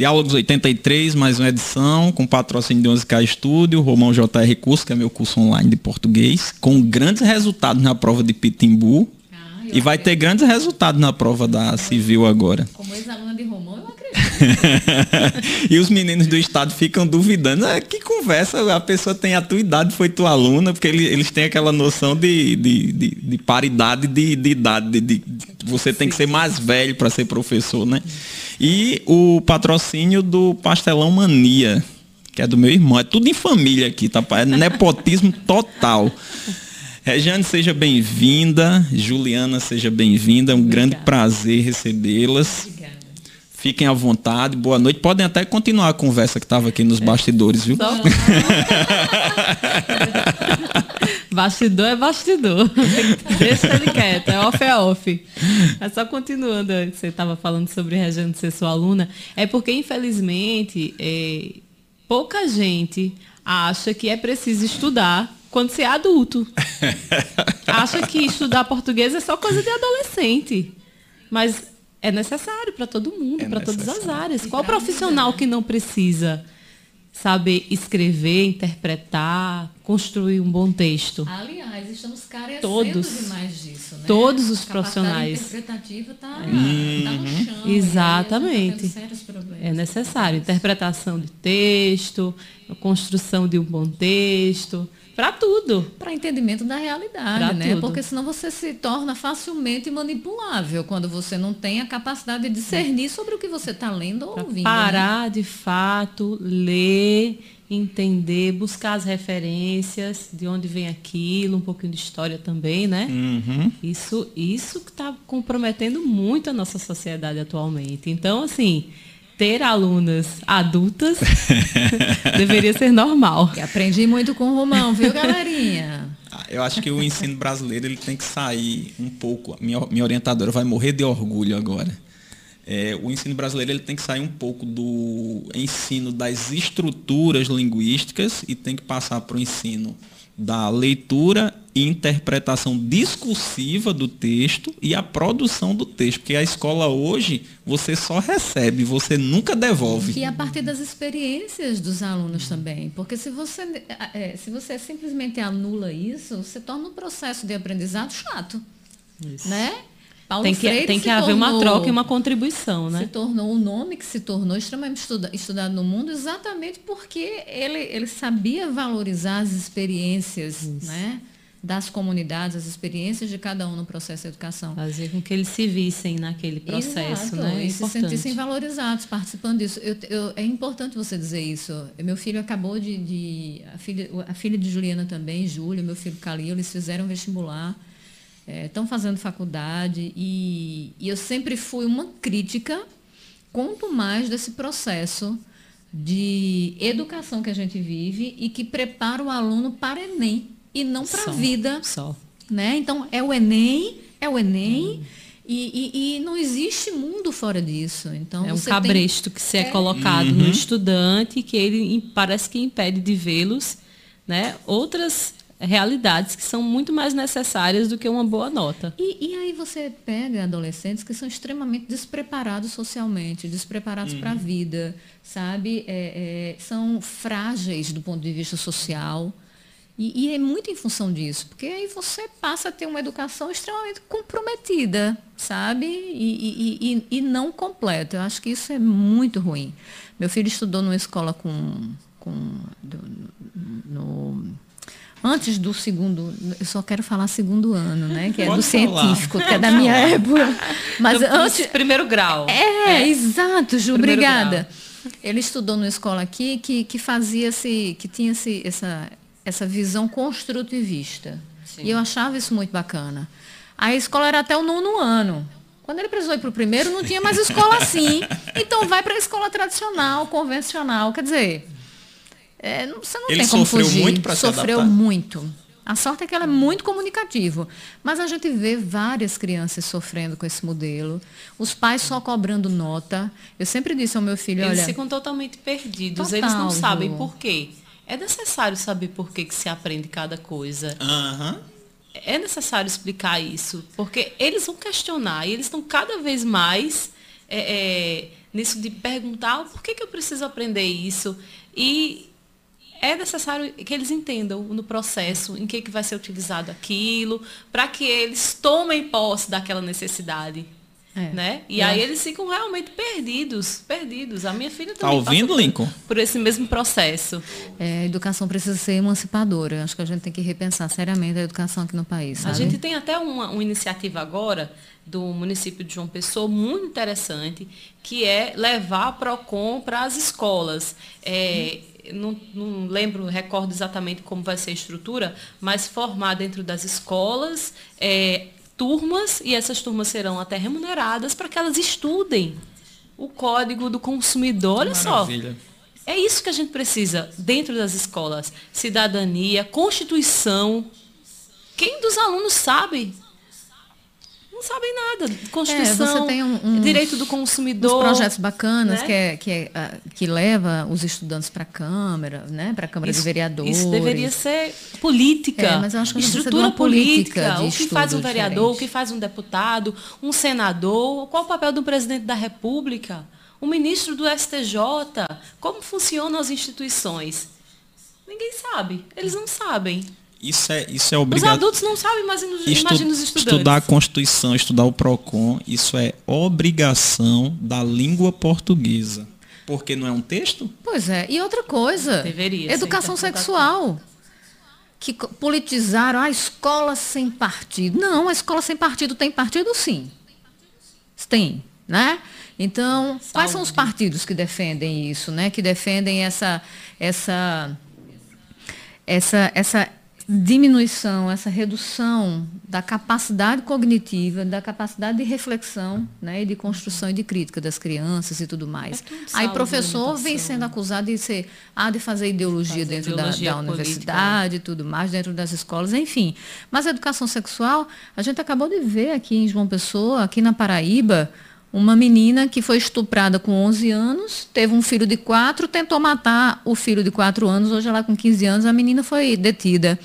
Diálogos 83, mais uma edição, com patrocínio de 11K Estúdio, Romão JR Curso, que é meu curso online de português, com grandes resultados na prova de Pitimbu. Ah, e vai ter grandes resultados na prova da Civil agora. Como ex-aluna de Romão, eu acredito. e os meninos do estado ficam duvidando. Ah, que conversa, a pessoa tem a tua idade, foi tua aluna, porque eles, eles têm aquela noção de, de, de, de paridade de, de idade. De, de, você tem que ser mais velho para ser professor, né? E o patrocínio do Pastelão Mania, que é do meu irmão. É tudo em família aqui, tá? É nepotismo total. Regiane, seja bem-vinda. Juliana, seja bem-vinda. É um grande prazer recebê-las. Fiquem à vontade, boa noite. Podem até continuar a conversa que estava aqui nos bastidores, viu? bastidor é bastidor. Deixa ele quieto, é off é off. É só continuando, você estava falando sobre Regiane ser sua aluna. É porque, infelizmente, é, pouca gente acha que é preciso estudar quando você é adulto. acha que estudar português é só coisa de adolescente. Mas é necessário para todo mundo, é para todas as áreas. Qual profissional que não precisa saber escrever, interpretar, construir um bom texto? Aliás, estamos carecendo todos, demais disso, né? Todos os profissionais. A interpretativa está é. tá no chão. Tá Exatamente. Tá é necessário interpretação de texto, construção de um bom texto para tudo. Para entendimento da realidade, pra né? Tudo. Porque senão você se torna facilmente manipulável quando você não tem a capacidade de discernir sobre o que você está lendo ou pra ouvindo. Parar né? de fato, ler, entender, buscar as referências, de onde vem aquilo, um pouquinho de história também, né? Uhum. Isso, isso que está comprometendo muito a nossa sociedade atualmente. Então, assim, ter alunas adultas deveria ser normal. E aprendi muito com o Romão, viu, galerinha? Ah, eu acho que o ensino brasileiro ele tem que sair um pouco. Minha, minha orientadora vai morrer de orgulho agora. É, o ensino brasileiro ele tem que sair um pouco do ensino das estruturas linguísticas e tem que passar para o ensino da leitura e interpretação discursiva do texto e a produção do texto. Porque a escola hoje, você só recebe, você nunca devolve. E a partir das experiências dos alunos também. Porque se você, é, se você simplesmente anula isso, você torna um processo de aprendizado chato. Isso. Né? Paulo tem que, Freire tem que haver tornou, uma troca e uma contribuição, né? Se tornou o um nome que se tornou extremamente estuda, estudado no mundo exatamente porque ele, ele sabia valorizar as experiências, Isso. né? das comunidades, as experiências de cada um no processo de educação. Fazer com que eles se vissem naquele processo, Exato, né? É e se sentissem valorizados participando disso. Eu, eu, é importante você dizer isso. Meu filho acabou de, de a, filha, a filha de Juliana também, Júlia, meu filho Calil, eles fizeram vestibular estão é, fazendo faculdade e, e eu sempre fui uma crítica quanto mais desse processo de educação que a gente vive e que prepara o aluno para Enem e não para a vida. Só. Né? Então, é o Enem, é o Enem. Hum. E, e, e, não existe mundo fora disso. Então, é um cabresto tem... que se é, é colocado uhum. no estudante que ele parece que impede de vê-los né? outras realidades que são muito mais necessárias do que uma boa nota. E, e aí você pega adolescentes que são extremamente despreparados socialmente, despreparados uhum. para a vida, sabe? É, é, são frágeis do ponto de vista social. E, e, é muito em função disso, porque aí você passa a ter uma educação extremamente comprometida, sabe? E, e, e não completa. Eu acho que isso é muito ruim. Meu filho estudou numa escola com, com do, no, antes do segundo, eu só quero falar segundo ano, né? Que é Pode do falar. científico, que é da minha época. Mas antes. Primeiro grau. É, é. exato, Ju, primeiro obrigada. Grau. Ele estudou numa escola aqui que, que fazia-se, que tinha -se essa, essa visão construtivista. Sim. E eu achava isso muito bacana. A escola era até o nono ano. Quando ele precisou ir para o primeiro, não tinha mais escola assim. Então vai para a escola tradicional, convencional. Quer dizer, é, você não Ele tem como sofreu fugir. muito para se Sofreu muito. A sorte é que ela é muito comunicativo. Mas a gente vê várias crianças sofrendo com esse modelo. Os pais só cobrando nota. Eu sempre disse ao meu filho, eles olha... ficam totalmente perdidos. Total, eles não sabem por quê. É necessário saber por que, que se aprende cada coisa. Uhum. É necessário explicar isso. Porque eles vão questionar e eles estão cada vez mais é, é, nisso de perguntar por que, que eu preciso aprender isso. E é necessário que eles entendam no processo em que, que vai ser utilizado aquilo, para que eles tomem posse daquela necessidade. É. Né? E é. aí eles ficam realmente perdidos, perdidos. A minha filha também tá ouvindo, por, Lincoln? por esse mesmo processo. É, a educação precisa ser emancipadora. Acho que a gente tem que repensar seriamente a educação aqui no país. Sabe? A gente tem até uma, uma iniciativa agora do município de João Pessoa muito interessante, que é levar a PROCON para as escolas. É, não, não, lembro, recordo exatamente como vai ser a estrutura, mas formar dentro das escolas é, turmas, e essas turmas serão até remuneradas para que elas estudem o código do consumidor. Olha só. É isso que a gente precisa dentro das escolas. Cidadania, Constituição. Quem dos alunos sabe não sabem nada. Constituição, é, um, direito do consumidor. Uns projetos bacanas né? que, é, que, é, ah, que leva os estudantes para a Câmara, né? para a Câmara isso, de Vereadores. Isso deveria ser política, é, mas eu acho que estrutura política. política o que faz um vereador, diferente. o que faz um deputado, um senador, qual o papel do presidente da República, o ministro do STJ, como funcionam as instituições. Ninguém sabe, eles não sabem. Isso é, isso é obrigatório. Os adultos não sabem, mas imagina os estudantes. Estudar a Constituição, estudar o PROCON, isso é obrigação da língua portuguesa. Porque não é um texto? Pois é. E outra coisa. Deveria. Educação sexual. Que politizaram a escola sem partido. Não, a escola sem partido tem partido sim. Tem, né? Então, Saúde. quais são os partidos que defendem isso, né? Que defendem essa essa essa essa diminuição, essa redução da capacidade cognitiva, da capacidade de reflexão, né, e de construção e de crítica das crianças e tudo mais. É Aí professor vem sendo acusado de ser, ah, de fazer ideologia fazer dentro ideologia da, da universidade e tudo mais, dentro das escolas, enfim. Mas a educação sexual, a gente acabou de ver aqui em João Pessoa, aqui na Paraíba, uma menina que foi estuprada com 11 anos, teve um filho de 4, tentou matar o filho de 4 anos, hoje ela com 15 anos, a menina foi detida.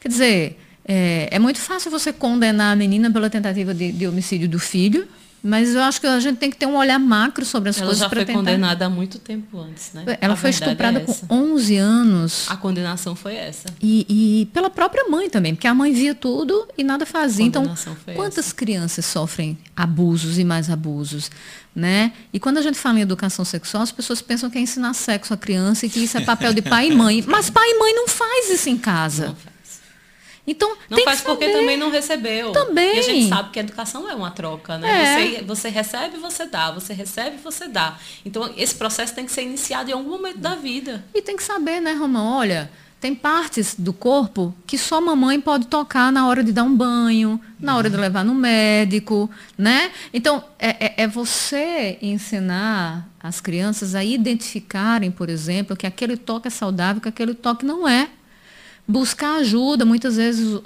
Quer dizer, é, é muito fácil você condenar a menina pela tentativa de, de homicídio do filho, mas eu acho que a gente tem que ter um olhar macro sobre as ela coisas. Ela já foi tentar... condenada há muito tempo antes, né? Ela a foi estuprada é com 11 anos. A condenação foi essa. E, e, pela própria mãe também, porque a mãe via tudo e nada fazia. Então, quantas essa. crianças sofrem abusos e mais abusos? Né? E quando a gente fala em educação sexual, as pessoas pensam que é ensinar sexo à criança e que isso é papel de pai e mãe. Mas pai e mãe não faz isso em casa. Não faz. Então, não faz porque também não recebeu. Também. E a gente sabe que a educação é uma troca, né? É. Você, você recebe, você dá. Você recebe, você dá. Então, esse processo tem que ser iniciado em algum momento da vida. E tem que saber, né, Romão? Olha, tem partes do corpo que só mamãe pode tocar na hora de dar um banho, na hora de levar no médico, né? Então, é, é, é você ensinar as crianças a identificarem, por exemplo, que aquele toque é saudável, que aquele toque não é buscar ajuda. Muitas vezes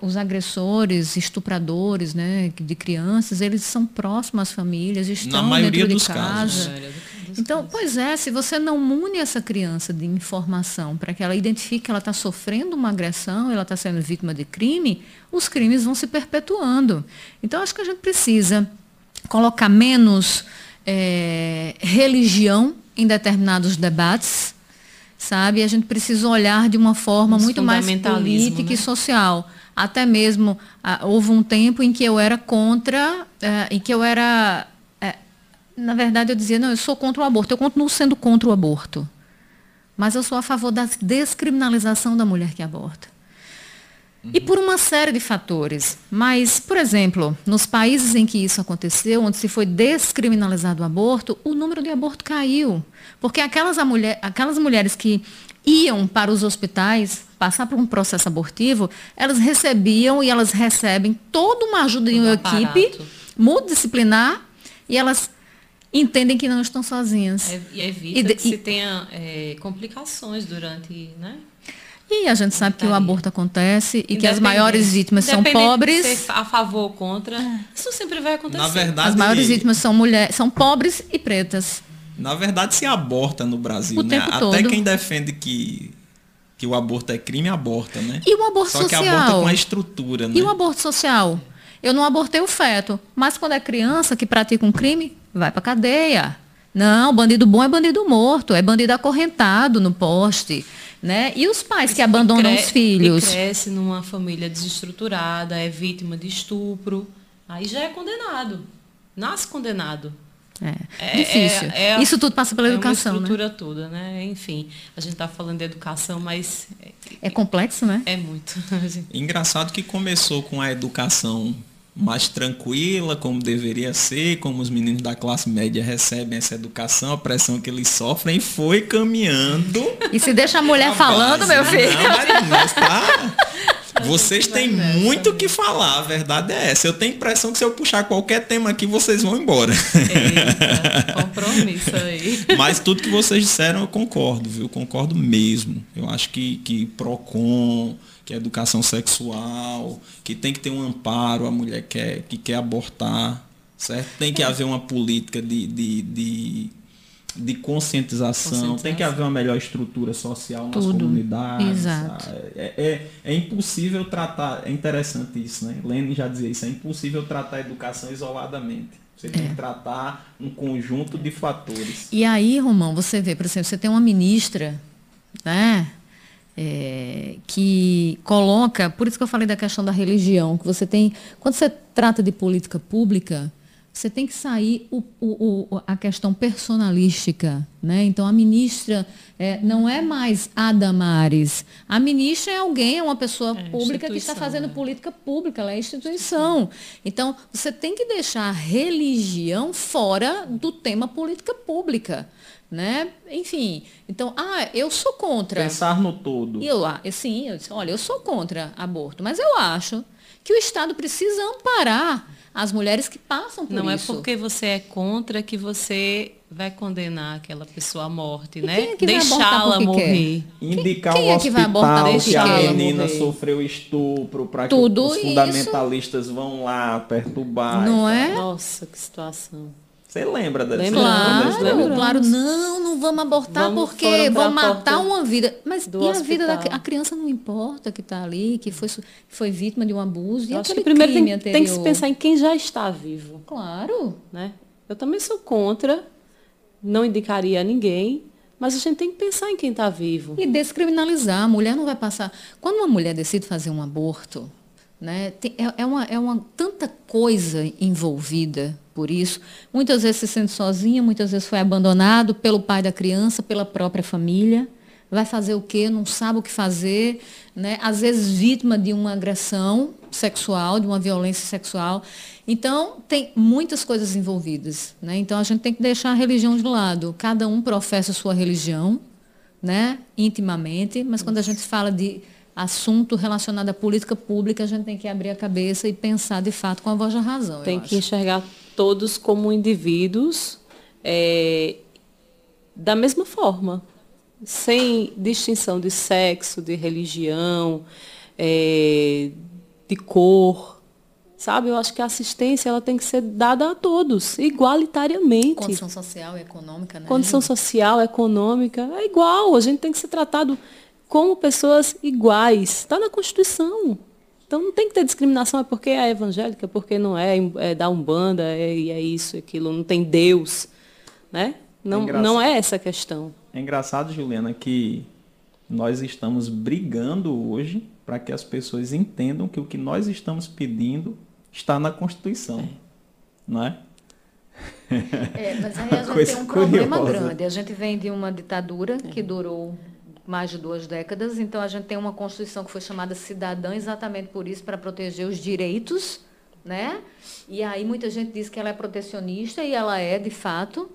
os agressores, estupradores né, de crianças, eles são próximos às famílias, estão dentro de dos casa. Casos. Então, pois é, se você não mune essa criança de informação para que ela identifique que ela está sofrendo uma agressão, ela está sendo vítima de crime, os crimes vão se perpetuando. Então, acho que a gente precisa colocar menos é, religião em determinados debates, sabe? A gente precisa olhar de uma forma Esse muito mais política né? e social. Até mesmo ah, houve um tempo em que eu era contra, eh, em que eu era, eh, na verdade eu dizia, não, eu sou contra o aborto. Eu continuo sendo contra o aborto. Mas eu sou a favor da descriminalização da mulher que aborta. Uhum. E por uma série de fatores. Mas, por exemplo, nos países em que isso aconteceu, onde se foi descriminalizado o aborto, o número de aborto caiu. Porque aquelas, mulher, aquelas mulheres que iam para os hospitais passar por um processo abortivo, elas recebiam e elas recebem toda uma ajuda de uma equipe multidisciplinar e elas entendem que não estão sozinhas. E evita e que se tenha é, complicações durante, né? E a gente sabe que o aborto acontece e que as maiores vítimas são pobres. De ser a favor ou contra, isso sempre vai acontecer. Na verdade, as maiores vítimas são mulheres, são pobres e pretas. Na verdade, se aborta no Brasil, o né? Tempo Até todo. quem defende que, que o aborto é crime, aborta, né? E o aborto Só social? Só que aborta com a estrutura, né? E o aborto social? Eu não abortei o feto, mas quando é criança que pratica um crime, vai para cadeia Não, bandido bom é bandido morto, é bandido acorrentado no poste. Né? E os pais que abandonam os filhos? cresce numa família desestruturada, é vítima de estupro, aí já é condenado. Nasce condenado. É, é difícil. É, é, Isso tudo passa pela educação, é uma estrutura né? toda, né? Enfim, a gente está falando de educação, mas... É complexo, né? É muito. Engraçado que começou com a educação mais tranquila, como deveria ser, como os meninos da classe média recebem essa educação, a pressão que eles sofrem, e foi caminhando. E se deixa a mulher falando, meu filho? Não, Marina, tá? Vocês têm muito o que falar, a verdade é essa. Eu tenho a impressão que se eu puxar qualquer tema aqui, vocês vão embora. Eita, compromisso aí. Mas tudo que vocês disseram eu concordo, viu? Concordo mesmo. Eu acho que, que PROCON, que é educação sexual, que tem que ter um amparo a mulher que quer, que quer abortar, certo? Tem que haver uma política de, de, de, de conscientização, conscientização, tem que haver uma melhor estrutura social nas Tudo. comunidades. Exato. É, é, é, impossível tratar, é interessante isso, né? Lênin já dizia isso, é impossível tratar a educação isoladamente. Você tem é. que tratar um conjunto de fatores. E aí, Romão, você vê, por exemplo, você tem uma ministra, né? É, que coloca, por isso que eu falei da questão da religião, que você tem, quando você trata de política pública, você tem que sair o, o, o, a questão personalística. Né? Então, a ministra é, não é mais a Damares. A ministra é alguém, é uma pessoa é pública que está fazendo né? política pública, ela é instituição. Então, você tem que deixar a religião fora do tema política pública né? Enfim, então, ah, eu sou contra. Pensar no todo. E eu, ah, sim, eu disse, olha, eu sou contra aborto, mas eu acho que o Estado precisa amparar as mulheres que passam por Não é isso. Não é porque você é contra que você vai condenar aquela pessoa à morte, e né? É Deixá-la morrer. Quer? Indicar quem, quem um é que vai abortar que a menina morrer? sofreu estupro para que os fundamentalistas isso. vão lá perturbar. Não é? Nossa, que situação. Você lembra dessa Lembra? Claro, claro. Não, não vamos abortar vamos, porque vão matar uma vida. Mas e hospital. a vida da a criança não importa que está ali, que foi, foi vítima de um abuso. E acho que primeiro tem, tem, que se pensar em quem já está vivo. Claro. Né? Eu também sou contra, não indicaria a ninguém, mas a gente tem que pensar em quem está vivo. E descriminalizar. A mulher não vai passar. Quando uma mulher decide fazer um aborto, né, tem, é, é, uma, é uma tanta coisa envolvida por isso. Muitas vezes se sente sozinha, muitas vezes foi abandonado pelo pai da criança, pela própria família. Vai fazer o quê? Não sabe o que fazer. Né? Às vezes vítima de uma agressão sexual, de uma violência sexual. Então, tem muitas coisas envolvidas. Né? Então, a gente tem que deixar a religião de lado. Cada um professa a sua religião, né? intimamente, mas quando a gente fala de assunto relacionado à política pública, a gente tem que abrir a cabeça e pensar de fato com a voz da razão. Tem que enxergar todos como indivíduos é, da mesma forma, sem distinção de sexo, de religião, é, de cor. Sabe, eu acho que a assistência ela tem que ser dada a todos, igualitariamente. Condição social e econômica, né? Condição social, econômica, é igual. A gente tem que ser tratado como pessoas iguais. Está na Constituição. Então não tem que ter discriminação, é porque é evangélica, é porque não é, é da Umbanda, é, é isso, aquilo, não tem Deus. Né? Não é, não é essa a questão. É engraçado, Juliana, que nós estamos brigando hoje para que as pessoas entendam que o que nós estamos pedindo está na Constituição. É. Não é? É, mas aí a gente tem um problema curiosa. grande. A gente vem de uma ditadura que durou mais de duas décadas. Então, a gente tem uma Constituição que foi chamada cidadã exatamente por isso, para proteger os direitos. Né? E aí muita gente diz que ela é protecionista, e ela é, de fato.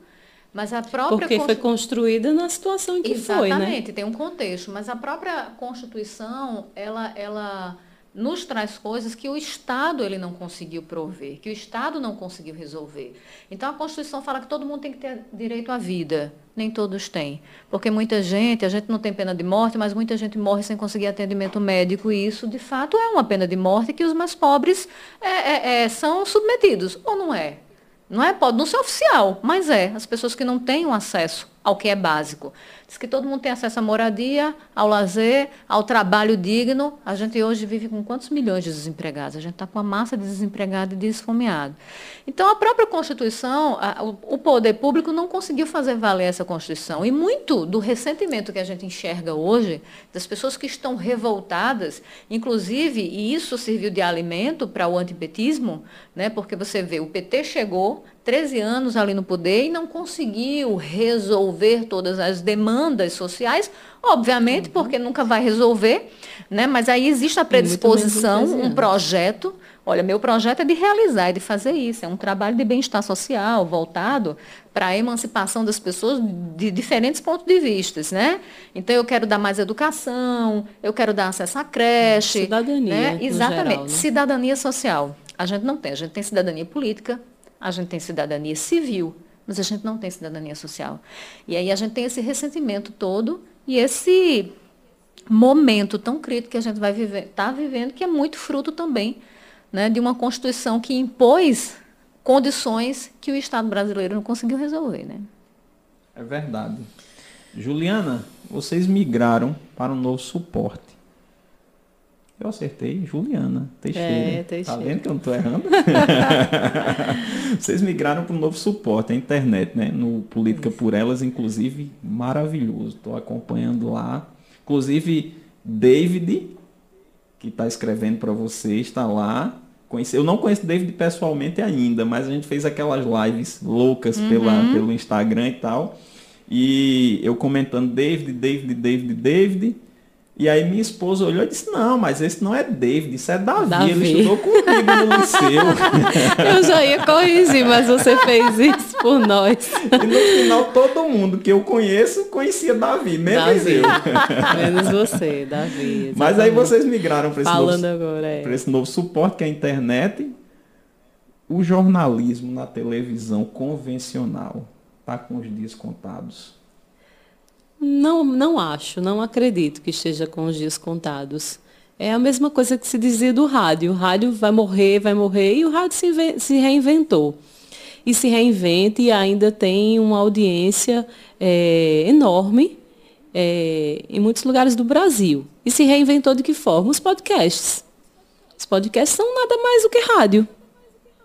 Mas a própria Porque foi construída na situação em que Exatamente, foi, né? Exatamente, tem um contexto. Mas a própria Constituição, ela, ela nos traz coisas que o Estado ele não conseguiu prover, que o Estado não conseguiu resolver. Então a Constituição fala que todo mundo tem que ter direito à vida. Nem todos têm. Porque muita gente, a gente não tem pena de morte, mas muita gente morre sem conseguir atendimento médico, e isso de fato é uma pena de morte que os mais pobres é, é, é, são submetidos. Ou não é? Não é? Pode não ser oficial, mas é. As pessoas que não têm um acesso ao que é básico. Diz que todo mundo tem acesso à moradia, ao lazer, ao trabalho digno. A gente hoje vive com quantos milhões de desempregados? A gente está com uma massa de desempregados e de esfomeados. Então, a própria Constituição, a, o, o poder público não conseguiu fazer valer essa Constituição. E muito do ressentimento que a gente enxerga hoje, das pessoas que estão revoltadas, inclusive, e isso serviu de alimento para o antipetismo, né, porque você vê, o PT chegou, 13 anos ali no poder e não conseguiu resolver todas as demandas sociais, obviamente, uhum. porque nunca vai resolver, né? mas aí existe a predisposição, um projeto. Olha, meu projeto é de realizar, é de fazer isso, é um trabalho de bem-estar social voltado para a emancipação das pessoas de diferentes pontos de vista, né? Então eu quero dar mais educação, eu quero dar acesso à creche, cidadania, né? exatamente, geral, né? cidadania social. A gente não tem, a gente tem cidadania política, a gente tem cidadania civil, mas a gente não tem cidadania social. E aí a gente tem esse ressentimento todo e esse momento tão crítico que a gente vai viver, está vivendo, que é muito fruto também né, de uma Constituição que impôs condições que o Estado brasileiro não conseguiu resolver. Né? É verdade. Juliana, vocês migraram para um novo suporte. Eu acertei, Juliana Teixeira. É, Teixeira. Tá vendo que eu não estou errando? Vocês migraram para um novo suporte, a internet, né? No Política Isso. por Elas, inclusive, maravilhoso. Estou acompanhando lá. Inclusive, David, que está escrevendo para você, está lá. Eu não conheço David pessoalmente ainda, mas a gente fez aquelas lives loucas uhum. pela, pelo Instagram e tal. E eu comentando David, David, David, David. E aí minha esposa olhou e disse, não, mas esse não é David, isso é Davi, Davi. ele estudou comigo no liceu. Eu já ia corrigir, mas você fez isso por nós. E no final todo mundo que eu conheço conhecia Davi, menos Davi. eu. Menos você, Davi. Exatamente. Mas aí vocês migraram para esse, Falando novo, agora, é. esse novo suporte que é a internet. O jornalismo na televisão convencional está com os dias contados. Não, não acho, não acredito que esteja com os dias contados. É a mesma coisa que se dizia do rádio. O rádio vai morrer, vai morrer, e o rádio se, se reinventou. E se reinventa e ainda tem uma audiência é, enorme é, em muitos lugares do Brasil. E se reinventou de que forma? Os podcasts. Os podcasts são nada mais do que rádio.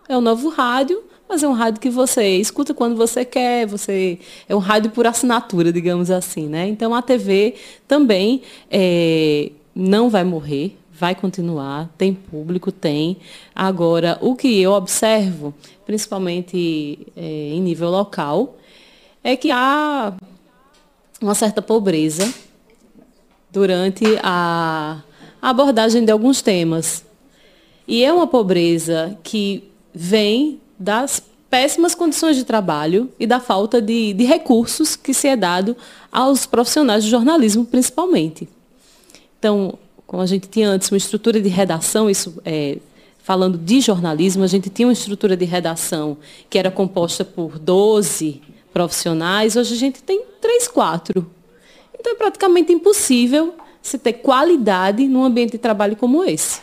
É o novo rádio mas é um rádio que você escuta quando você quer, você é um rádio por assinatura, digamos assim, né? Então a TV também é, não vai morrer, vai continuar, tem público, tem. Agora, o que eu observo, principalmente é, em nível local, é que há uma certa pobreza durante a abordagem de alguns temas. E é uma pobreza que vem das péssimas condições de trabalho e da falta de, de recursos que se é dado aos profissionais de jornalismo, principalmente. Então, como a gente tinha antes uma estrutura de redação, isso é, falando de jornalismo, a gente tinha uma estrutura de redação que era composta por 12 profissionais, hoje a gente tem 3, 4. Então é praticamente impossível se ter qualidade num ambiente de trabalho como esse.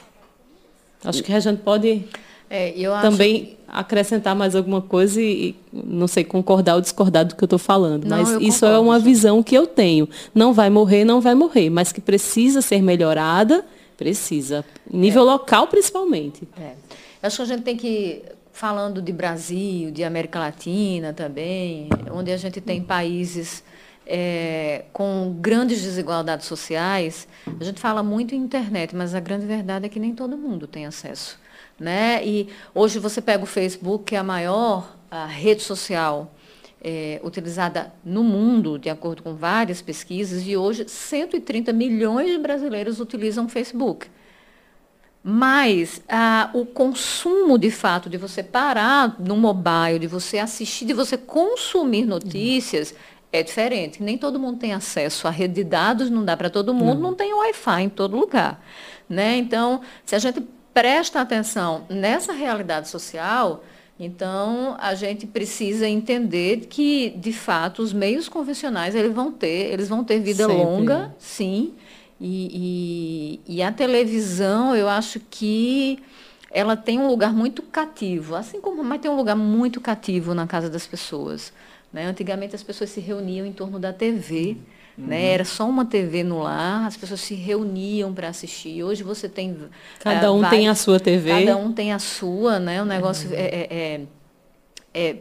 Acho que a gente pode é, também que... acrescentar mais alguma coisa e, não sei, concordar ou discordar do que eu estou falando. Não, mas isso concordo, é uma visão que eu tenho. Não vai morrer, não vai morrer, mas que precisa ser melhorada, precisa. Nível é. local, principalmente. É. Acho que a gente tem que, falando de Brasil, de América Latina também, onde a gente tem países é, com grandes desigualdades sociais, a gente fala muito em internet, mas a grande verdade é que nem todo mundo tem acesso. Né? E hoje você pega o Facebook, que é a maior a rede social é, utilizada no mundo, de acordo com várias pesquisas, e hoje 130 milhões de brasileiros utilizam o Facebook. Mas ah, o consumo, de fato, de você parar no mobile, de você assistir, de você consumir notícias, é diferente. Nem todo mundo tem acesso à rede de dados, não dá para todo mundo, não tem Wi-Fi em todo lugar. Né? Então, se a gente presta atenção nessa realidade social, então a gente precisa entender que, de fato, os meios convencionais eles vão ter, eles vão ter vida Sempre. longa, sim. E, e, e, a televisão, eu acho que ela tem um lugar muito cativo, assim como mas tem um lugar muito cativo na casa das pessoas. Né? Antigamente as pessoas se reuniam em torno da TV. Uhum. Né? Era só uma TV no lar, as pessoas se reuniam para assistir. Hoje você tem. Cada um tem a sua TV. Cada um tem a sua, né? O negócio uhum. é, é, é, é,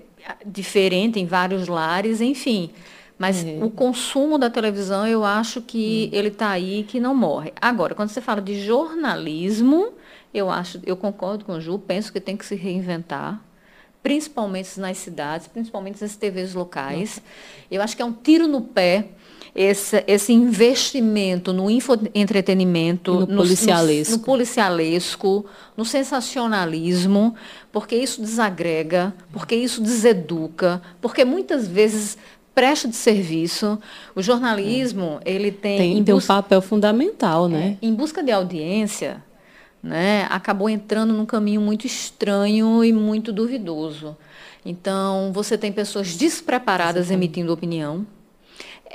diferente em vários lares, enfim. Mas uhum. o consumo da televisão, eu acho que uhum. ele está aí que não morre. Agora, quando você fala de jornalismo, eu acho, eu concordo com o Ju, penso que tem que se reinventar principalmente nas cidades, principalmente nas TVs locais. Eu acho que é um tiro no pé esse, esse investimento no infoentretenimento, no, no policialesco. No, no policialesco, no sensacionalismo, porque isso desagrega, porque isso deseduca, porque muitas vezes presta de serviço. O jornalismo, é. ele tem... Tem, tem um papel fundamental, né? É, em busca de audiência, né, acabou entrando num caminho muito estranho e muito duvidoso. Então, você tem pessoas despreparadas emitindo opinião.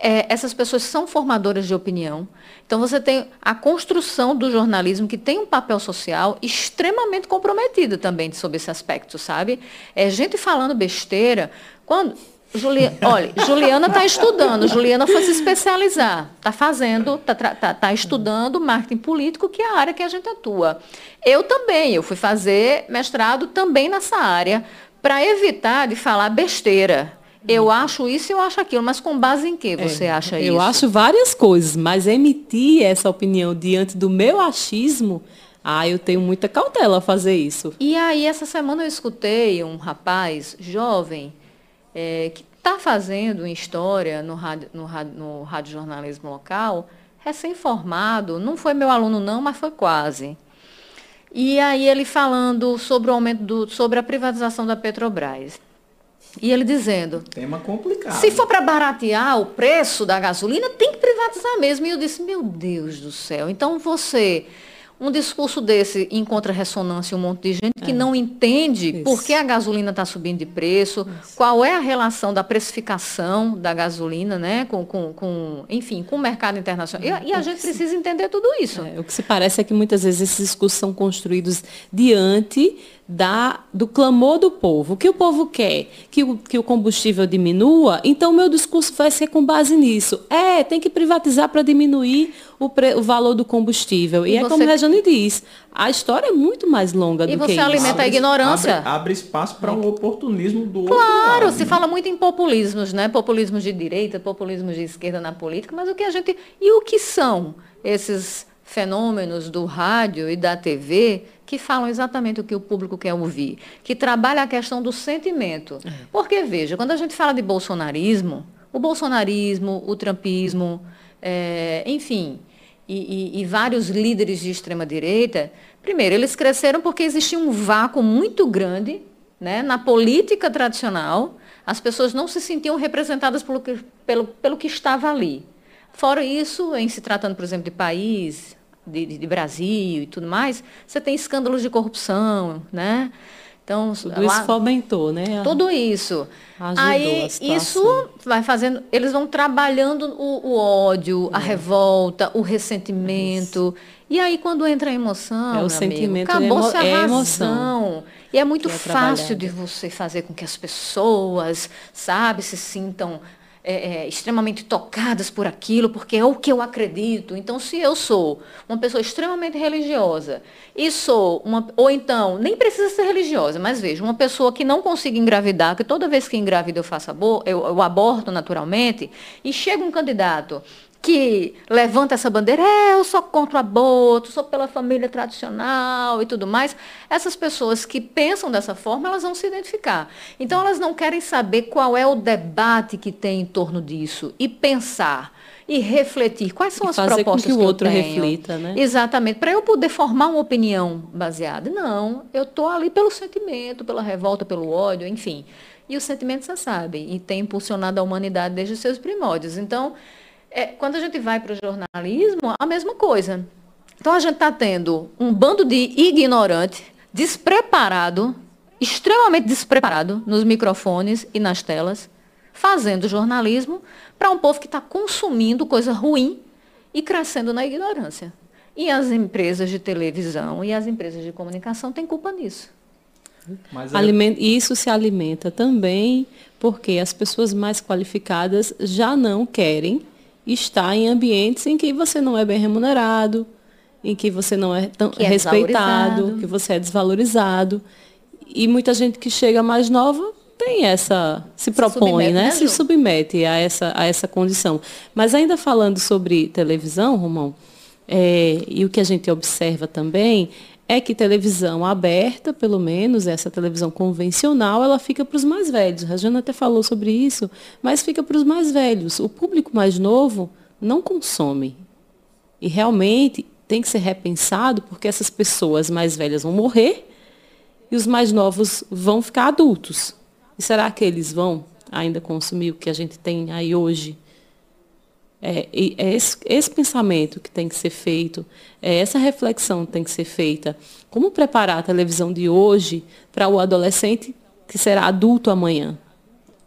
É, essas pessoas são formadoras de opinião. Então, você tem a construção do jornalismo, que tem um papel social extremamente comprometido também sobre esse aspecto, sabe? É gente falando besteira. Quando, Julia, olha, Juliana está estudando, Juliana foi se especializar, está fazendo, está tá, tá estudando marketing político, que é a área que a gente atua. Eu também, eu fui fazer mestrado também nessa área, para evitar de falar besteira. Eu acho isso e eu acho aquilo, mas com base em que você é, acha eu isso? Eu acho várias coisas, mas emitir essa opinião diante do meu achismo, ah, eu tenho muita cautela a fazer isso. E aí, essa semana eu escutei um rapaz jovem é, que está fazendo história no rádio, no, rádio, no rádio jornalismo local, recém-formado, não foi meu aluno não, mas foi quase. E aí ele falando sobre o aumento do, sobre a privatização da Petrobras. E ele dizendo. Tema complicado. Se for para baratear o preço da gasolina, tem que privatizar mesmo. E eu disse, meu Deus do céu. Então você um discurso desse encontra ressonância em um monte de gente que é. não entende Isso. por que a gasolina está subindo de preço, Isso. qual é a relação da precificação da gasolina, né, com, com, com enfim, com o mercado internacional. E, e a gente precisa entender tudo isso. É, o que se parece é que muitas vezes esses discursos são construídos diante da, do clamor do povo. O que o povo quer? Que o, que o combustível diminua? Então, o meu discurso vai ser com base nisso. É, tem que privatizar para diminuir o, pre, o, valor do combustível. E, e é como a Rejane diz, a história é muito mais longa do que isso. E você alimenta a ignorância. Abre, abre espaço para um oportunismo do claro, outro Claro, se né? fala muito em populismos, né? Populismos de direita, populismos de esquerda na política, mas o que a gente... E o que são esses fenômenos do rádio e da TV que falam exatamente o que o público quer ouvir, que trabalha a questão do sentimento. É. Porque, veja, quando a gente fala de bolsonarismo, o bolsonarismo, o trumpismo, é, enfim, e, e, e, vários líderes de extrema-direita, primeiro, eles cresceram porque existia um vácuo muito grande né, na política tradicional, as pessoas não se sentiam representadas pelo que, pelo, pelo que estava ali. Fora isso, em se tratando, por exemplo, de país, de, de, Brasil e tudo mais, você tem escândalos de corrupção, né? Então, tudo lá, isso fomentou, né? Tudo isso. Ajudou Aí isso vai fazendo, eles vão trabalhando o, o ódio, é. a revolta, o ressentimento. Isso. E aí quando entra a emoção, é o sentimento, acabou-se a é emoção. E é muito é fácil de você fazer com que as pessoas, sabe, se sintam é, é, extremamente tocadas por aquilo, porque é o que eu acredito. Então, se eu sou uma pessoa extremamente religiosa e sou uma. Ou então, nem precisa ser religiosa, mas veja, uma pessoa que não consiga engravidar, que toda vez que engravida eu faço abor, eu, eu aborto naturalmente, e chega um candidato que levanta essa bandeira, é, eu sou contra o aborto, sou pela família tradicional e tudo mais, essas pessoas que pensam dessa forma, elas vão se identificar. Então, elas não querem saber qual é o debate que tem em torno disso e pensar e refletir quais são e as propostas com que o outro eu tenho. reflita, né? Exatamente, para eu poder formar uma opinião baseada. Não, eu estou ali pelo sentimento, pela revolta, pelo ódio, enfim. E o sentimento, você sabe, e tem impulsionado a humanidade desde os seus primórdios. Então, é, quando a gente vai para o jornalismo, a mesma coisa. Então a gente está tendo um bando de ignorante, despreparado, extremamente despreparado nos microfones e nas telas, fazendo jornalismo para um povo que está consumindo coisa ruim e crescendo na ignorância. E as empresas de televisão e as empresas de comunicação têm culpa nisso. Mas é... Isso se alimenta também porque as pessoas mais qualificadas já não querem estar em ambientes em que você não é bem remunerado, em que você não é tão que é respeitado, que você é desvalorizado. E muita gente que chega mais nova tem essa se, se propõe, né? né se submete a essa a essa condição. Mas ainda falando sobre televisão, Romão, é, e o que a gente observa também é que televisão aberta, pelo menos, essa televisão convencional, ela fica para os mais velhos. A Jana até falou sobre isso, mas fica para os mais velhos. O público mais novo não consome. E realmente tem que ser repensado, porque essas pessoas mais velhas vão morrer e os mais novos vão ficar adultos. E será que eles vão ainda consumir o que a gente tem aí hoje? É, é esse, esse, pensamento que tem que ser feito, é essa reflexão que tem que ser feita. Como preparar a televisão de hoje para o adolescente que será adulto amanhã?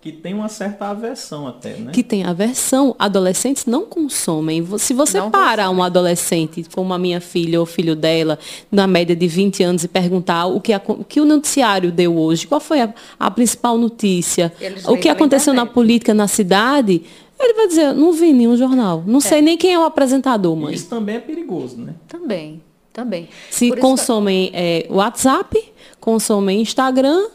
Que tem uma certa aversão até, né? Que tem aversão. Adolescentes não consomem. Se você não para consome. um adolescente, como a minha filha ou filho dela, na média de 20 anos, e perguntar o que, a, o, que o noticiário deu hoje, qual foi a, a principal notícia, Eles o que aconteceu na política na cidade, ele vai dizer, não vi nenhum jornal. Não é. sei nem quem é o apresentador, mãe. Isso também é perigoso, né? Também, também. Se Por consomem isso... é, WhatsApp, consomem Instagram.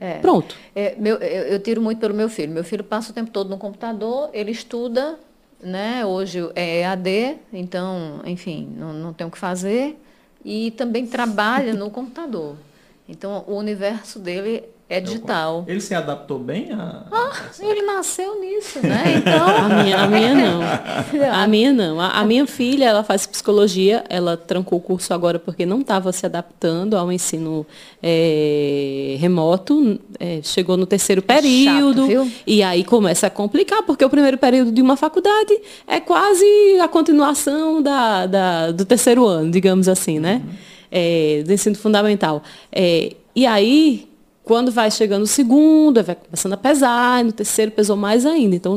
É. Pronto. É, meu, eu, eu, tiro muito pelo meu filho. Meu filho passa o tempo todo no computador, ele estuda, né? Hoje é EAD, então, enfim, não, não tem o que fazer. E também trabalha no computador. Então, o universo dele é digital. Ele se adaptou bem a. Ah, ele nasceu nisso, né? Então. a, minha, a minha não. A minha não. A, a, minha filha, ela faz psicologia, ela trancou o curso agora porque não estava se adaptando ao ensino é, remoto. É, chegou no terceiro período. Chato, e aí começa a complicar, porque o primeiro período de uma faculdade é quase a continuação da, da do terceiro ano, digamos assim, né? Uhum. É, do ensino fundamental. É, e aí quando vai chegando o segundo, vai começando a pesar, no terceiro pesou mais ainda. Então,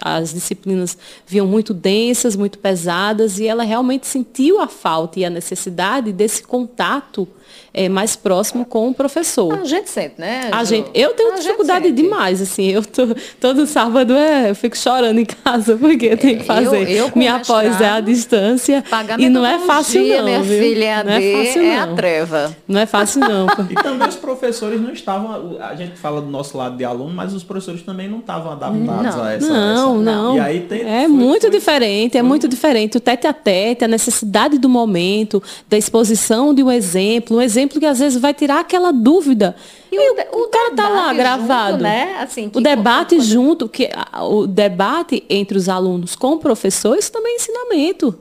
as disciplinas vinham muito densas, muito pesadas, e ela realmente sentiu a falta e a necessidade desse contato é, mais próximo com o professor. A gente sente, né? A gente, eu tenho a dificuldade demais, assim, eu tô, todo sábado é, eu fico chorando em casa, porque eu tenho que fazer eu, eu minha pós é à distância. E não é fácil não, minha viu? filha é não é fácil é não. a treva. Não é fácil não. e também os professores não estavam, a gente fala do nosso lado de aluno, mas os professores também não estavam adaptados não. a essa. Não, essa, não. E aí tem, é foi, muito foi, diferente, é muito diferente. O tete a tete, a necessidade do momento, da exposição de um exemplo, um exemplo que às vezes vai tirar aquela dúvida. E, e o, o, cara tá lá gravado. Junto, né? assim, o debate junto, que, o debate entre os alunos com o professor, isso também é ensinamento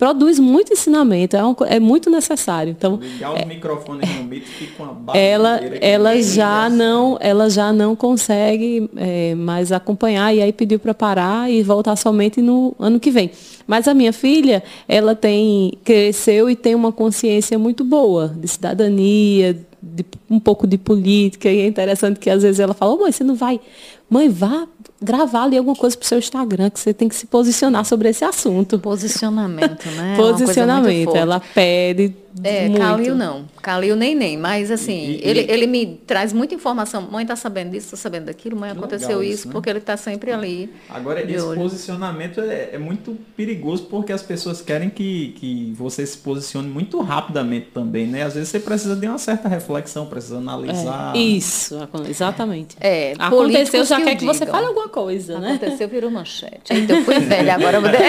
produz muito ensinamento, é, um, é muito necessário. Então, Ligar os é, microfones no mito fica uma ela, ela já não, ela já não consegue é, mais acompanhar e aí pediu para parar e voltar somente no ano que vem. Mas a minha filha, ela tem cresceu e tem uma consciência muito boa de cidadania, de, um pouco de política e é interessante que às vezes ela fala, oh, mãe, você não vai, mãe, vá gravar ali alguma coisa para o seu Instagram, que você tem que se posicionar sobre esse assunto. Posicionamento, né? É Posicionamento. Ela pede é, Muito. Calil não. Calil nem nem. Mas assim, e, ele, e... ele me traz muita informação. Mãe está sabendo disso, está sabendo daquilo, mãe aconteceu isso, isso né? porque ele está sempre ali. Agora, esse olho. posicionamento é, é, muito perigoso porque as pessoas querem que, que você se posicione muito rapidamente também, né? Às vezes você precisa de uma certa reflexão, precisa analisar. É, isso, exatamente. É, Aconteceu, já que quer que você fale alguma coisa, né? Aconteceu, virou manchete. Então, eu fui velha, agora eu vou...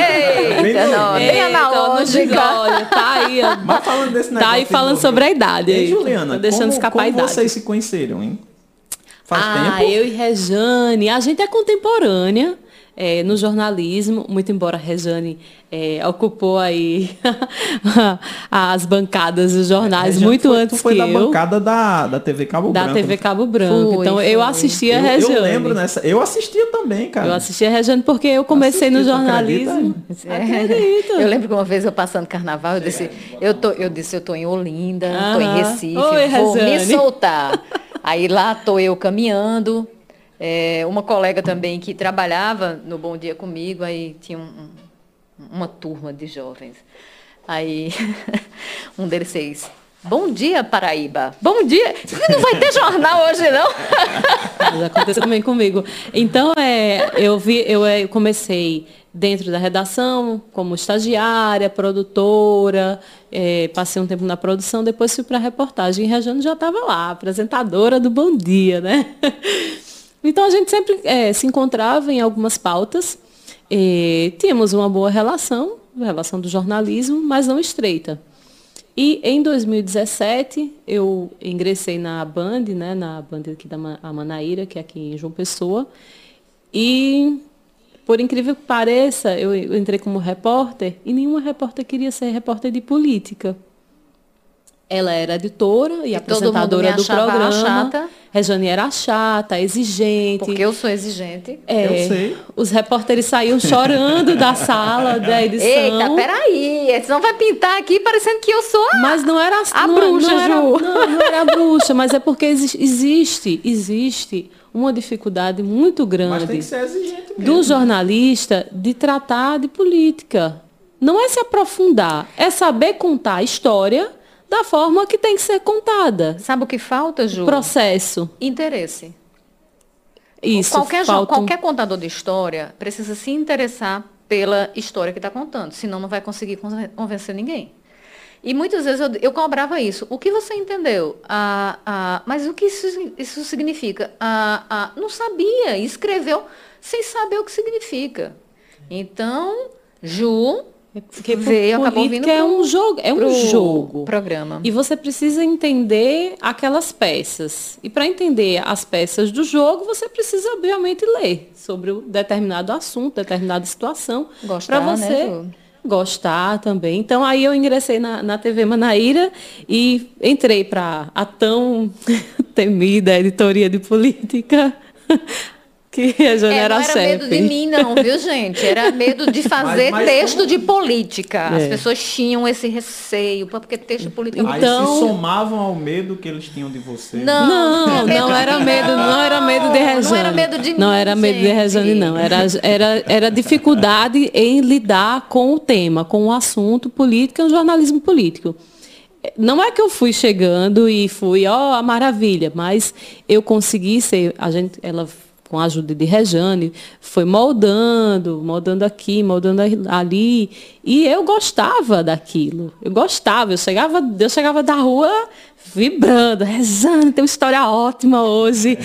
Eita, não, bem analógica. Olha, tá aí. Mas falando desse negócio. Tá aí falando sobre a idade. E Juliana, deixando como, escapar como a idade. vocês se conheceram, hein? Faz ah, tempo? eu e Rejane. A gente é contemporânea é, no jornalismo, muito embora a Rejane é, ocupou aí as bancadas dos jornais é, muito foi, antes foi que da eu. bancada da, da TV Cabo da Branco. Da TV Cabo Branco. Foi, então foi. eu assistia a Rejane. Eu lembro nessa. Eu assistia também, cara. Eu assistia a Rejane porque eu comecei no jornalismo. Acredito. Eu lembro que uma vez eu passando carnaval, eu disse, eu, tô, eu disse, eu tô em Olinda, ah, tô em Recife, Oi, vou me soltar. Aí lá tô eu caminhando, é, uma colega também que trabalhava no Bom Dia comigo, aí tinha um, uma turma de jovens. Aí um deles fez, Bom dia, Paraíba. Bom dia. Não vai ter jornal hoje, não? Aconteceu também comigo. Então, é, eu, vi, eu, eu comecei dentro da redação, como estagiária, produtora, é, passei um tempo na produção, depois fui para a reportagem. E Rejane já estava lá, apresentadora do Bom Dia, né? Então, a gente sempre é, se encontrava em algumas pautas. tínhamos uma boa relação, relação do jornalismo, mas não estreita. E em 2017 eu ingressei na Band, né, na Band aqui da Manaíra, que é aqui em João Pessoa. E por incrível que pareça, eu entrei como repórter e nenhuma repórter queria ser repórter de política. Ela era editora e, e apresentadora do programa. Chata. Rejane era chata, exigente. Porque eu sou exigente. É, eu sei. Os repórteres saíam chorando da sala da edição. Eita, peraí. Senão vai pintar aqui parecendo que eu sou a, mas não era a não, bruxa, não era, Ju. Não, não era a bruxa, mas é porque existe, existe uma dificuldade muito grande do jornalista de tratar de política. Não é se aprofundar, é saber contar a história da forma que tem que ser contada. Sabe o que falta, Ju? Processo. Interesse. Isso. Qualquer, falta... qualquer contador de história precisa se interessar pela história que está contando, senão não vai conseguir convencer ninguém. E muitas vezes eu, eu cobrava isso. O que você entendeu? Ah, ah, mas o que isso, isso significa? Ah, ah, não sabia, escreveu sem saber o que significa. Então, Ju porque veio, acabou vindo é um jogo, é um jogo. Programa. E você precisa entender aquelas peças. E para entender as peças do jogo, você precisa obviamente ler sobre um determinado assunto, determinada situação, para você né, gostar também. Então aí eu ingressei na, na TV Manaíra e entrei para a tão temida editoria de política que a Jane é, era não era medo de mim, não, viu, gente? Era medo de fazer mas, mas texto como... de política. As é. pessoas tinham esse receio, porque texto político... Então... Aí se somavam ao medo que eles tinham de você. Não, não, não era medo, não era medo de Rejane. Não era medo de mim, Não era medo de Rejane, não. Era, era, era dificuldade em lidar com o tema, com o assunto político e o jornalismo político não é que eu fui chegando e fui, ó, oh, a maravilha, mas eu consegui ser, a gente, ela com a ajuda de Rejane, foi moldando, moldando aqui, moldando ali. E eu gostava daquilo. Eu gostava. Eu chegava, eu chegava da rua vibrando. Rejane, tem uma história ótima hoje.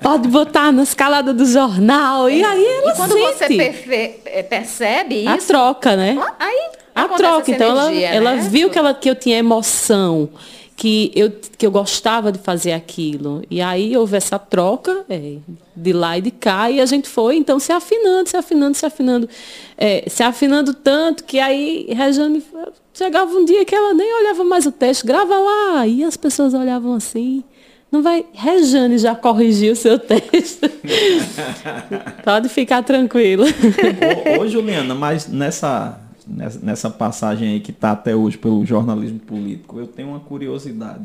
Pode botar na escalada do jornal. E aí ela e quando sente. você é, percebe isso... A troca, né? Aí a troca. Então energia, ela, né? ela viu que, ela, que eu tinha emoção que eu, que eu gostava de fazer aquilo. E aí houve essa troca é, de lá e de cá, e a gente foi, então, se afinando, se afinando, se afinando, é, se afinando tanto que aí Rejane chegava um dia que ela nem olhava mais o texto, grava lá, e as pessoas olhavam assim. Não vai. Rejane já corrigiu o seu texto. Pode ficar tranquilo. Ô, ô, Juliana, mas nessa nessa passagem aí que está até hoje pelo jornalismo político, eu tenho uma curiosidade.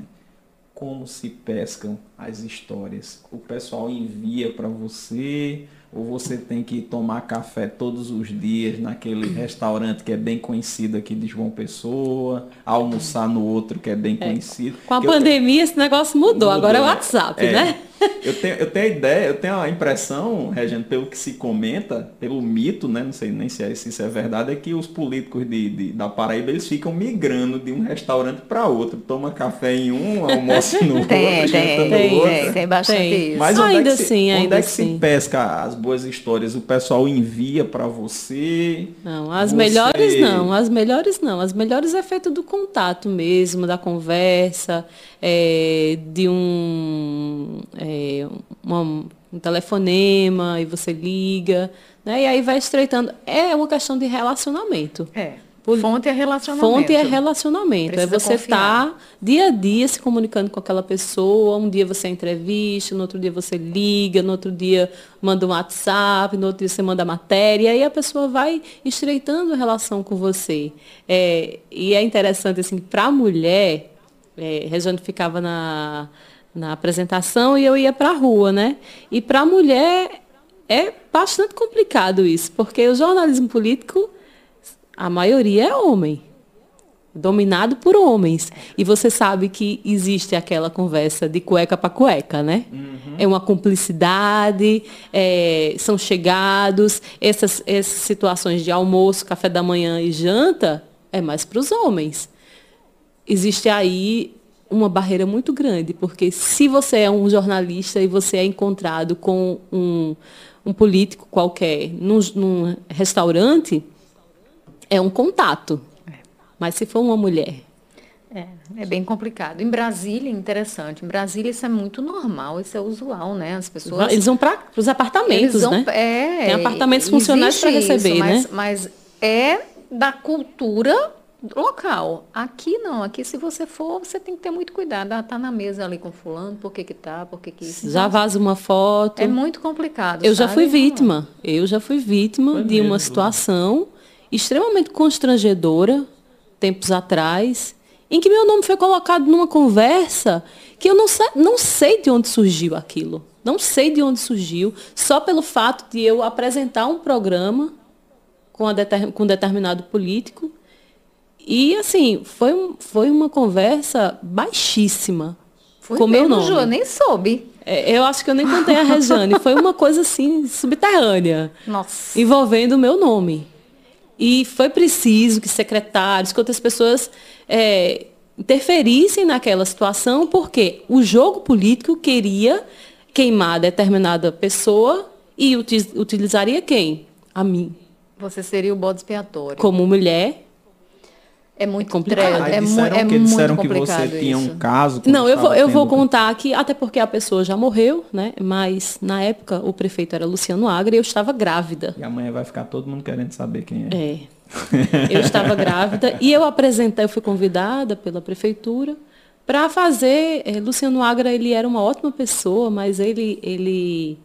Como se pescam as histórias? O pessoal envia para você ou você tem que tomar café todos os dias naquele restaurante que é bem conhecido aqui de João Pessoa, almoçar no outro que é bem é. conhecido? Com a pandemia esse negócio mudou, mudou agora é o WhatsApp, é. né? Eu tenho, eu tenho a ideia, eu tenho a impressão, Regina, pelo que se comenta, pelo mito, né? Não sei nem se, é, se isso é verdade, é que os políticos de, de da Paraíba eles ficam migrando de um restaurante para outro. Toma café em um, almoço no outro, tem, tem, tem, outro. Tem, tem bastante tem. isso. Mas onde ainda é que, se, assim, onde é que assim. se pesca as boas histórias? O pessoal envia para você? Não, as você... melhores não, as melhores não. As melhores é feito do contato mesmo, da conversa, é, de um. É, é, uma, um telefonema e você liga, né? E aí vai estreitando. É uma questão de relacionamento. É. Fonte é relacionamento. Fonte é relacionamento. Precisa é você estar tá dia a dia se comunicando com aquela pessoa. Um dia você entrevista, no outro dia você liga, no outro dia manda um WhatsApp, no outro dia você manda matéria. E aí a pessoa vai estreitando a relação com você. É, e é interessante, assim, para a mulher, é, Regiane ficava na na apresentação e eu ia para a rua, né? E para a mulher é bastante complicado isso, porque o jornalismo político, a maioria é homem. dominado por homens. E você sabe que existe aquela conversa de cueca para cueca, né? Uhum. É uma cumplicidade, é, são chegados, essas, essas situações de almoço, café da manhã e janta é mais para os homens. Existe aí uma barreira muito grande, porque se você é um jornalista e você é encontrado com um, um político qualquer num, num restaurante, é um contato. Mas se for uma mulher. É, é bem complicado. Em Brasília, interessante. Em Brasília isso é muito normal, isso é usual, né? As pessoas. Eles vão para os apartamentos, vão, né? É, Tem apartamentos funcionais para receber, isso, mas, né? Mas é da cultura local. Aqui não, aqui se você for, você tem que ter muito cuidado. Ah, tá na mesa ali com fulano, por que que tá, por que que isso. Já vaza uma foto. É muito complicado. Eu sabe? já fui vítima. Eu já fui vítima Foi de mesmo. uma situação extremamente constrangedora tempos atrás, em que meu nome foi colocado numa conversa que eu não sei, não sei de onde surgiu aquilo. Não sei de onde surgiu, só pelo fato de eu apresentar um programa com, a deter, com um determinado político. E, assim, foi, um, foi uma conversa baixíssima foi com meu nome. Ju, eu nem soube. É, eu acho que eu nem contei a Rejane. foi uma coisa, assim, subterrânea. Nossa. Envolvendo o meu nome. E foi preciso que secretários, que outras pessoas é, interferissem naquela situação, porque o jogo político queria queimar determinada pessoa e utilizaria quem? A mim. Você seria o bode expiatório. Como mulher, é muito é complicado. É, disseram é que disseram que você isso. tinha um caso. Não, eu vou, eu vou contar aqui, até porque a pessoa já morreu, né? Mas na época o prefeito era Luciano Agra e eu estava grávida. E amanhã vai ficar todo mundo querendo saber quem é. É. Eu estava grávida e eu apresentei, eu fui convidada pela prefeitura para fazer. É, Luciano Agra ele era uma ótima pessoa, mas ele ele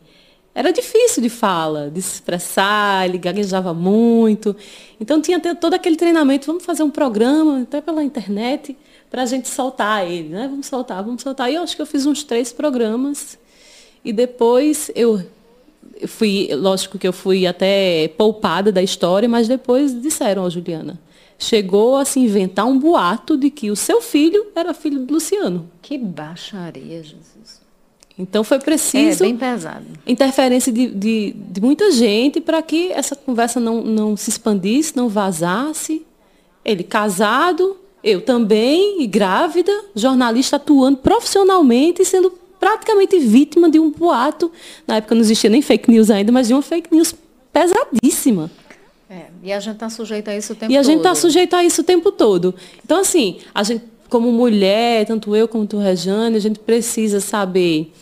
era difícil de fala, de se expressar, ele gaguejava muito. Então tinha todo aquele treinamento, vamos fazer um programa, até pela internet, para a gente soltar ele, né? Vamos soltar, vamos soltar. E eu acho que eu fiz uns três programas. E depois eu fui, lógico que eu fui até poupada da história, mas depois disseram a Juliana. Chegou a se inventar um boato de que o seu filho era filho do Luciano. Que baixaria, Jesus. Então foi preciso é, bem pesado. interferência de, de, de muita gente para que essa conversa não, não se expandisse, não vazasse. Ele casado, eu também, e grávida, jornalista atuando profissionalmente e sendo praticamente vítima de um boato. Na época não existia nem fake news ainda, mas de uma fake news pesadíssima. É, e a gente está sujeito a isso o tempo todo. E a gente está sujeito a isso o tempo todo. Então, assim, a gente, como mulher, tanto eu como tu, Rejane, a gente precisa saber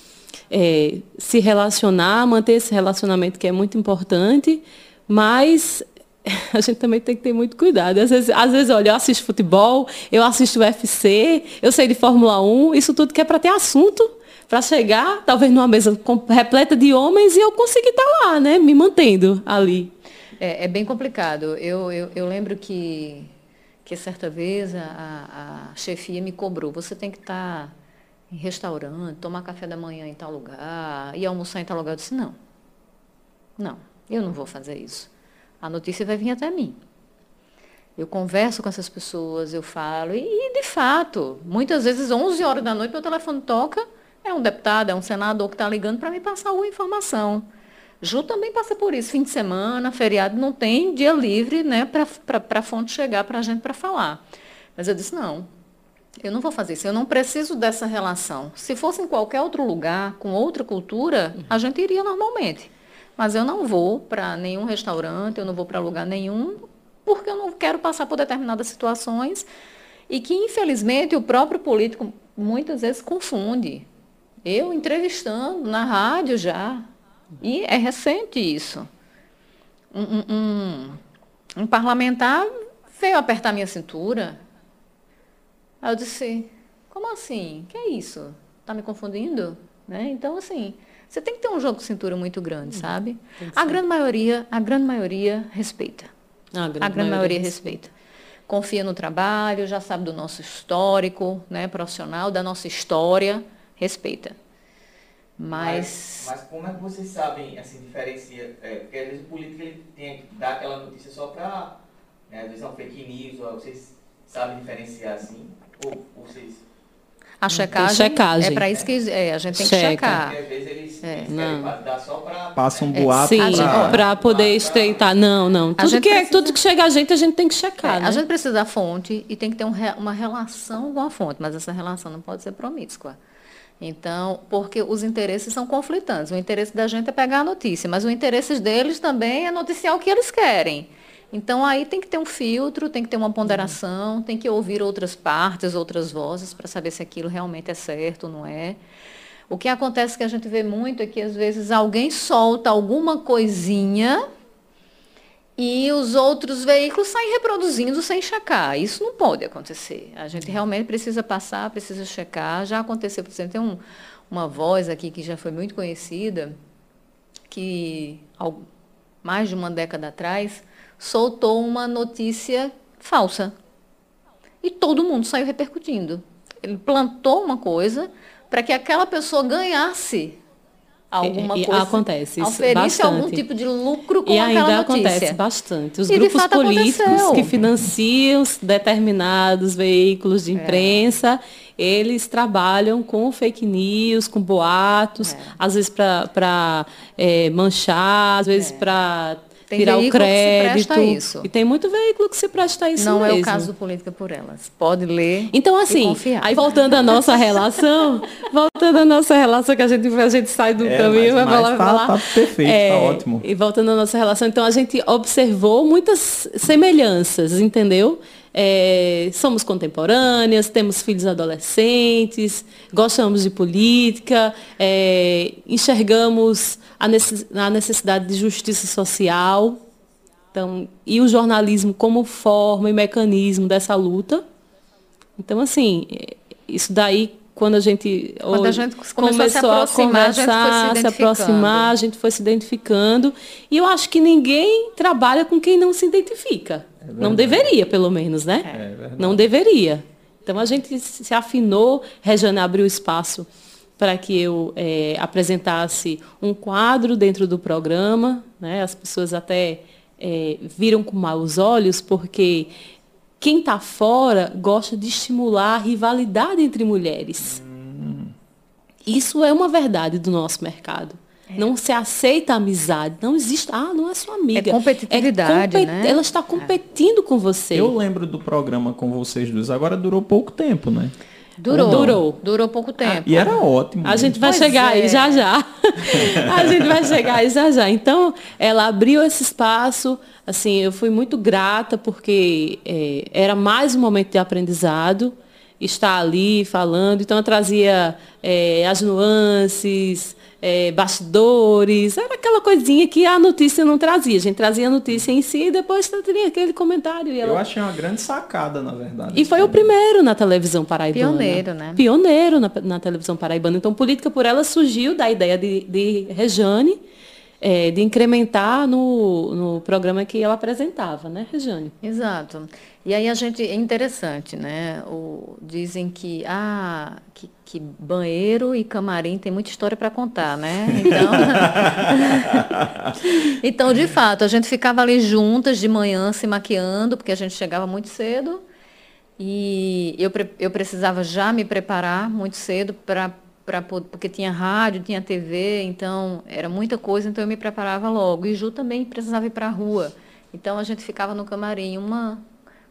é, se relacionar, manter esse relacionamento que é muito importante, mas a gente também tem que ter muito cuidado. Às vezes, às vezes olha, eu assisto futebol, eu assisto UFC, eu sei de Fórmula 1, isso tudo que é para ter assunto, para chegar, talvez numa mesa repleta de homens e eu conseguir estar tá lá, né? Me mantendo ali. É, é bem complicado. Eu, eu, eu, lembro que, que certa vez a, a chefia me cobrou, você tem que estar. Tá em restaurante, tomar café da manhã em tal lugar, ir almoçar em tal lugar. Eu disse, não. Não, eu não vou fazer isso. A notícia vai vir até mim. Eu converso com essas pessoas, eu falo, e de fato, muitas vezes, 11 horas da noite, meu telefone toca, é um deputado, é um senador que está ligando para me passar alguma informação. Ju também passa por isso, fim de semana, feriado, não tem dia livre né, para a fonte chegar para a gente para falar. Mas eu disse, não, eu não vou fazer isso, eu não preciso dessa relação. Se fosse em qualquer outro lugar, com outra cultura, a gente iria normalmente. Mas eu não vou para nenhum restaurante, eu não vou para lugar nenhum, porque eu não quero passar por determinadas situações e que, infelizmente, o próprio político muitas vezes confunde. Eu entrevistando na rádio já, e é recente isso. Um, um, um, um parlamentar veio apertar minha cintura, Aí eu disse, como assim? Que é isso? Tá me confundindo? Né? Então, assim, você tem que ter um jogo de cintura muito grande, sabe? A grande maioria, a grande maioria respeita. Ah, a grande, a grande maioria, maioria respeita. Confia no trabalho, já sabe do nosso histórico, né, profissional, da nossa história, respeita. Mas... mas... mas, como é que vocês sabem, assim, diferencia? É, porque às vezes o político ele tem que dar aquela notícia só para, né, às vezes é um fake news, ou vocês sabem diferenciar assim? Ou vocês? A checagem, checagem. é para isso que é, a gente tem que Checa. checar. Porque às vezes eles, É. eles só para... Passa um boato Sim, Ah, para poder estreitar. Não, não. Tudo que, é, precisa- tudo que chega a gente, a gente tem que checar. É, né? A gente precisa da fonte e tem que ter um re- uma relação com a fonte, mas essa relação não pode ser promíscua. Então, porque os interesses são conflitantes. O interesse da gente é pegar a notícia, mas o interesse deles também é noticiar o que eles querem. Então, aí tem que ter um filtro, tem que ter uma ponderação, tem que ouvir outras partes, outras vozes, para saber se aquilo realmente é certo ou não é. O que acontece que a gente vê muito é que, às vezes, alguém solta alguma coisinha e os outros veículos saem reproduzindo sem checar. Isso não pode acontecer. A gente realmente precisa passar, precisa checar. Já aconteceu, por exemplo, tem um- uma voz aqui que já foi muito conhecida, que há mais de uma década atrás soltou uma notícia falsa. E todo mundo saiu repercutindo. Ele plantou uma coisa para que aquela pessoa ganhasse alguma E- e coisa. acontece isso Oferisse algum tipo de lucro com E aquela ainda notícia. acontece bastante. Os E grupos políticos aconteceu. que financiam determinados veículos É. de imprensa, eles trabalham com fake news, com boatos, É. às vezes para manchar, às vezes para Tem tirar o veículo que se crédito. presta a isso. E tem muito veículo que se presta a isso Não mesmo. é o caso do Política por Elas. Pode ler Então, e assim, confiar. aí voltando à nossa relação, voltando à nossa relação, que a gente, a gente sai do É, caminho, mas- vai falar, mas tá- falar. tá perfeito, tá ótimo. E voltando à nossa relação, então a gente observou muitas semelhanças, entendeu? É, somos contemporâneas, temos filhos adolescentes, gostamos de política, é, enxergamos a necess- a necessidade de justiça social, então, e o jornalismo como forma e mecanismo dessa luta. Então, assim, eh, isso daí, quando a gente, Quando a gente começou a se aproximar, a se conversar, se aproximar, a gente foi se identificando. E eu acho que ninguém trabalha com quem não se identifica. Não deveria, pelo menos, né? É não deveria. Então, a gente se afinou, Regiane abriu espaço para que eu eh, apresentasse um quadro dentro do programa. Né? As pessoas até eh, viram com maus olhos, porque quem está fora gosta de estimular a rivalidade entre mulheres. Isso é uma verdade do nosso mercado. Não se aceita a amizade. Não existe. Ah, não é sua amiga. É competitividade, compet- né? Ela está competindo com você. Eu lembro do programa com vocês dois, agora durou pouco tempo, né? Durou. Durou. Durou pouco tempo. E era ótimo. A gente vai Pois chegar é. aí já já. a gente vai chegar aí já já. Então, ela abriu esse espaço. Assim, eu fui muito grata porque eh, era mais um momento de aprendizado. Estar ali falando. Então, eu trazia eh, as nuances, eh, bastidores. Era aquela coisinha que a notícia não trazia. A gente trazia a notícia em si e depois tinha aquele comentário. E ela Eu achei uma grande sacada, na verdade. e foi o primeiro na televisão paraibana. Pioneiro, né? Pioneiro na, na televisão paraibana. Então, Política por Ela surgiu da ideia de, de Rejane, eh, de incrementar no, no programa que ela apresentava, né, Rejane? Exato. E aí a gente é interessante, né? O, dizem que ah, que, que banheiro e camarim tem muita história para contar, né? Então, então, de fato, a gente ficava ali juntas de manhã se maquiando, porque a gente chegava muito cedo. E eu, eu precisava já me preparar muito cedo para porque tinha rádio, tinha TV, então era muita coisa, então eu me preparava logo. E Ju também precisava ir para a rua. Então a gente ficava no camarim, uma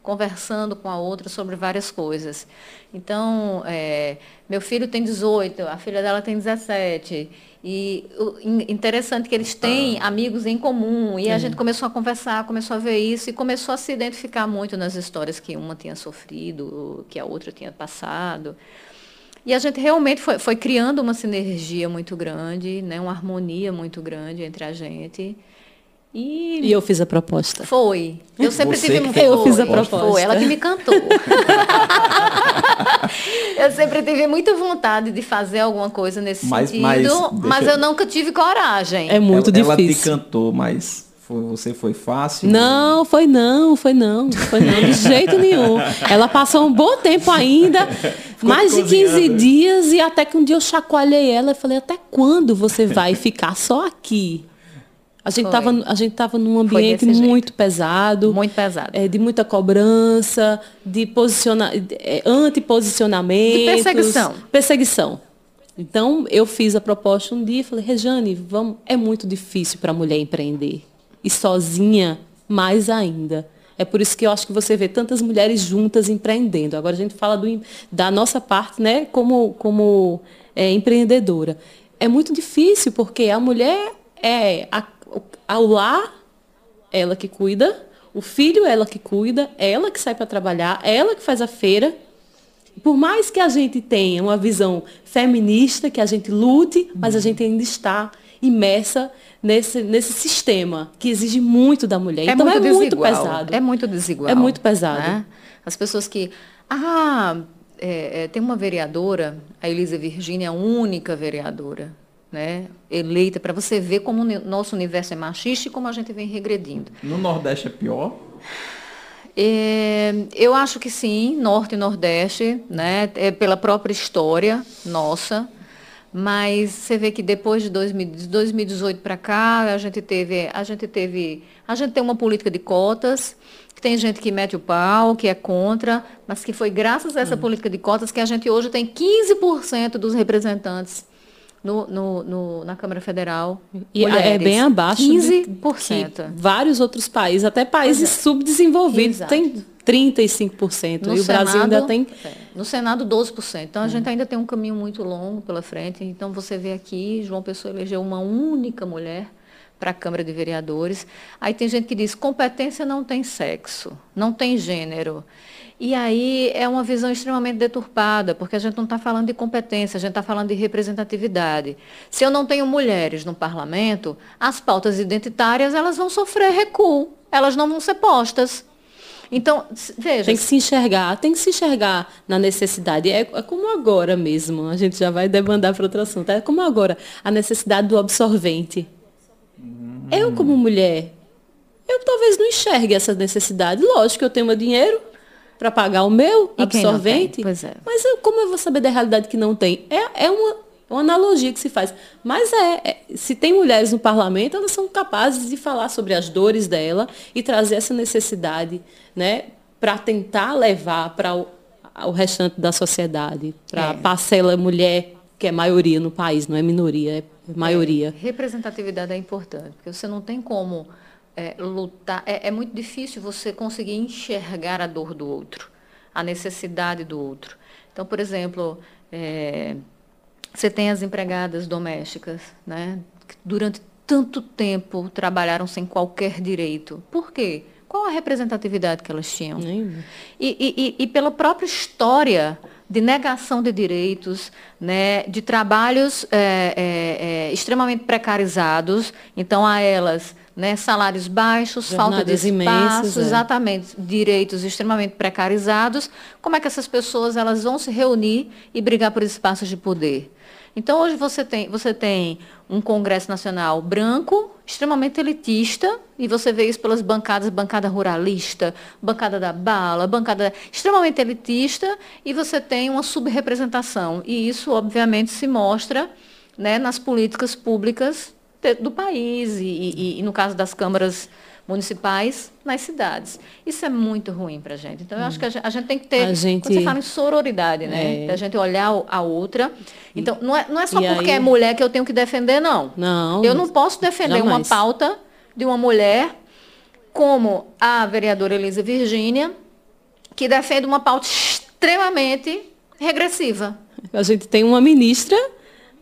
conversando com a outra sobre várias coisas. Então, é, meu filho tem 18, a filha dela tem 17. E o in- interessante que eles têm amigos em comum. E a gente começou a conversar, começou a ver isso e começou a se identificar muito nas histórias que uma tinha sofrido, que a outra tinha passado. E a gente realmente foi, foi criando uma sinergia muito grande, né, uma harmonia muito grande entre a gente. E E eu fiz a proposta. foi. Eu sempre Você tive que um fez a foi, proposta. Foi, ela que me cantou. eu sempre tive muita vontade de fazer alguma coisa nesse Mas- sentido, mas mas, eu- eu nunca tive coragem. É muito ela, Ela te difícil. cantou, mas foi, você foi fácil? Não, foi não, foi não, foi não, de jeito nenhum. Ela passou um bom tempo ainda, mais de 15 cozinhando. dias, e até que um dia eu chacoalhei ela e falei, até quando você vai ficar só aqui? A gente estava a gente tava num ambiente muito jeito. pesado. Muito pesado. É, de muita cobrança, de posiciona, é, antiposicionamento. De perseguição. Perseguição. Então, eu fiz a proposta um dia e falei, Rejane, vamos, é muito difícil para a mulher empreender. E sozinha, mais ainda. É por isso que eu acho que você vê tantas mulheres juntas empreendendo. Agora a gente fala do, da nossa parte, né, como, como é, empreendedora. É muito difícil, porque a mulher é ao lar, ela que cuida, o filho ela que cuida, ela que sai para trabalhar, ela que faz a feira. Por mais que a gente tenha uma visão feminista, que a gente lute, mas a gente ainda está imersa nesse, nesse sistema que exige muito da mulher. É então muito é muito pesado. É muito desigual. É muito pesado. Né? As pessoas que. Ah, é, é, tem uma vereadora, a Elisa Virgínia, a única vereadora né, eleita, para você ver como o nosso universo é machista e como a gente vem regredindo. No Nordeste é pior? É, eu acho que sim, Norte e Nordeste, né, é pela própria história nossa. Mas você vê que depois de 2018 para cá, a gente teve, a gente teve, a gente tem uma política de cotas, que tem gente que mete o pau, que é contra, mas que foi graças a essa hum. política de cotas que a gente hoje tem 15% dos representantes no, no, no, na Câmara Federal. E mulheres. é bem abaixo 15%. De vários outros países, até países é. subdesenvolvidos, Exato. tem 35%. No e o Senado, Brasil ainda tem. É, no Senado, 12%. Então a gente ainda tem um caminho muito longo pela frente. Então você vê aqui, João Pessoa elegeu uma única mulher para a Câmara de Vereadores. Aí tem gente que diz: competência não tem sexo, não tem gênero. E aí é uma visão extremamente deturpada, porque a gente não está falando de competência, a gente está falando de representatividade. Se eu não tenho mulheres no parlamento, as pautas identitárias elas vão sofrer recuo, elas não vão ser postas. Então, veja. Tem que se enxergar, tem que se enxergar na necessidade. É, é como agora mesmo, a gente já vai debandar para outro assunto. É como agora, a necessidade do absorvente. Hum. Eu, como mulher, eu talvez não enxergue essa necessidade. Lógico que eu tenho meu dinheiro, para pagar o meu e absorvente. É. Mas eu, como eu vou saber da realidade que não tem? É, é uma, uma analogia que se faz. Mas é, é, se tem mulheres no parlamento, elas são capazes de falar sobre as dores dela e trazer essa necessidade, né, para tentar levar para o, o restante da sociedade, para a é. parcela mulher, que é maioria no país, não é minoria, é maioria. É, representatividade é importante, porque você não tem como é, lutar. É, é muito difícil você conseguir enxergar a dor do outro, a necessidade do outro. Então, por exemplo, é, você tem as empregadas domésticas, né, que durante tanto tempo trabalharam sem qualquer direito. Por quê? Qual a representatividade que elas tinham? E, e, e, pela própria história de negação de direitos, né, de trabalhos é, é, é, extremamente precarizados. Então, a elas né? Salários baixos, Jornadas falta de espaço, imensas, é. exatamente, direitos extremamente precarizados. Como é que essas pessoas elas vão se reunir e brigar por espaços de poder? Então hoje você tem, você tem um Congresso Nacional branco, extremamente elitista, e você vê isso pelas bancadas, bancada ruralista, bancada da bala, bancada extremamente elitista, e você tem uma subrepresentação. E isso, obviamente, se mostra né, nas políticas públicas do país e, e, e, no caso das câmaras municipais, nas cidades. Isso é muito ruim para a gente. Então, eu acho que a gente, a gente tem que ter, a gente, quando você fala em sororidade, né? É. A gente olhar a outra. Então, não é, não é só porque aí, é mulher que eu tenho que defender, não. Não. Eu não posso defender jamais. uma pauta de uma mulher como a vereadora Elisa Virgínia, que defende uma pauta extremamente regressiva. A gente tem uma ministra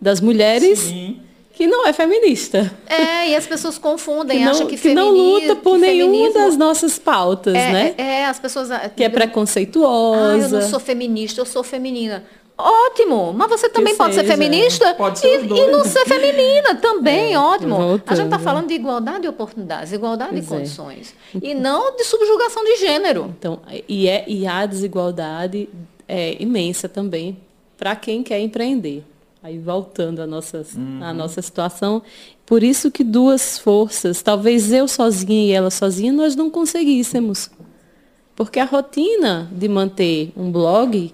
das mulheres Sim que não é feminista. É, e as pessoas confundem, que não, acham que, que não luta por nenhuma das nossas pautas, é, né? É, é, as pessoas ah, que é preconceituosa. Ah, eu não sou feminista, eu sou feminina. Ótimo, mas você também que pode ser feminista pode ser e, e, não ser feminina também, é, ótimo. Voltando. A gente está falando de igualdade de oportunidades, igualdade pois de é. condições. É. E não de subjugação de gênero. Então, e, é, e a desigualdade é imensa também para quem quer empreender. Aí voltando à nossa, uhum. à nossa situação, por isso que duas forças, talvez eu sozinha e ela sozinha, nós não conseguíssemos. Porque a rotina de manter um blog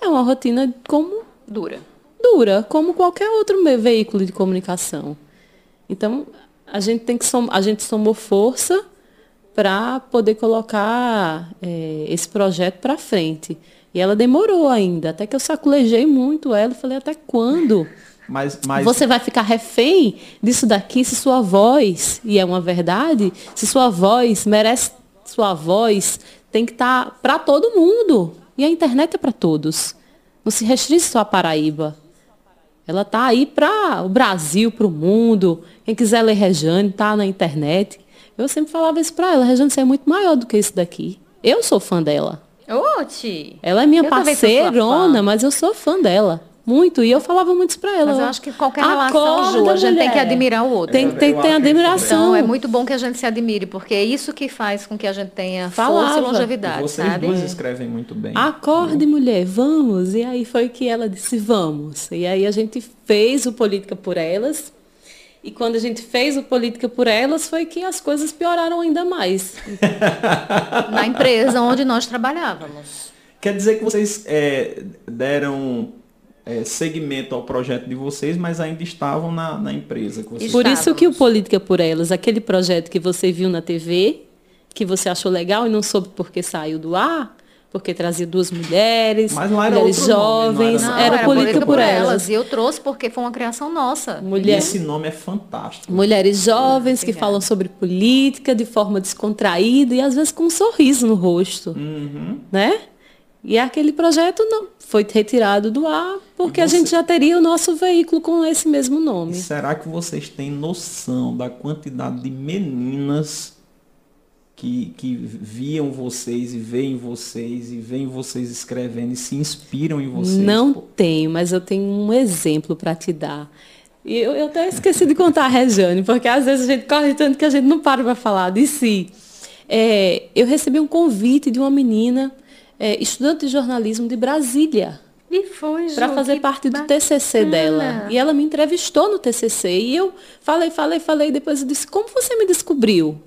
é uma rotina como dura. Dura, como qualquer outro veículo de comunicação. Então, a gente tem que som, a gente somou força para poder colocar é, esse projeto para frente. E ela demorou ainda, até que eu saculejei muito ela e falei, até quando? Mas, mas... Você vai ficar refém disso daqui se sua voz, e é uma verdade, se sua voz merece, sua voz tem que estar tá para todo mundo. E a internet é para todos. Não se restringe só a Paraíba. Ela está aí para o Brasil, para o mundo. Quem quiser ler Rejane, está na internet. Eu sempre falava isso para ela. Rejane, você é muito maior do que isso daqui. Eu sou fã dela. Oxi! Ela é minha eu parceirona, mas eu sou fã dela. Muito. E eu falava muito isso para ela. Mas eu acho que qualquer relação, Ju, a gente tem que admirar o outro. Tem, tem que ter admiração. Então, é muito bom que a gente se admire, porque é isso que faz com que a gente tenha falava. força e longevidade, e vocês sabe? duas escrevem muito bem. Acorde, mulher, vamos. E aí foi que ela disse, vamos. E aí a gente fez o Política por Elas. E quando a gente fez o Política por Elas, foi que as coisas pioraram ainda mais. Na empresa onde nós trabalhávamos. Quer dizer que vocês é, deram é, segmento ao projeto de vocês, mas ainda estavam na, na empresa. Que vocês... Por isso que o Política por Elas, aquele projeto que você viu na TV, que você achou legal e não soube por que saiu do ar, porque trazia duas mulheres, Mas lá era mulheres jovens, nome, era, não, era, política, por, elas. E eu trouxe porque foi uma criação nossa. Mulher... E esse nome é fantástico. Mulheres jovens que falam sobre política de forma descontraída e às vezes com um sorriso no rosto, uhum. né? E aquele projeto não foi retirado do ar porque você... a gente já teria o nosso veículo com esse mesmo nome. E será que vocês têm noção da quantidade de meninas que, que viam vocês e veem vocês e veem vocês escrevendo e se inspiram em vocês? Não pô? tenho, mas eu tenho um exemplo para te dar. E eu, eu até esqueci de contar a Rejane, porque às vezes a gente corre tanto que a gente não para para falar de si. É, eu recebi um convite de uma menina é, estudante de jornalismo de Brasília. E foi, Para fazer parte do TCC dela. E ela me entrevistou no TCC. E eu falei, falei, falei. Depois eu disse, como você me descobriu?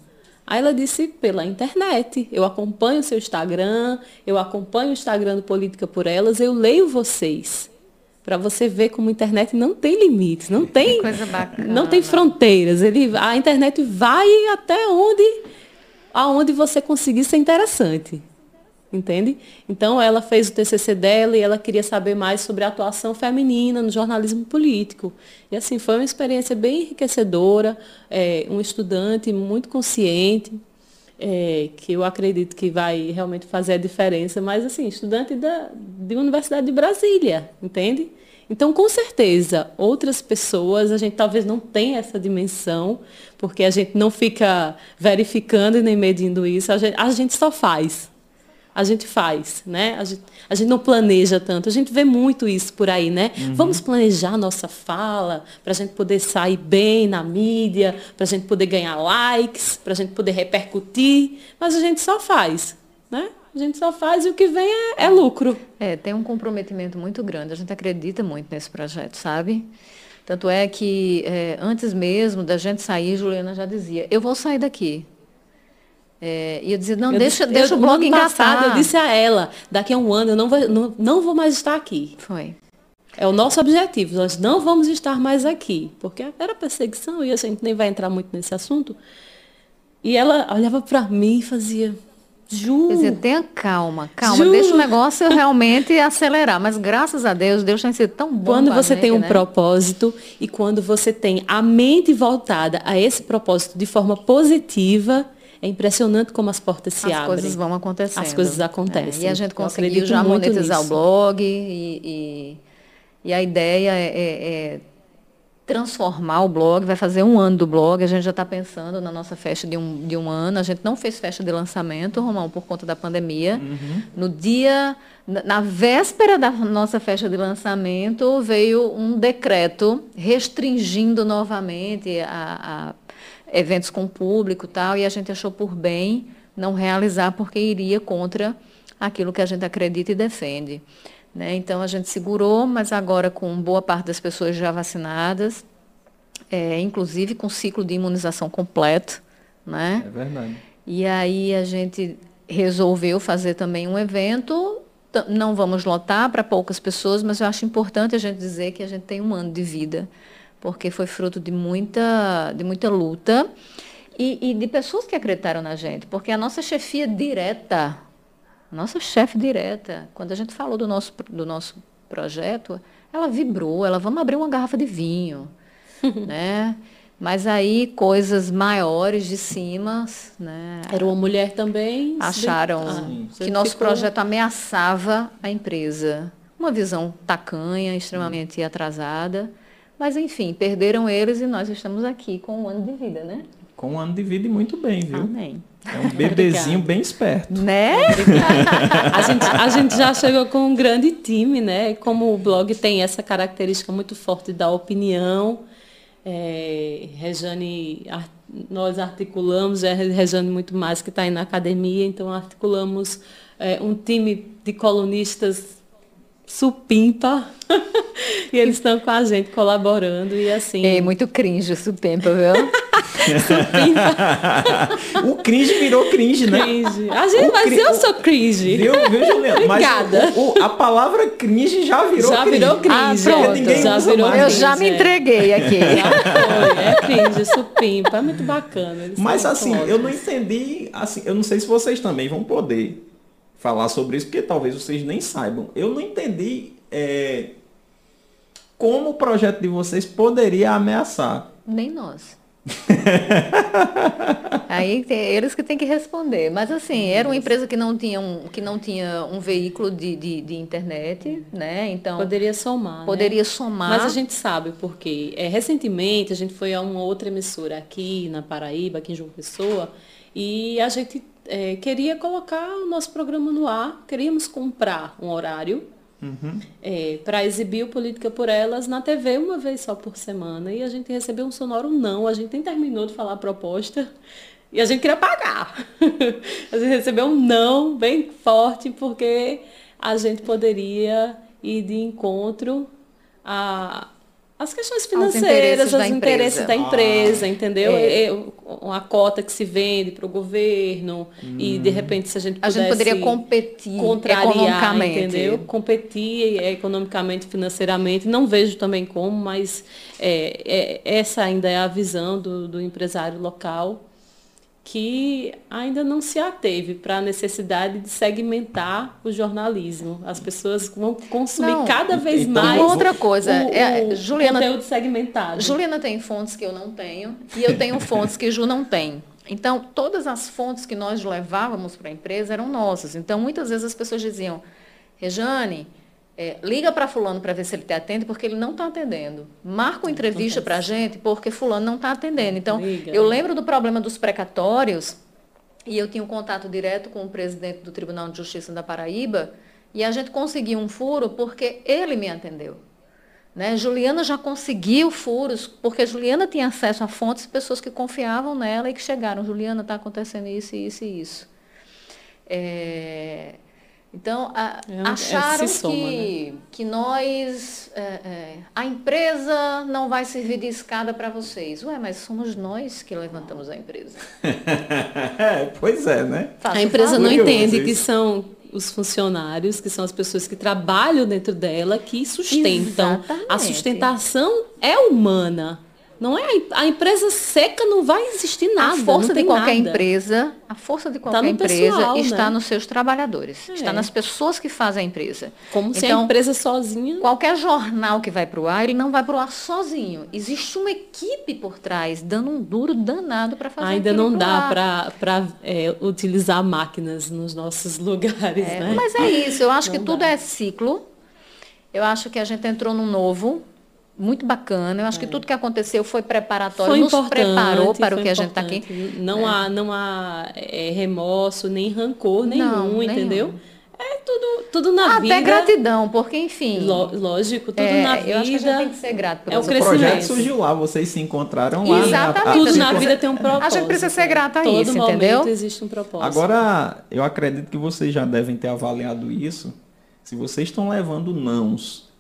Aí ela disse, pela internet. Eu acompanho o seu Instagram, eu acompanho o Instagram do Política por Elas, eu leio vocês. Para você ver como a internet não tem limites, não tem, não tem fronteiras. Ele, a internet vai até onde, aonde você conseguir ser interessante entende? Então ela fez o TCC dela e ela queria saber mais sobre a atuação feminina no jornalismo político. E assim, foi uma experiência bem enriquecedora, é, um estudante muito consciente, é, que eu acredito que vai realmente fazer a diferença, mas assim, estudante da, de Universidade de Brasília, entende? Então, com certeza, outras pessoas, a gente talvez não tenha essa dimensão, porque a gente não fica verificando e nem medindo isso, a gente, a gente só faz a gente faz, né? A gente, a gente, não planeja tanto. A gente vê muito isso por aí, né? Uhum. Vamos planejar nossa fala para a gente poder sair bem na mídia, para a gente poder ganhar likes, para a gente poder repercutir, mas a gente só faz, né? A gente só faz e o que vem é, é lucro. É, tem um comprometimento muito grande. A gente acredita muito nesse projeto, sabe? Tanto é que é, antes mesmo da gente sair, Juliana já dizia: eu vou sair daqui. É, e eu dizia, não, eu deixa, disse, deixa eu, o blog engatar. eu disse a ela, daqui a um ano eu não vou, não, não vou mais estar aqui. Foi. É o nosso objetivo, nós não vamos estar mais aqui, porque era perseguição e a gente nem vai entrar muito nesse assunto. E ela olhava para mim e fazia, Ju. Quer dizer, tenha calma, calma, Ju. deixa o negócio realmente acelerar. Mas graças a Deus, Deus tem sido tão bom. Quando você gente, tem um né? propósito e quando você tem a mente voltada a esse propósito de forma positiva, é impressionante como as portas se as abrem. As coisas vão acontecendo. As coisas acontecem. É, e a gente conseguiu já monetizar nisso. o blog e, e, e, a ideia é, é, é, transformar o blog, vai fazer um ano do blog, a gente já está pensando na nossa festa de um, de um ano. A gente não fez festa de lançamento, Romão, por conta da pandemia. Uhum. No dia, na véspera da nossa festa de lançamento, veio um decreto restringindo novamente a, a eventos com público tal, e a gente achou por bem não realizar porque iria contra aquilo que a gente acredita e defende. Né? Então a gente segurou, mas agora com boa parte das pessoas já vacinadas, é, inclusive com ciclo de imunização completo. Né? É verdade. E aí a gente resolveu fazer também um evento. Não vamos lotar para poucas pessoas, mas eu acho importante a gente dizer que a gente tem um ano de vida porque foi fruto de muita, de muita luta e, e de pessoas que acreditaram na gente, porque a nossa chefia direta, a nossa chefe direta, quando a gente falou do nosso, do nosso projeto, ela vibrou, ela, vamos abrir uma garrafa de vinho, né? Mas aí coisas maiores de cima, né? Era uma mulher também. Acharam ah, que nosso ficou... projeto ameaçava a empresa. Uma visão tacanha, extremamente hum. atrasada. Mas enfim, perderam eles e nós estamos aqui com um ano de vida, né? Com um ano de vida e muito bem, viu? Amém. É um bebezinho bem esperto. Né? a, gente, a gente já chegou com um grande time, né? Como o blog tem essa característica muito forte da opinião, é, Rejane, nós articulamos, é Rejane muito mais que está aí na academia, então articulamos é, um time de colunistas supimpa e eles estão com a gente colaborando e assim. É muito cringe o supimpa, viu? o cringe virou cringe, né? Cringe. A gente, o mas cri... eu sou cringe. Viu, viu Juliana? Obrigada. Mas o, o, a palavra cringe já virou já cringe. Virou cringe. Ah, pronto. Já virou Eu cringe, já me é. entreguei aqui. Já foi. É cringe, supimpa. É muito bacana. Eles mas assim, eu não entendi. Assim, eu não sei se vocês também vão poder falar sobre isso, porque talvez vocês nem saibam. Eu não entendi é, como o projeto de vocês poderia ameaçar. Nem nós. Aí tem, eles que têm que responder. Mas assim, era uma empresa que não tinha um, que não tinha um veículo de, de, de internet, né? Então. Poderia somar. Né? Poderia né? somar. Mas a gente sabe porque é, recentemente a gente foi a uma outra emissora aqui na Paraíba, aqui em João Pessoa, e a gente é, queria colocar o nosso programa no ar, queríamos comprar um horário uhum. é, para exibir o Política por Elas na TV uma vez só por semana. E a gente recebeu um sonoro não, a gente nem terminou de falar a proposta. E a gente queria pagar. a gente recebeu um não bem forte, porque a gente poderia ir de encontro a, as questões financeiras, os interesses, da empresa, ah, entendeu? É. Uma cota que se vende para o governo hum. e de repente se a gente pudesse a gente poderia competir economicamente, entendeu? Competir economicamente, financeiramente. Não vejo também como, mas é, é, essa ainda é a visão do, do empresário local que ainda não se ateve para a necessidade de segmentar o jornalismo. As pessoas vão consumir não, cada vez então, mais. outra coisa, o, é, Juliana, conteúdo segmentado. Juliana tem fontes que eu não tenho e eu tenho fontes que Ju não tem. Então, todas as fontes que nós levávamos para a empresa eram nossas. Então, muitas vezes as pessoas diziam, Rejane, é, liga para fulano para ver se ele te atende, porque ele não está atendendo. Marca uma entrevista para a gente, porque fulano não está atendendo. Então, liga. eu lembro do problema dos precatórios, e eu tinha um contato direto com o presidente do Tribunal de Justiça da Paraíba, e a gente conseguiu um furo porque ele me atendeu. Né? Juliana já conseguiu furos, porque Juliana tinha acesso a fontes, pessoas que confiavam nela e que chegaram. Juliana, está acontecendo isso, isso e isso. É... Então, a, é, acharam soma, que, né? que nós, é, é, a empresa não vai servir de escada para vocês. Ué, mas somos nós que levantamos a empresa. pois é, né? Faço a empresa não entende que são os funcionários, que são as pessoas que trabalham dentro dela, que sustentam. Exatamente. A sustentação é humana. Não é a empresa seca não vai existir nada. A força de qualquer nada. empresa, a força de tá qualquer tá empresa pessoal, está né? nos seus trabalhadores, é. está nas pessoas que fazem a empresa. Como então, se a então, empresa sozinha. Qualquer jornal que vai para o ar, ele não vai para o ar sozinho. Existe uma equipe por trás dando um duro danado para fazer. Ainda não dá para é, utilizar máquinas nos nossos lugares, é, né? Mas é isso. Eu acho não que dá. tudo é ciclo. Eu acho que a gente entrou num novo muito bacana. Eu acho é. que tudo que aconteceu foi preparatório, foi nos preparou para o que a gente está aqui. Não é. há, não há é, remorso, nem rancor nenhum, não, entendeu? Nenhum. É tudo, tudo na Até vida. Até gratidão, porque enfim. lógico, tudo é, na vida. Eu acho que a gente tem que ser grato pelo é o crescimento. projeto surgiu lá, vocês se encontraram lá. Né? Exatamente. Né? tudo na vida tem um propósito. A gente precisa ser grato a Todo isso, entendeu? existe um propósito. Agora, eu acredito que vocês já devem ter avaliado isso. Se vocês estão levando nãos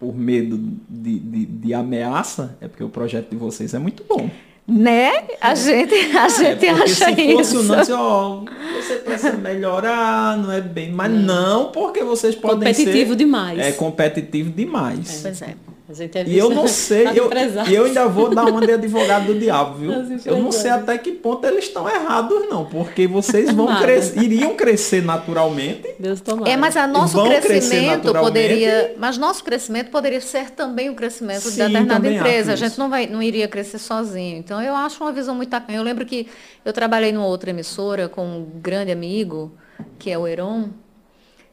por medo de, de, de, ameaça, é porque o projeto de vocês é muito bom. Né? A gente, a é, gente é, acha se fosse isso. o não, ó, você precisa melhorar, não é bem, mas não, porque vocês podem competitivo ser, demais. É competitivo demais. É. Pois é. A gente é E eu não sei, eu, e eu ainda vou dar uma de advogado do diabo, viu? Eu não sei até que ponto eles estão errados, não, porque vocês vão crescer, iriam crescer naturalmente. Deus tomara. É, mas a nosso crescimento poderia, mas nosso crescimento poderia ser também o crescimento Sim, de determinada empresa. A gente não vai, não iria crescer sozinho. Então eu acho uma visão muito tacanha. Eu lembro que eu trabalhei numa outra emissora com um grande amigo, que é o Heron,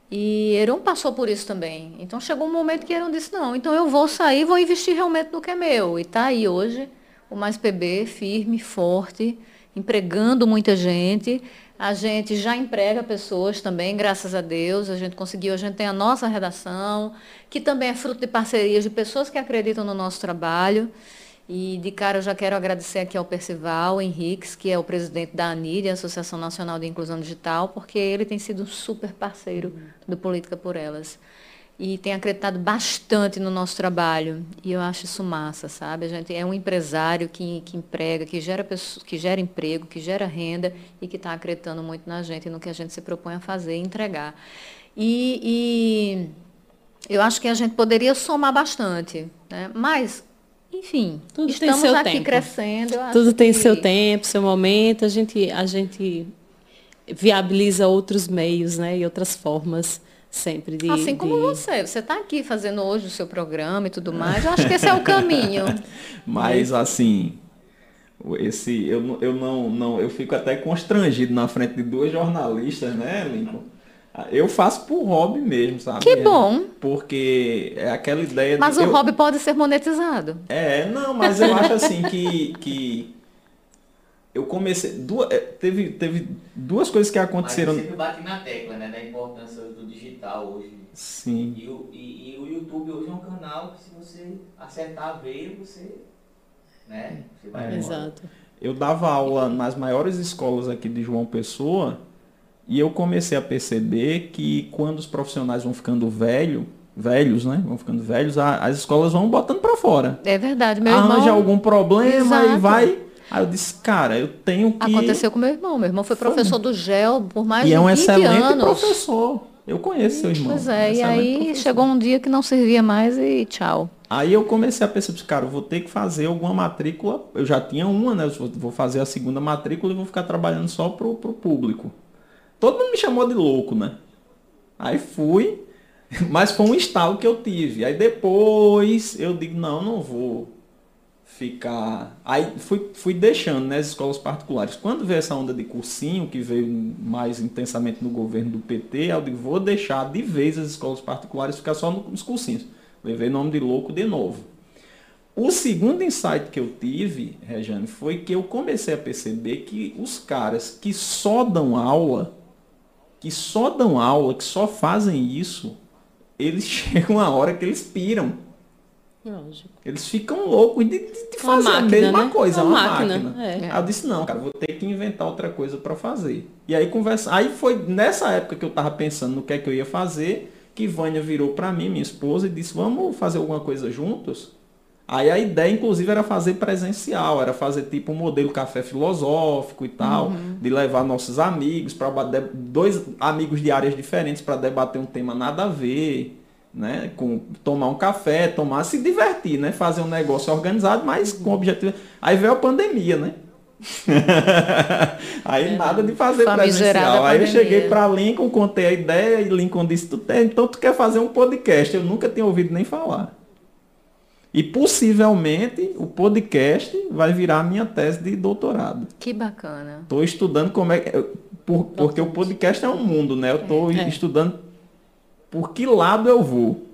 e Heron passou por isso também. Então chegou um momento que Heron disse, não, então eu vou sair, vou investir realmente no que é meu. E está aí hoje o Mais PB, firme, forte, empregando muita gente. A gente já emprega pessoas também, graças a Deus. A gente conseguiu, a gente tem a nossa redação, que também é fruto de parcerias de pessoas que acreditam no nosso trabalho. E de cara eu já quero agradecer aqui ao Percival Henriques, que é o presidente da ANID, Associação Nacional de Inclusão Digital, porque ele tem sido um super parceiro do Política por Elas. E tem acreditado bastante no nosso trabalho. E eu acho isso massa, sabe? A gente é um empresário que, que emprega, que gera, que gera emprego, que gera renda e que está acreditando muito na gente e no que a gente se propõe a fazer e entregar. E, e eu acho que a gente poderia somar bastante. Né? Mas, enfim, Tudo tem estamos seu aqui tempo. crescendo. Tudo tem que- seu tempo, seu momento. A gente, a gente viabiliza outros meios, né? E outras formas sempre de. Assim como de- você. Você está aqui fazendo hoje o seu programa e tudo mais. Eu acho que esse é o caminho. Mas assim, esse eu, eu não, não eu fico até constrangido na frente de duas jornalistas, né, Lincoln? Eu faço por hobby mesmo, sabe? Que bom. Porque é aquela ideia Mas de o eu- hobby pode ser monetizado. É, não, mas eu acho assim que, que eu comecei. Duas, é, teve, teve duas coisas que Mas aconteceram. eu sempre bate na tecla, né? Da importância do digital hoje. Sim. E o, e, e o YouTube hoje é um canal que se você acertar a veia, você. Né? Você vai embora. Exato. Eu dava aula nas maiores escolas aqui de João Pessoa e eu comecei a perceber que quando os profissionais vão ficando velho, velhos, né? Vão ficando velhos, a- as escolas vão botando para fora. É verdade. Meu Arranja irmão. algum problema e Exato. vai. Aí eu disse, cara, eu tenho que. Aconteceu com meu irmão. Meu irmão foi Foi. professor do GEL por mais E de é um 20 excelente anos. professor. Eu conheço seu irmão. Pois é, e aí professor. chegou um dia que não servia mais e tchau. Aí eu comecei a perceber, cara, eu vou ter que fazer alguma matrícula. Eu já tinha uma, né? Eu vou- vou fazer a segunda matrícula e vou ficar trabalhando só pro, pro público. Todo mundo me chamou de louco, né? Aí fui, mas foi um estalo que eu tive. Aí depois eu digo, não, não vou ficar. Aí fui, fui deixando né, as escolas particulares. Quando veio essa onda de cursinho, que veio mais intensamente no governo do PT, eu digo, vou deixar de vez as escolas particulares ficar só nos cursinhos. Levei nome de louco de novo. O segundo insight que eu tive, Rejane, foi que eu comecei a perceber que os caras que só dão aula, que só dão aula, que só fazem isso, eles chegam a hora que eles piram. Lógico. Eles ficam loucos de, de- de fazer a máquina, mesma né? coisa, Uma uma máquina, máquina. é. Aí eu disse, não, cara, vou ter que inventar outra coisa para fazer. E aí conversa, aí foi nessa época que eu tava pensando no que é que eu ia fazer, que Vânia virou para mim, minha esposa, e disse, vamos fazer alguma coisa juntos? Aí a ideia, inclusive, era fazer presencial, era fazer tipo um modelo café filosófico e tal, de levar nossos amigos, para dois amigos de áreas diferentes para debater um tema nada a ver, né? Com tomar um café, tomar, se divertir, né? Fazer um negócio organizado, mas com objetivo. Aí veio a pandemia, né? aí nada de fazer presencial. Aí eu cheguei para Lincoln, contei a ideia e Lincoln disse, tu tem, então tu quer fazer um podcast? Eu nunca tinha ouvido nem falar. E possivelmente o podcast vai virar a minha tese de doutorado. Que bacana. Estou estudando como é por- porque o podcast é um mundo, né? Eu estou É. estudando por que lado eu vou.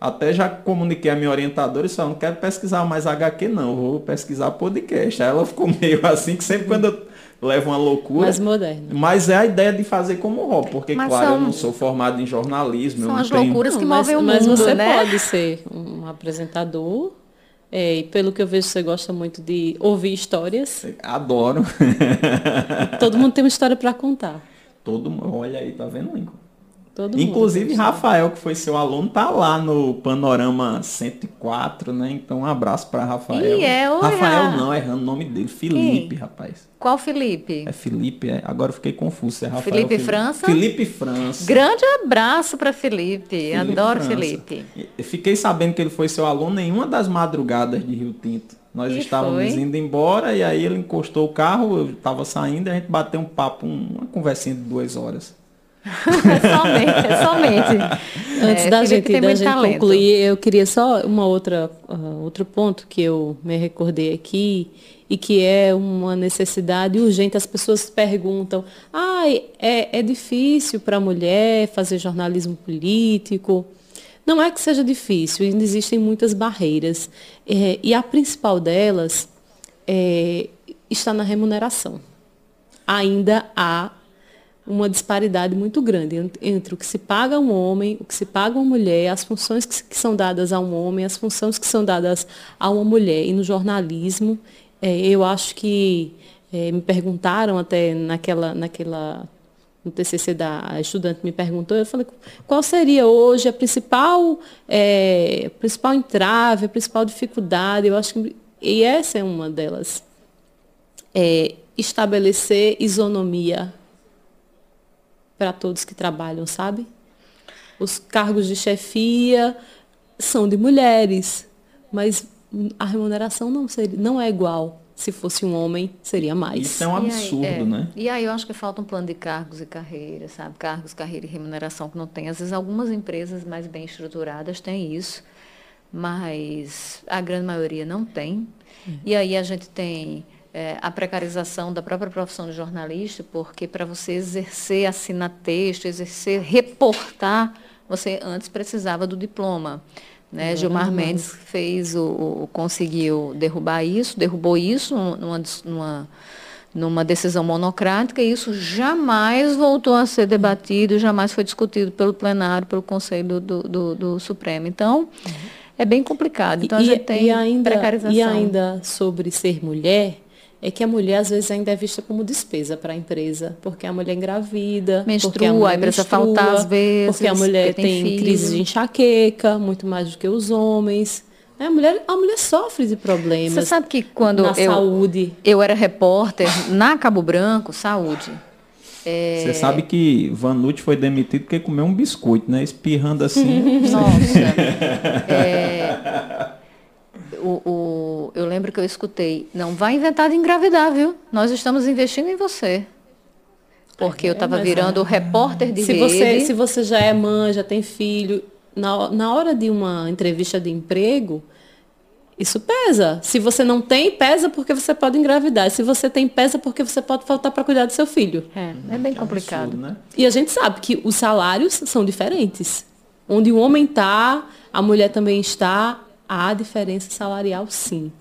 Até já comuniquei a minha orientadora e disse, "Ó, não quero pesquisar mais HQ, não, vou pesquisar podcast. Aí ela ficou meio assim, que sempre quando eu levo uma loucura. Mais moderno. Mas é a ideia de fazer como hobby, porque, Mas claro, são- eu não sou formado em jornalismo. eu São não as tenho... loucuras que mas, movem o mas mundo, você né? pode ser um apresentador. é, e pelo que eu vejo, você gosta muito de ouvir histórias. Adoro. Todo mundo tem uma história para contar. Todo mundo. Olha aí, tá vendo, Lincoln? Todo Inclusive. Rafael, que foi seu aluno, tá lá no Panorama 104, né? Então, um abraço para Rafael. Ih, é, olha. Rafael não, errando o nome dele. Felipe, Quem? rapaz. Qual Felipe? É Felipe, é. Agora eu fiquei confuso. É Rafael. Felipe França? Felipe França. Grande abraço para Felipe. Felipe Adoro França. Felipe. Eu fiquei sabendo que ele foi seu aluno em uma das madrugadas de Rio Tinto. Nós E estávamos foi? indo embora e aí ele encostou o carro, eu estava saindo e a gente bateu um papo, um- uma conversinha de duas horas. somente, somente. Antes É, da gente, da gente talento. concluir, eu queria só uma outra, ah, outro ponto que eu me recordei aqui e que é uma necessidade urgente. As pessoas perguntam, ah, é, é difícil para a mulher fazer jornalismo político? Não é que seja difícil, ainda existem muitas barreiras. É, e a principal delas é, está na remuneração. Ainda há uma disparidade muito grande ent- entre o que se paga a um homem, o que se paga a uma mulher, as funções que, são dadas a um homem, as funções que são dadas a uma mulher. E no jornalismo, eh, eu acho que eh, me perguntaram até naquela, naquela no TCC da a estudante me perguntou, eu falei, qual seria hoje a principal, eh, principal entrave, a principal dificuldade? Eu acho que e essa é uma delas. É estabelecer isonomia para todos que trabalham, sabe? Os cargos de chefia são de mulheres, mas a remuneração não, seria, não é igual. Se fosse um homem, seria mais. Isso é um E aí, absurdo, é. né? E aí eu acho que falta um plano de cargos e carreira, sabe? Cargos, carreira e remuneração que não tem. Às vezes algumas empresas mais bem estruturadas têm isso, mas a grande maioria não tem. E aí a gente tem é, a precarização da própria profissão de jornalista, porque para você exercer, assinar texto, exercer, reportar, você antes precisava do diploma. Né? Gilmar Mendes fez o, o- conseguiu derrubar isso, derrubou isso numa, numa, numa decisão monocrática e isso jamais voltou a ser debatido, jamais foi discutido pelo plenário, pelo Conselho do, do, do Supremo. Então, é bem complicado. Então, a gente tem ainda, precarização. e ainda sobre ser mulher, é que a mulher às vezes ainda é vista como despesa para a empresa, porque a mulher engravida, Menstrua, porque a mulher precisa menstrua, faltar às vezes, porque a mulher porque tem tem, crise de enxaqueca, muito mais do que os homens. né? A mulher, a mulher sofre de problemas Você sabe que quando na eu, saúde. eu era repórter na Cabo Branco, saúde, é, Você sabe que Vanucci foi demitido porque comeu um biscoito, né? Espirrando assim. Nossa. É, o, o- eu lembro que eu escutei, não vai inventar de engravidar, viu? Nós estamos investindo em você. Porque eu estava mas virando repórter de Se rede. você, se você já é mãe, já tem filho, na, na hora de uma entrevista de emprego, isso pesa. Se você não tem, pesa porque você pode engravidar. Se você tem, pesa porque você pode faltar para cuidar do seu filho. É, é bem complicado. Absurdo, né? E a gente sabe que os salários são diferentes. Onde o homem está, a mulher também está, há diferença salarial sim.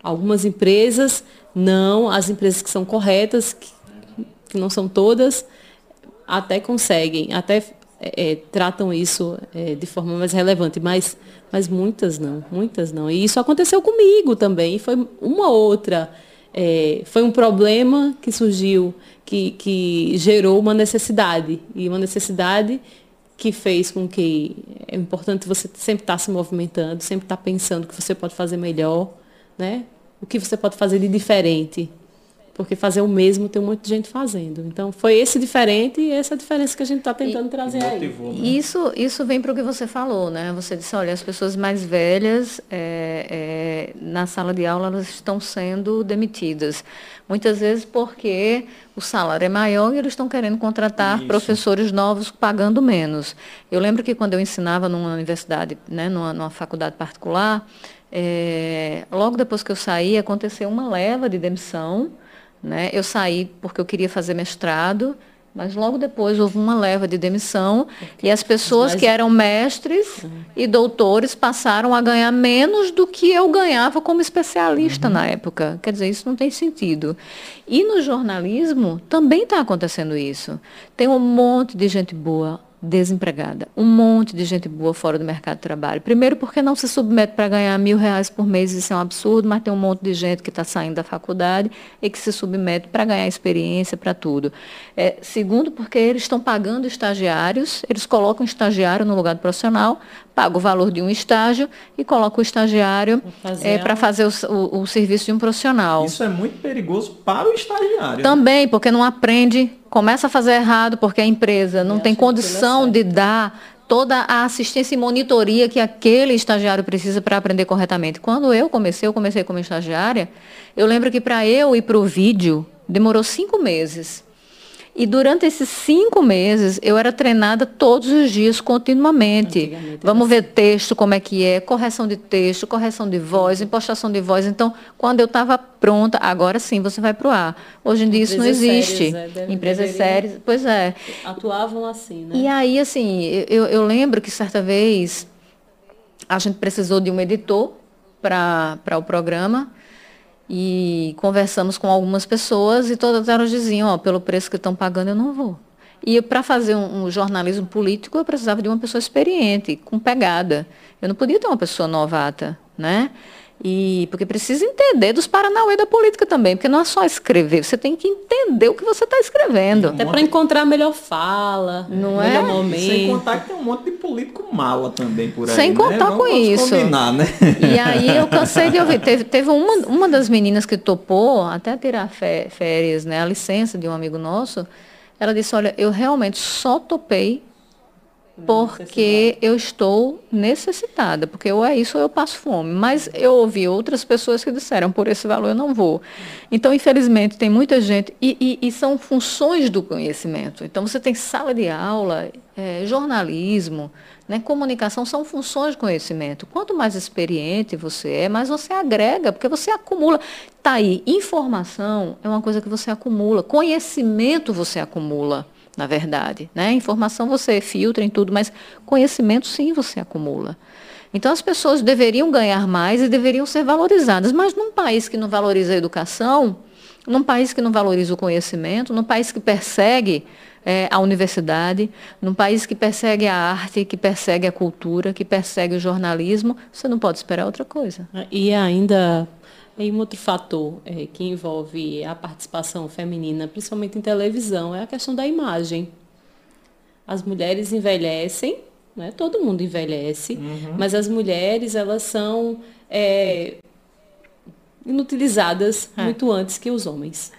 Algumas empresas não, as empresas que são corretas, que, que não são todas, até conseguem, até é, é, tratam isso é, de forma mais relevante, mas, mas muitas não, muitas não. E isso aconteceu comigo também, foi uma outra. é, foi um problema que surgiu, que, que gerou uma necessidade, e uma necessidade que fez com que é importante você sempre estar se movimentando, sempre estar pensando o que você pode fazer melhor, né? O que você pode fazer de diferente. Porque fazer o mesmo tem um monte de gente fazendo. Então, foi esse diferente e essa diferença que a gente está tentando trazer aí. Motivou, né? Isso, isso vem para o que você falou, né? Você disse, olha, as pessoas mais velhas é, é, na sala de aula elas estão sendo demitidas. Muitas vezes porque o salário é maior e eles estão querendo contratar Isso. professores novos pagando menos. Eu lembro que quando eu ensinava numa universidade, né, numa, numa faculdade particular, é, logo depois que eu saí, aconteceu uma leva de demissão. Né? Eu saí porque eu queria fazer mestrado, mas logo depois houve uma leva de demissão e as pessoas que eram mestres e doutores passaram a ganhar menos do que eu ganhava como especialista na época. Quer dizer, isso não tem sentido. E no jornalismo também está acontecendo isso. Tem um monte de gente boa, desempregada. Um monte de gente boa fora do mercado de trabalho. Primeiro porque não se submete para ganhar mil reais por mês, isso é um absurdo, mas tem um monte de gente que está saindo da faculdade e que se submete para ganhar experiência, para tudo. É, segundo porque eles estão pagando estagiários, eles colocam estagiário no lugar do profissional, paga o valor de um estágio e coloca o estagiário para fazer, é, fazer o, o, o, serviço de um profissional. Isso é muito perigoso para o estagiário. Também, porque não aprende, começa a fazer errado, porque a empresa não tem condição de dar toda a assistência e monitoria que aquele estagiário precisa para aprender corretamente. Quando eu comecei, eu comecei como estagiária, eu lembro que para eu ir para o vídeo, demorou cinco meses. E durante esses cinco meses, eu era treinada todos os dias, continuamente. Vamos ver texto, como é que é, correção de texto, correção de voz, impostação de voz. Então, quando eu estava pronta, agora sim você vai para o ar. Hoje em dia isso não existe. Sérias, né? Empresas sérias, pois é. Atuavam assim, né? E aí, assim, eu, eu lembro que certa vez a gente precisou de um editor para o programa e conversamos com algumas pessoas e todas elas diziam, ó, pelo preço que estão pagando eu não vou. E para fazer um, um, jornalismo político eu precisava de uma pessoa experiente, com pegada. Eu não podia ter uma pessoa novata, né? E porque precisa entender dos paranauê da política também, porque não é só escrever, você tem que entender o que você está escrevendo. Até para encontrar a melhor fala, não melhor é? momento. Sem contar que tem um monte de político mala também por aí. Sem né? contar né? com isso. Combinar, né? E aí eu cansei de ouvir. Teve, teve uma, uma das meninas que topou até tirar férias, né, a licença de um amigo nosso. Ela disse, olha, eu realmente só topei porque eu estou necessitada, porque ou é isso ou eu passo fome. Mas eu ouvi outras pessoas que disseram, por esse valor eu não vou. Então, infelizmente, tem muita gente, e, e, e são funções do conhecimento. Então, você tem sala de aula, é, jornalismo, né, comunicação, são funções de conhecimento. Quanto mais experiente você é, mais você agrega, porque você acumula. Está aí, informação é uma coisa que você acumula, conhecimento você acumula na verdade. Né? Informação você filtra em tudo, mas conhecimento sim você acumula. Então as pessoas deveriam ganhar mais e deveriam ser valorizadas. Mas num país que não valoriza a educação, num país que não valoriza o conhecimento, num país que persegue é, a universidade, num país que persegue a arte, que persegue a cultura, que persegue o jornalismo, você não pode esperar outra coisa. E ainda e um outro fator é, que envolve a participação feminina, principalmente em televisão, é a questão da imagem. As mulheres envelhecem, né? todo mundo envelhece, uhum. mas as mulheres elas são é, inutilizadas é. muito antes que os homens.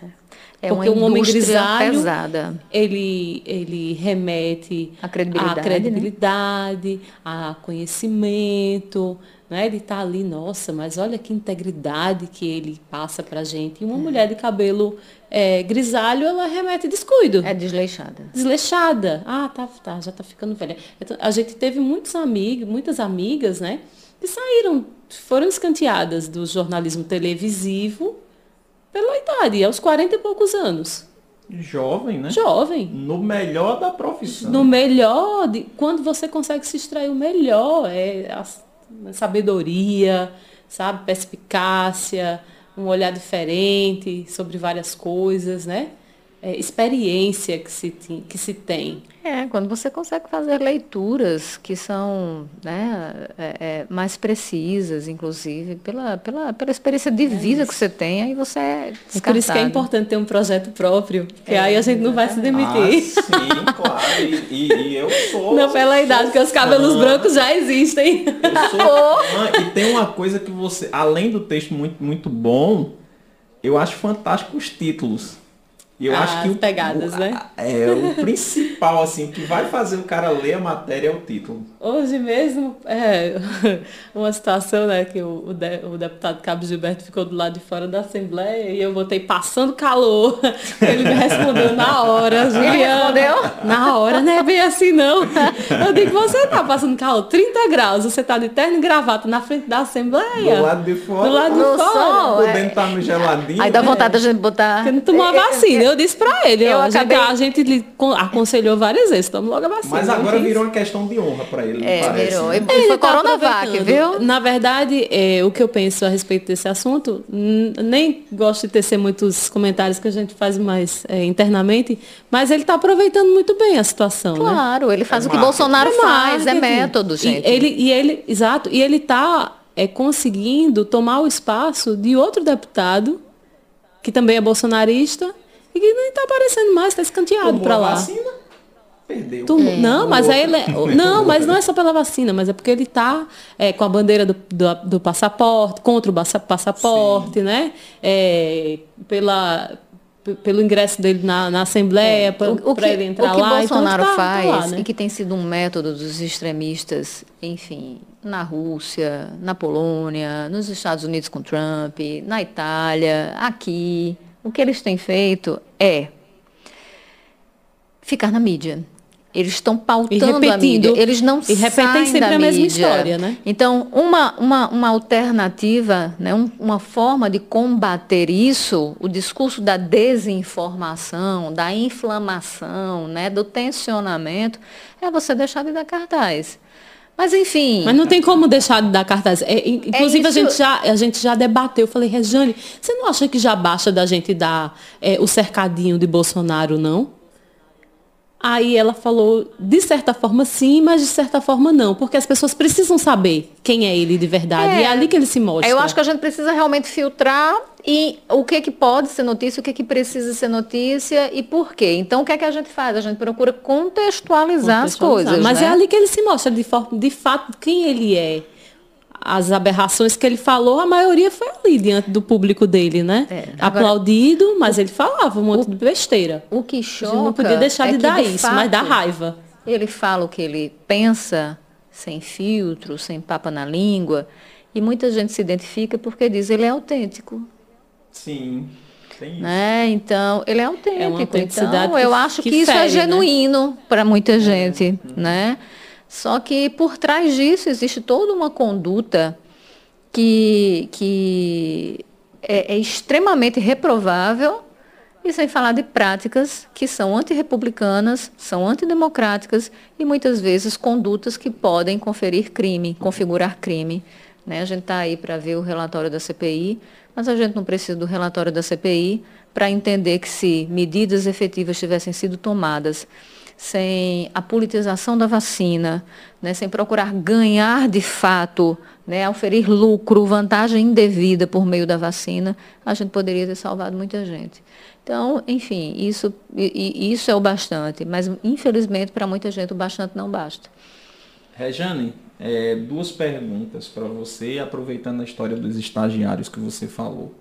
É Porque um homem grisalho, pesada. Ele, ele remete a credibilidade, a, credibilidade, né? a conhecimento, né? Ele está ali, nossa, mas olha que integridade que ele passa para a gente. E uma é. mulher de cabelo é, grisalho, ela remete descuido. É desleixada. Desleixada. Ah, tá, tá já está ficando velha. Então, a gente teve muitos amigos, muitas amigas, né? Que saíram, foram escanteadas do jornalismo televisivo pela idade, aos 40 e poucos anos. Jovem, né? Jovem. No melhor da profissão. No melhor, de, quando você consegue se extrair o melhor, é sabedoria, sabe, perspicácia, um olhar diferente sobre várias coisas, né? É, experiência que se, que se tem. É, quando você consegue fazer leituras que são né, é, é, mais precisas, inclusive, pela, pela, pela experiência de é vida que você tem, aí você é descartado. Por isso que é importante ter um projeto próprio, porque aí a gente não vai se demitir. Ah, sim, claro. E, e, e, eu sou. Não pela idade, porque os cabelos fã. brancos já existem. Eu sou fã, e tem uma coisa que você, além do texto muito, muito bom, eu acho fantástico os títulos. E eu As acho que o, pegadas, o, né? É, o principal, assim, que vai fazer o cara ler a matéria é o título. Hoje mesmo, é, uma situação, né, que o, o, de, o deputado Cabo Gilberto ficou do lado de fora da Assembleia e eu botei passando calor. Ele me respondeu na hora, Juliana. Ele respondeu? Na hora, não é bem assim não. Eu digo, você tá passando calor, 30 graus, você tá de terno e gravata na frente da Assembleia. Do lado de fora. Do lado de fora. Sol, Podendo é. estar no geladinho. Aí dá vontade da gente botar... Porque não tomou a vacina eu disse para ele, ó, acabei... a, gente, a gente aconselhou várias vezes, toma logo a vacina. Mas agora virou uma questão de honra para ele. Ele, É, parece. virou. né? E Ele foi tá Coronavac, viu? Na verdade, é, o que eu penso a respeito desse assunto, nem gosto de tecer muitos comentários que a gente faz mais é, internamente, mas ele está aproveitando muito bem a situação, né? Claro, ele faz É o que marketing. Bolsonaro faz, é marketing. método, gente. E ele, e ele, exato, e ele está conseguindo tomar o espaço de outro deputado, que também é bolsonarista, e que nem está aparecendo mais, está escanteado para lá. vacina, perdeu. Tu- Não, mas aí ele é- Não, mas não é só pela vacina, mas é porque ele está com a bandeira do, do, do passaporte, contra o passa- passaporte, né? É, pela, pelo ingresso dele na, na Assembleia, para É, que, ele entrar o que lá. Bolsonaro então, tá- tá faz, lá, né? e que tem sido um método dos extremistas, enfim, na Rússia, na Polônia, nos Estados Unidos com Trump, na Itália, aqui, o que eles têm feito é ficar na mídia. Eles estão pautando a mídia. Eles não e repetem saem sempre da a mesma história, né? Então, uma, uma, uma alternativa, né, um- uma forma de combater isso, o discurso da desinformação, da inflamação, né, do tensionamento, é você deixar de dar cartaz. Mas, enfim. Mas não tem como deixar de dar cartaz. É, in- inclusive, a, isso- gente já, a gente já debateu. Eu falei, Rejane, você não acha que já basta da gente dar é, o cercadinho de Bolsonaro, não? Aí ela falou, de certa forma sim, mas de certa forma não. Porque as pessoas precisam saber quem é ele de verdade. É. e é ali que ele se mostra. Eu acho que a gente precisa realmente filtrar e o que, que pode ser notícia, o que, que precisa ser notícia e por quê. Então, o que é que a gente faz? A gente procura contextualizar, as Contextualizar. coisas. Mas né? é ali que ele se mostra de, forma, de fato quem ele é. As aberrações que ele falou, a maioria foi ali diante do público dele, né? É, agora- Aplaudido, mas ele falava um monte de besteira. O que choca gente não podia deixar é de dar de isso, fato, mas dá raiva. Ele fala o que ele pensa, sem filtro, sem papa na língua, e muita gente se identifica porque diz ele é autêntico. Sim, tem isso. Né? Então, ele é autêntico. É então, eu acho que, que isso é fere, né? genuíno para muita gente, né? Só que por trás disso existe toda uma conduta que, que é, é extremamente reprovável e sem falar de práticas que são antirrepublicanas, são antidemocráticas e muitas vezes condutas que podem conferir crime, configurar crime. Né? A gente está aí para ver o relatório da CPI, mas a gente não precisa do relatório da CPI para entender que se medidas efetivas tivessem sido tomadas sem a politização da vacina, né, sem procurar ganhar de fato, né, oferir lucro, vantagem indevida por meio da vacina, a gente poderia ter salvado muita gente. Então, enfim, isso, isso é o bastante, mas infelizmente para muita gente o bastante não basta. Rejane, é, duas perguntas para você, aproveitando a história dos estagiários que você falou.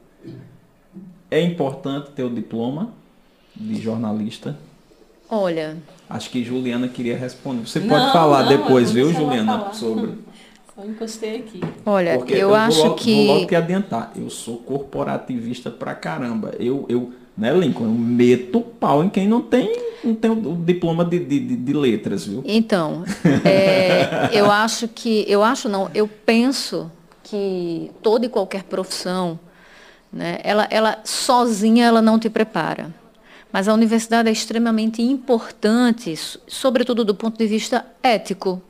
É importante ter o diploma de jornalista? Olha, Acho que Juliana queria responder. Você Não, pode falar não, depois, eu viu, vou Juliana, falar. sobre. Só encostei aqui. olha, Porque eu, vou acho logo- que Vou logo te adiantar. Eu sou corporativista pra caramba. Eu, eu né, Lincoln, eu meto pau em quem não tem, não tem o, diploma de, de, de- de letras, viu? Então, é, eu acho que, eu acho não, eu penso que toda e qualquer profissão, né, ela, ela sozinha ela não te prepara. Mas a universidade é extremamente importante, so- sobretudo do ponto de vista ético.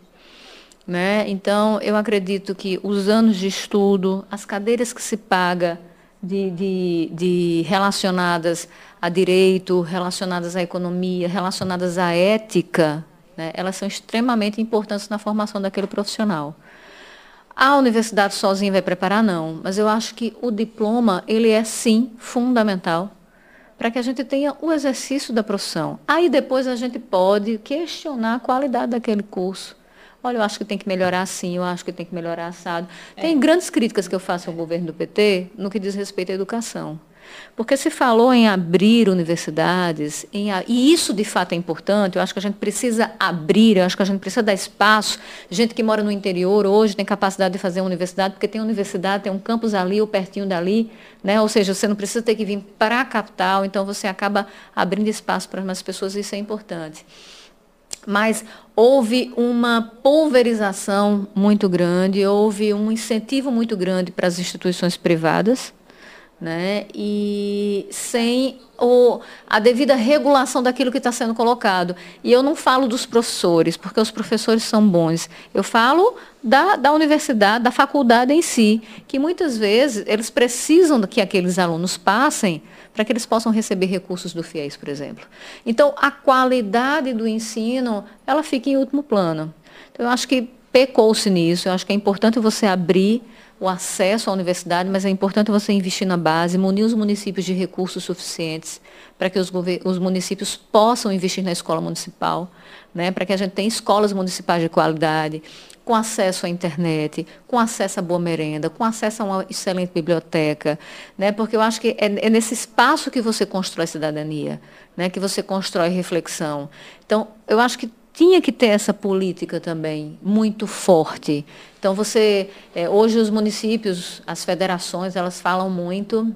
Né? Então, eu acredito que os anos de estudo, as cadeiras que se paga de, de, de relacionadas a direito, relacionadas à economia, relacionadas à ética, né? elas são extremamente importantes na formação daquele profissional. A universidade sozinha vai preparar, não. Mas eu acho que o diploma, ele é sim fundamental para que a gente tenha o exercício da profissão. Aí depois a gente pode questionar a qualidade daquele curso. Olha, eu acho que tem que melhorar assim, eu acho que tem que melhorar assado. Tem grandes críticas que eu faço ao governo do PT no que diz respeito à educação. Porque se falou em abrir universidades, em e isso de fato é importante, eu acho que a gente precisa abrir, eu acho que a gente precisa dar espaço. Gente que mora no interior hoje tem capacidade de fazer uma universidade, porque tem universidade, tem um campus ali ou pertinho dali, né? ou seja, você não precisa ter que vir para a capital, então você acaba abrindo espaço para mais pessoas, isso é importante mas houve uma pulverização muito grande, houve um incentivo muito grande para as instituições privadas, né? E sem o, a devida regulação daquilo que está sendo colocado. E eu não falo dos professores, porque os professores são bons. Eu falo da, da universidade, da faculdade em si, que muitas vezes eles precisam que aqueles alunos passem para que eles possam receber recursos do FIES, por exemplo. Então, a qualidade do ensino, ela fica em último plano. Então, eu acho que pecou-se nisso, eu acho que é importante você abrir o acesso à universidade, mas é importante você investir na base, munir os municípios de recursos suficientes para que os, os municípios possam investir na escola municipal, né, para que a gente tenha escolas municipais de qualidade, com acesso à internet, com acesso à boa merenda, com acesso a uma excelente biblioteca, né, porque eu acho que é, é nesse espaço que você constrói cidadania, né, que você constrói reflexão. Então, eu acho que tinha que ter essa política também muito forte. Então você, é, hoje os municípios, as federações, elas falam muito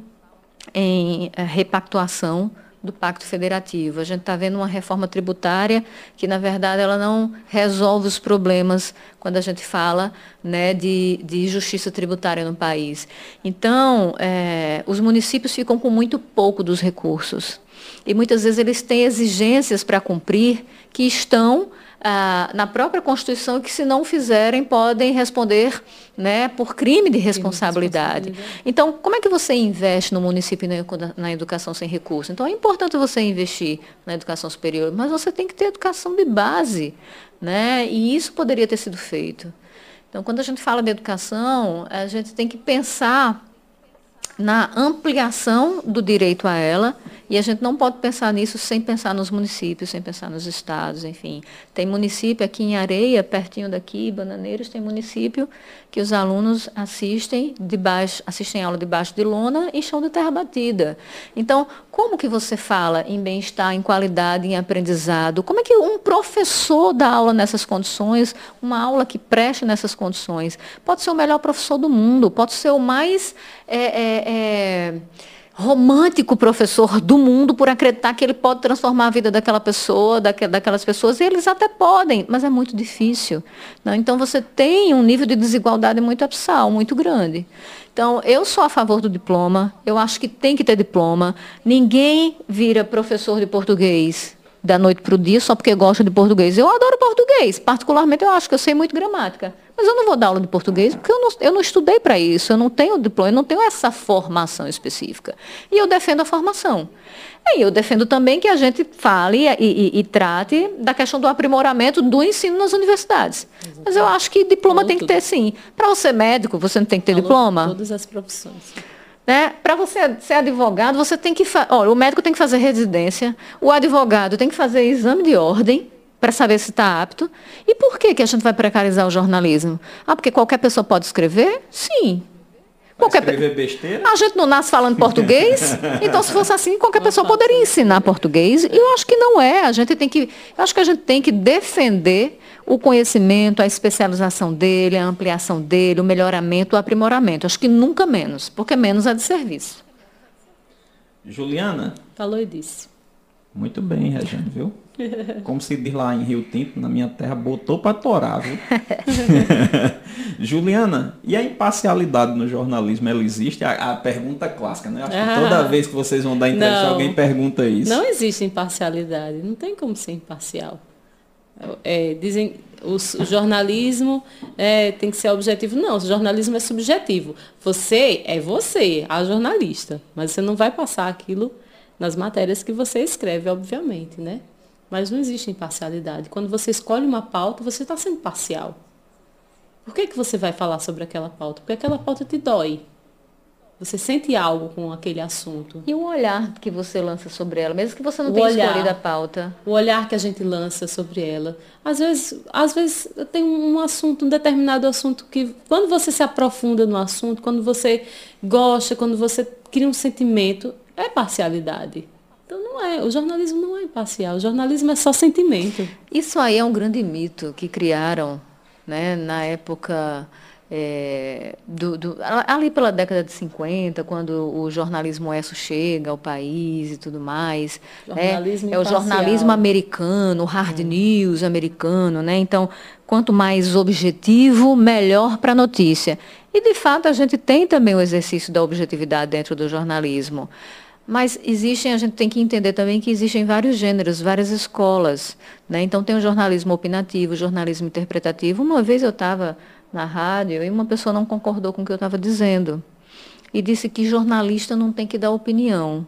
em é, repactuação do Pacto Federativo. A gente está vendo uma reforma tributária que, na verdade, ela não resolve os problemas quando a gente fala né, de, de justiça tributária no país. Então, é, os municípios ficam com muito pouco dos recursos. E muitas vezes eles têm exigências para cumprir que estão ah, na própria Constituição que, se não fizerem, podem responder né, por crime de responsabilidade. responsabilidade. Então, como é que você investe no município na educação sem recurso? Então, é importante você investir na educação superior, mas você tem que ter educação de base. Né? E isso poderia ter sido feito. Então, quando a gente fala de educação, a gente tem que pensar na ampliação do direito a ela, e a gente não pode pensar nisso sem pensar nos municípios, sem pensar nos estados, enfim. Tem município aqui em Areia, pertinho daqui, Bananeiros, tem município que os alunos assistem debaixo, assistem aula debaixo de lona e chão de terra batida. Então, como que você fala em bem-estar, em qualidade, em aprendizado? Como é que um professor dá aula nessas condições, uma aula que preste nessas condições? Pode ser o melhor professor do mundo, pode ser o mais é, é, é, romântico professor do mundo por acreditar que ele pode transformar a vida daquela pessoa, daquelas pessoas, e eles até podem, mas é muito difícil. Né? Então você tem um nível de desigualdade muito abissal, muito grande. Então, eu sou a favor do diploma, eu acho que tem que ter diploma. Ninguém vira professor de português da noite para o dia só porque gosta de português. Eu adoro português, particularmente eu acho que eu sei muito gramática. Mas eu não vou dar aula de português porque eu não, eu não estudei para isso, eu não tenho diploma, eu não tenho essa formação específica. E eu defendo a formação. E eu defendo também que a gente fale e, e, e trate da questão do aprimoramento do ensino nas universidades. Exatamente. Mas eu acho que diploma Falou tem que ter sim. Para você ser médico, você não tem que ter Falou diploma? Todas as profissões. Né? Para você ser advogado, você tem que. Olha, o médico tem que fazer residência, o advogado tem que fazer exame de ordem para saber se está apto. E por que, que a gente vai precarizar o jornalismo? Ah, porque qualquer pessoa pode escrever? Sim. Qualquer escrever besteira? A gente não nasce falando português, então se fosse assim, qualquer pessoa poderia ensinar português. E eu acho que não é. A gente tem que, eu acho que a gente tem que defender o conhecimento, a especialização dele, a ampliação dele, o melhoramento, o aprimoramento. Acho que nunca menos, porque menos é de serviço. Juliana? Falou e disse. Muito bem, Regiane, viu? Como se diz lá em Rio Tinto, na minha terra, botou para torar, viu? Juliana, e a imparcialidade no jornalismo, ela existe? A, a pergunta clássica, né? Acho ah, que toda vez que vocês vão dar entrevista, não, alguém pergunta isso. Não existe imparcialidade, não tem como ser imparcial. É, dizem o, o jornalismo é, tem que ser objetivo. Não, o jornalismo é subjetivo. Você é você, a jornalista, mas você não vai passar aquilo nas matérias que você escreve, obviamente, né? Mas não existe imparcialidade. Quando você escolhe uma pauta, você está sendo parcial. Por que, que você vai falar sobre aquela pauta? Porque aquela pauta te dói. Você sente algo com aquele assunto. E o olhar que você lança sobre ela, mesmo que você não o tenha olhar, escolhido a pauta. O olhar que a gente lança sobre ela. Às vezes, às vezes tem um assunto, um determinado assunto que, quando você se aprofunda no assunto, quando você gosta, quando você cria um sentimento, é parcialidade. Então não é, o jornalismo não é imparcial, o jornalismo é só sentimento. Isso aí é um grande mito que criaram né, na época é, do, do, ali pela década de 50, quando o jornalismo ESSO chega ao país e tudo mais. Né? É o jornalismo americano, o hard hum. news americano, né? Então, quanto mais objetivo, melhor para a notícia. E, de fato, a gente tem também o exercício da objetividade dentro do jornalismo. Mas existem, a gente tem que entender também que existem vários gêneros, várias escolas. Né? Então, tem o jornalismo opinativo, o jornalismo interpretativo. Uma vez eu estava na rádio e uma pessoa não concordou com o que eu estava dizendo. E disse que jornalista não tem que dar opinião.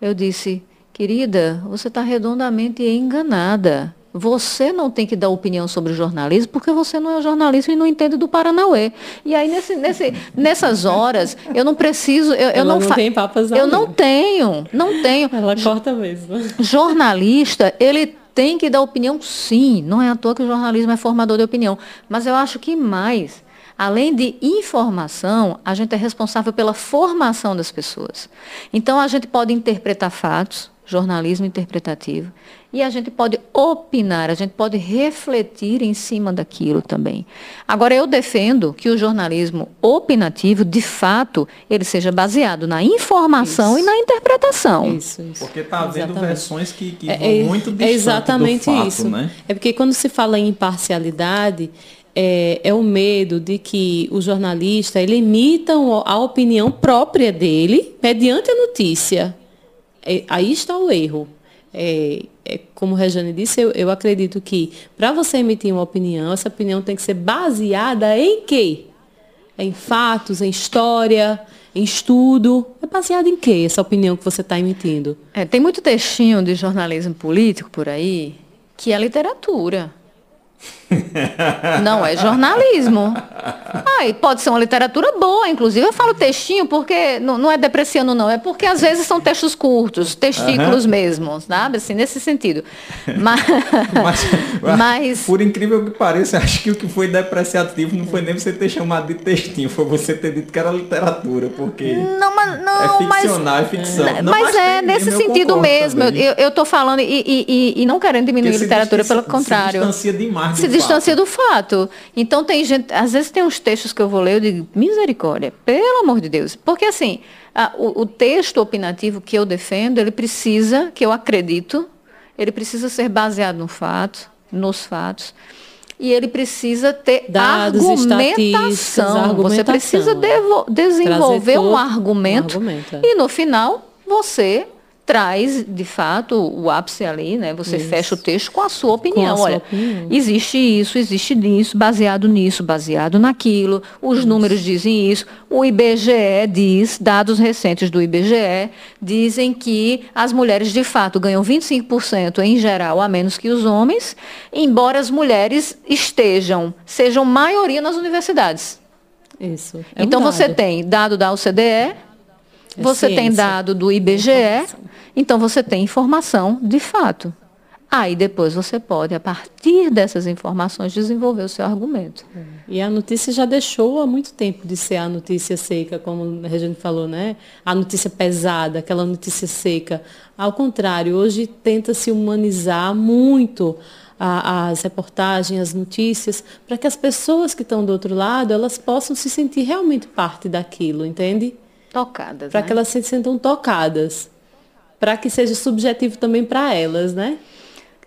Eu disse, querida, você está redondamente enganada. Você não tem que dar opinião sobre jornalismo porque você não é jornalista e não entende do Paranauê. E aí, nesse, nesse, nessas horas, eu não preciso. Eu, eu não, não tem papas Eu não tenho, não tenho. Ela corta mesmo. Jornalista, ele tem que dar opinião, sim. Não é à toa que o jornalismo é formador de opinião. Mas eu acho que mais. Além de informação, a gente é responsável pela formação das pessoas. Então, a gente pode interpretar fatos, jornalismo interpretativo. E a gente pode opinar, a gente pode refletir em cima daquilo também. Agora, eu defendo que o jornalismo opinativo, de fato, ele seja baseado na informação isso. e na interpretação. Isso, isso. Porque está havendo exatamente. versões que, que é, vão é, muito distantes É exatamente fato, isso. Né? É porque quando se fala em imparcialidade, é, é, o medo de que o jornalista ele imita a opinião própria dele mediante a notícia. É, aí está o erro. É, é, como a Regiane disse, eu, eu acredito que para você emitir uma opinião, essa opinião tem que ser baseada em quê? Em fatos, em história, em estudo. É baseada em quê essa opinião que você está emitindo? É, tem muito textinho de jornalismo político por aí que é literatura. Não é jornalismo. Ah, e pode ser uma literatura boa, inclusive eu falo textinho porque não, não é depreciando não, é porque às vezes são textos curtos, testículos uhum. mesmo, sabe? Assim, nesse sentido. Mas, mas, mas, por incrível que pareça, acho que o que foi depreciativo não foi nem você ter chamado de textinho, foi você ter dito que era literatura, porque não, mas, não, é ficcional, mas, é ficção. Não, mas, mas é nesse sentido mesmo. Eu, eu tô falando e, e, e, não querendo diminuir a literatura, pelo contrário. Se distancia demais se distancia do fato. Então tem gente, às vezes tem uns textos que eu vou ler, eu digo, misericórdia, pelo amor de Deus. Porque assim, a, o, o texto opinativo que eu defendo, ele precisa, que eu acredito, ele precisa ser baseado no fato, nos fatos. E ele precisa ter Dados, argumentação. Você precisa desenvolver um argumento. Um argumento. E no final, você traz, de fato, o ápice ali, né? Você isso. fecha o texto com a sua opinião. A Olha, sua opinião. existe isso, existe nisso, baseado nisso, baseado naquilo. Os isso. números dizem isso. O IBGE diz, dados recentes do IBGE, dizem que as mulheres, de fato, ganham 25% em geral a menos que os homens, embora as mulheres estejam, sejam maioria nas universidades. Isso. É então um você tem dado da OCDE, é você ciência. tem dado do IBGE, então você tem informação de fato. Aí depois você pode, a partir dessas informações, desenvolver o seu argumento. É. E a notícia já deixou há muito tempo de ser a notícia seca, como a Regina falou, né? A notícia pesada, aquela notícia seca. Ao contrário, hoje tenta se humanizar muito a, as reportagens, as notícias, para que as pessoas que estão do outro lado, elas possam se sentir realmente parte daquilo, entende? Tocadas. Para né? que elas se sintam tocadas para que seja subjetivo também para elas, né?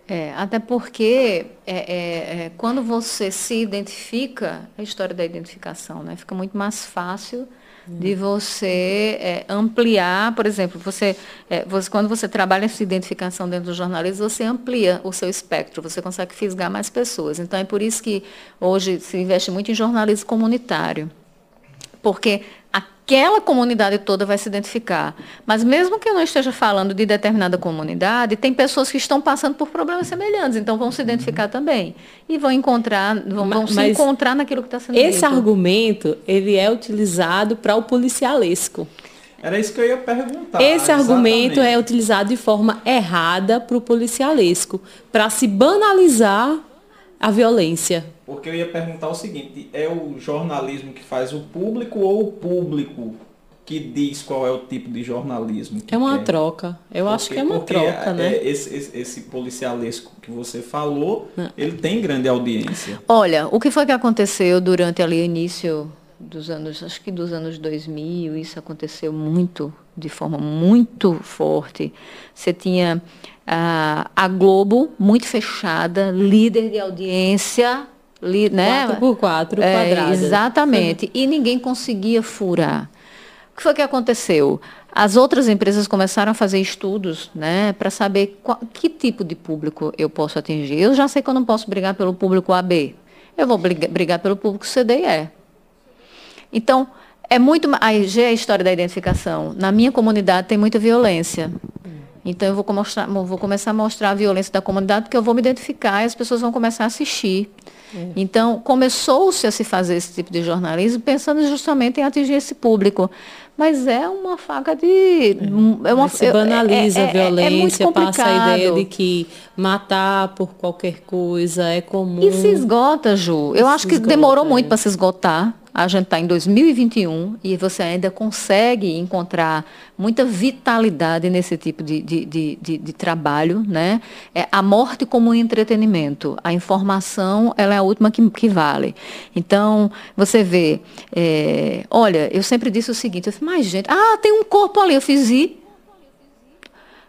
É, até porque é, é, é, quando você se identifica, a história da identificação, né? Fica muito mais fácil de você é, ampliar, por exemplo, você, é, você, quando você trabalha essa identificação dentro do jornalismo, você amplia o seu espectro, você consegue fisgar mais pessoas. Então é por isso que hoje se investe muito em jornalismo comunitário. Porque aquela comunidade toda vai se identificar. Mas mesmo que eu não esteja falando de determinada comunidade, tem pessoas que estão passando por problemas semelhantes, então vão se identificar uhum. também e vão encontrar, vão, vão se encontrar naquilo que está sendo Esse dito. argumento ele é utilizado para o policialesco. Era isso que eu ia perguntar. Esse exatamente. argumento é utilizado de forma errada para o policialesco, para se banalizar a violência. Porque eu ia perguntar o seguinte, é o jornalismo que faz o público ou o público que diz qual é o tipo de jornalismo. que É uma quer. troca. Eu acho Porque- que é uma troca, é, né? Esse, esse, esse policialesco que você falou, ele tem grande audiência. Olha, o que foi que aconteceu durante ali o início dos anos, acho que dos anos 2000, isso aconteceu muito, de forma muito forte. Você tinha ah, a Globo muito fechada, líder de audiência, li, né? 4 por 4 É, quadrada. exatamente. E ninguém conseguia furar. O que foi que aconteceu? As outras empresas começaram a fazer estudos né, para saber qual- que tipo de público eu posso atingir. Eu já sei que eu não posso brigar pelo público AB. Eu vou briga- brigar pelo público CD e E. Então, é muito. Aí já é a história da identificação. Na minha comunidade tem muita violência. Então, eu vou, mostrar, vou começar a mostrar a violência da comunidade, porque eu vou me identificar e as pessoas vão começar a assistir. Então, começou-se a se fazer esse tipo de jornalismo pensando justamente em atingir esse público. Mas é uma faca de. É uma, Mas se é- banaliza é- a é- é muito violência, passa a ideia de que matar por qualquer coisa é comum. E se esgota, Ju. Eu E acho se que esgota, demorou é. muito para se esgotar. A gente está em 2021 e você ainda consegue encontrar muita vitalidade nesse tipo de, de, de, de- de trabalho. Né? É, a morte como entretenimento. A informação ela é a última que, que vale. Então, você vê. é, olha, eu sempre disse o seguinte: eu falei, mas gente, ah, tem um corpo ali. Eu fiz ir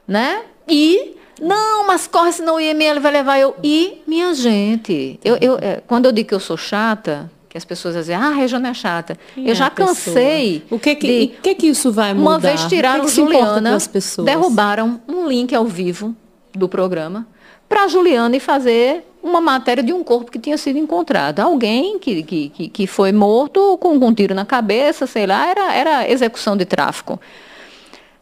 né? E não, mas corre, senão o IML vai levar eu. E, minha gente, eu, eu, é, quando eu digo que eu sou chata, que as pessoas dizem, ah, a Regiane é chata. Quem eu é já a pessoa? cansei. O que que, de- que que isso vai mudar? uma vez tiraram o que que Juliana, derrubaram um link ao vivo do programa para Juliana e fazer uma matéria de um corpo que tinha sido encontrado. Alguém que, que, que, foi morto com, com um tiro na cabeça, sei lá, era, era execução de tráfico.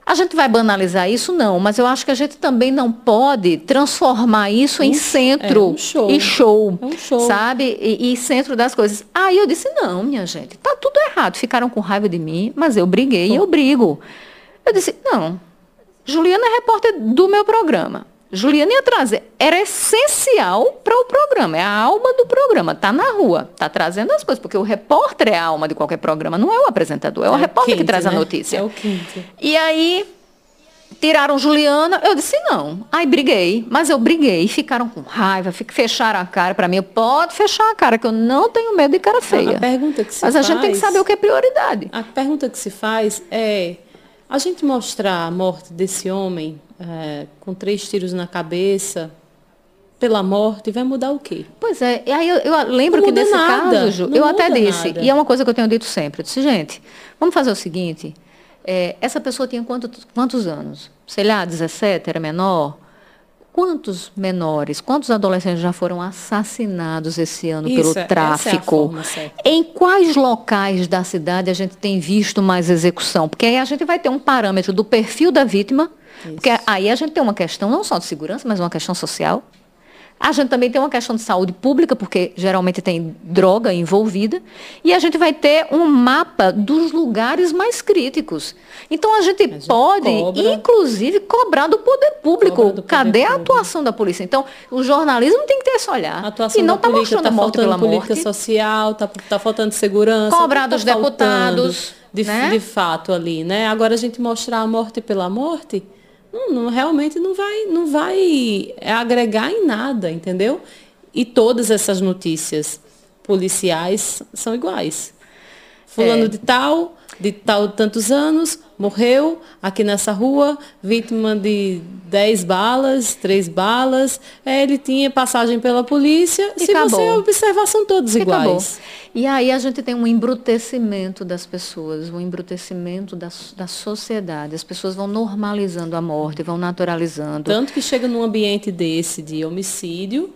A gente vai banalizar isso? Não, mas eu acho que a gente também não pode transformar isso em centro é um show. e show, É um show. sabe? E, e centro das coisas. Aí eu disse, não, minha gente, tá tudo errado. Ficaram com raiva de mim, mas eu briguei e eu brigo. Eu disse, não, Juliana é repórter do meu programa. Juliana ia trazer, era essencial para o programa, é a alma do programa, tá na rua, tá trazendo as coisas, porque o repórter é a alma de qualquer programa, não é o apresentador, é o É o repórter que traz a né? notícia. É o quinto. E aí tiraram Juliana, eu disse não. Aí briguei, mas eu briguei, ficaram com raiva, fecharam a cara para mim. Pode fechar a cara, que eu não tenho medo de cara feia. A pergunta que se mas a gente tem que faz- saber o que é prioridade. A pergunta que se faz é: a gente mostrar a morte desse homem é, com três tiros na cabeça pela morte vai mudar o quê? Pois é, e aí eu, eu lembro que nesse nada, caso, Ju, eu até disse, nada. e é uma coisa que eu tenho dito sempre, eu disse, gente, vamos fazer o seguinte, é, essa pessoa tinha quanto- quantos anos? Sei lá, 17, era menor? Quantos menores, quantos adolescentes já foram assassinados esse ano Isso, pelo é a tráfico? forma certa. Em quais locais da cidade a gente tem visto mais execução? Porque aí a gente vai ter um parâmetro do perfil da vítima, porque aí a gente tem uma questão não só de segurança, mas uma questão social. A gente também tem uma questão de saúde pública, porque geralmente tem droga envolvida. E a gente vai ter um mapa dos lugares mais críticos. Então a gente, gente pode, cobra. inclusive, cobrar do poder público. Do poder Cadê a público. atuação da polícia? Então, o jornalismo tem que ter esse olhar. A atuação e não está mostrando está a morte pela política morte. social, está tá faltando segurança. Cobrar que dos tá deputados, De, né? de fato ali, né? Agora a gente mostrar a morte pela morte, não, não- realmente não vai, não vai agregar em nada, entendeu? E todas essas notícias policiais são iguais. Fulano É. de tal, de tal tantos anos, morreu aqui nessa rua, vítima de 10 balas, 3 balas. É, ele tinha passagem pela polícia. E Se você acabou. observar, são todos E acabou. iguais. E aí a gente tem um embrutecimento das pessoas, um embrutecimento da, da sociedade. As pessoas vão normalizando a morte, vão naturalizando. Tanto que chega num ambiente desse de homicídio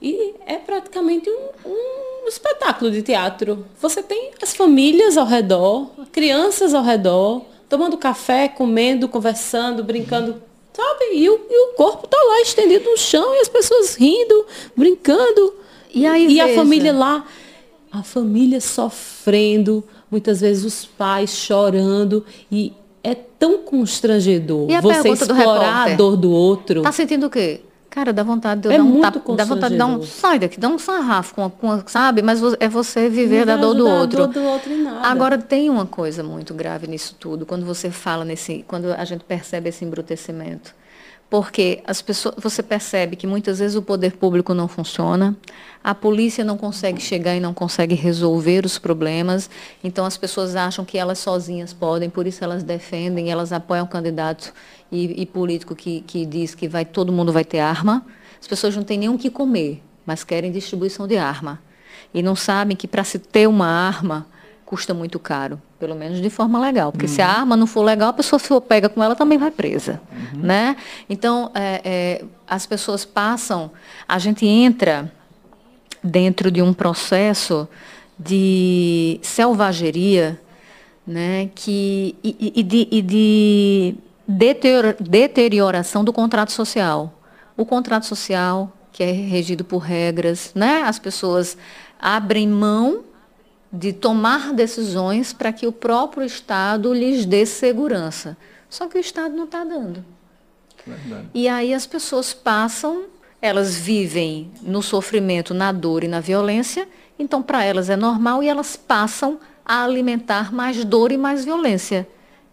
e é praticamente um, um espetáculo de teatro. Você tem as famílias ao redor, crianças ao redor, tomando café, comendo, conversando, brincando, sabe? E o, e o corpo está lá estendido no chão e as pessoas rindo, brincando. E aí, e a família lá, a família sofrendo, muitas vezes os pais chorando e é tão constrangedor E a você do explorar repórter? a dor do outro. Tá sentindo o quê? Cara, dá vontade de eu É dar um tapa, dá vontade de dar um, sai daqui, dá um sarrafo, com, a- com sabe? Mas é você viver da dor do outro. dor do outro. Agora tem uma coisa muito grave nisso tudo, quando você fala nesse, quando a gente percebe esse embrutecimento. Porque as pessoas, você percebe que muitas vezes o poder público não funciona, a polícia não consegue chegar e não consegue resolver os problemas, então as pessoas acham que elas sozinhas podem, por isso elas defendem, elas apoiam o candidato e, e político que, que diz que vai, todo mundo vai ter arma. As pessoas não têm nem o que comer, mas querem distribuição de arma. E não sabem que para se ter uma arma custa muito caro, pelo menos de forma legal. Porque se a arma não for legal, a pessoa se for pega com ela também vai presa. Né? Então, é, é, as pessoas passam, a gente entra dentro de um processo de selvageria né, que, e, e- e de, e de deteriora- deterioração do contrato social. O contrato social, que é regido por regras, né, as pessoas abrem mão de tomar decisões para que o próprio Estado lhes dê segurança. Só que o Estado não está dando. Verdade. E aí as pessoas passam, elas vivem no sofrimento, na dor e na violência, então para elas é normal e elas passam a alimentar mais dor e mais violência.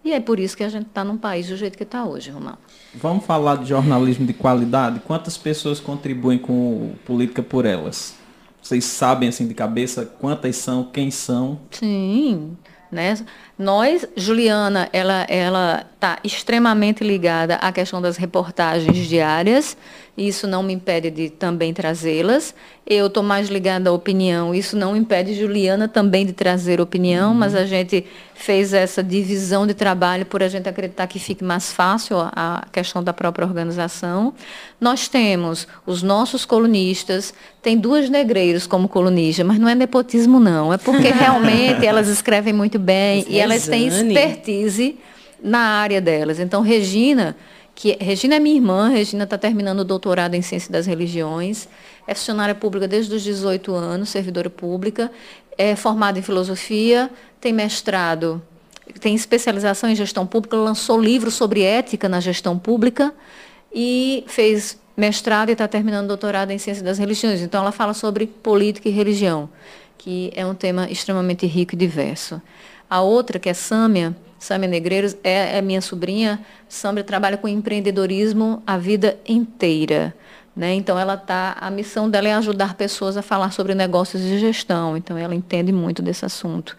E é por isso que a gente está num país do jeito que está hoje, Romão. Vamos falar de jornalismo de qualidade? Quantas pessoas contribuem com Política por Elas? Vocês sabem assim de cabeça quantas são, quem são? Sim, né? Nós, Juliana, ela ela está extremamente ligada à questão das reportagens diárias. e Isso não me impede de também trazê-las. Eu estou mais ligada à opinião. Isso não impede Juliana também de trazer opinião, mas a gente fez essa divisão de trabalho por a gente acreditar que fique mais fácil a a questão da própria organização. Nós temos os nossos colunistas, tem duas negreiros como colunista, mas não é nepotismo não, é porque realmente elas escrevem muito bem e elas têm expertise na área delas. Então, Regina, que Regina é minha irmã, Regina está terminando o doutorado em Ciência das Religiões, é funcionária pública desde os 18 anos, servidora pública, é formada em filosofia, tem mestrado, tem especialização em gestão pública, lançou livro sobre ética na gestão pública e fez mestrado e está terminando doutorado em Ciência das Religiões. Então, ela fala sobre política e religião, que é um tema extremamente rico e diverso. A outra, que é Sâmia, Sâmia Negreiros, é, é minha sobrinha. Sâmia trabalha com empreendedorismo a vida inteira. Né? Então, ela tá, a missão dela é ajudar pessoas a falar sobre negócios e gestão. Então, ela entende muito desse assunto.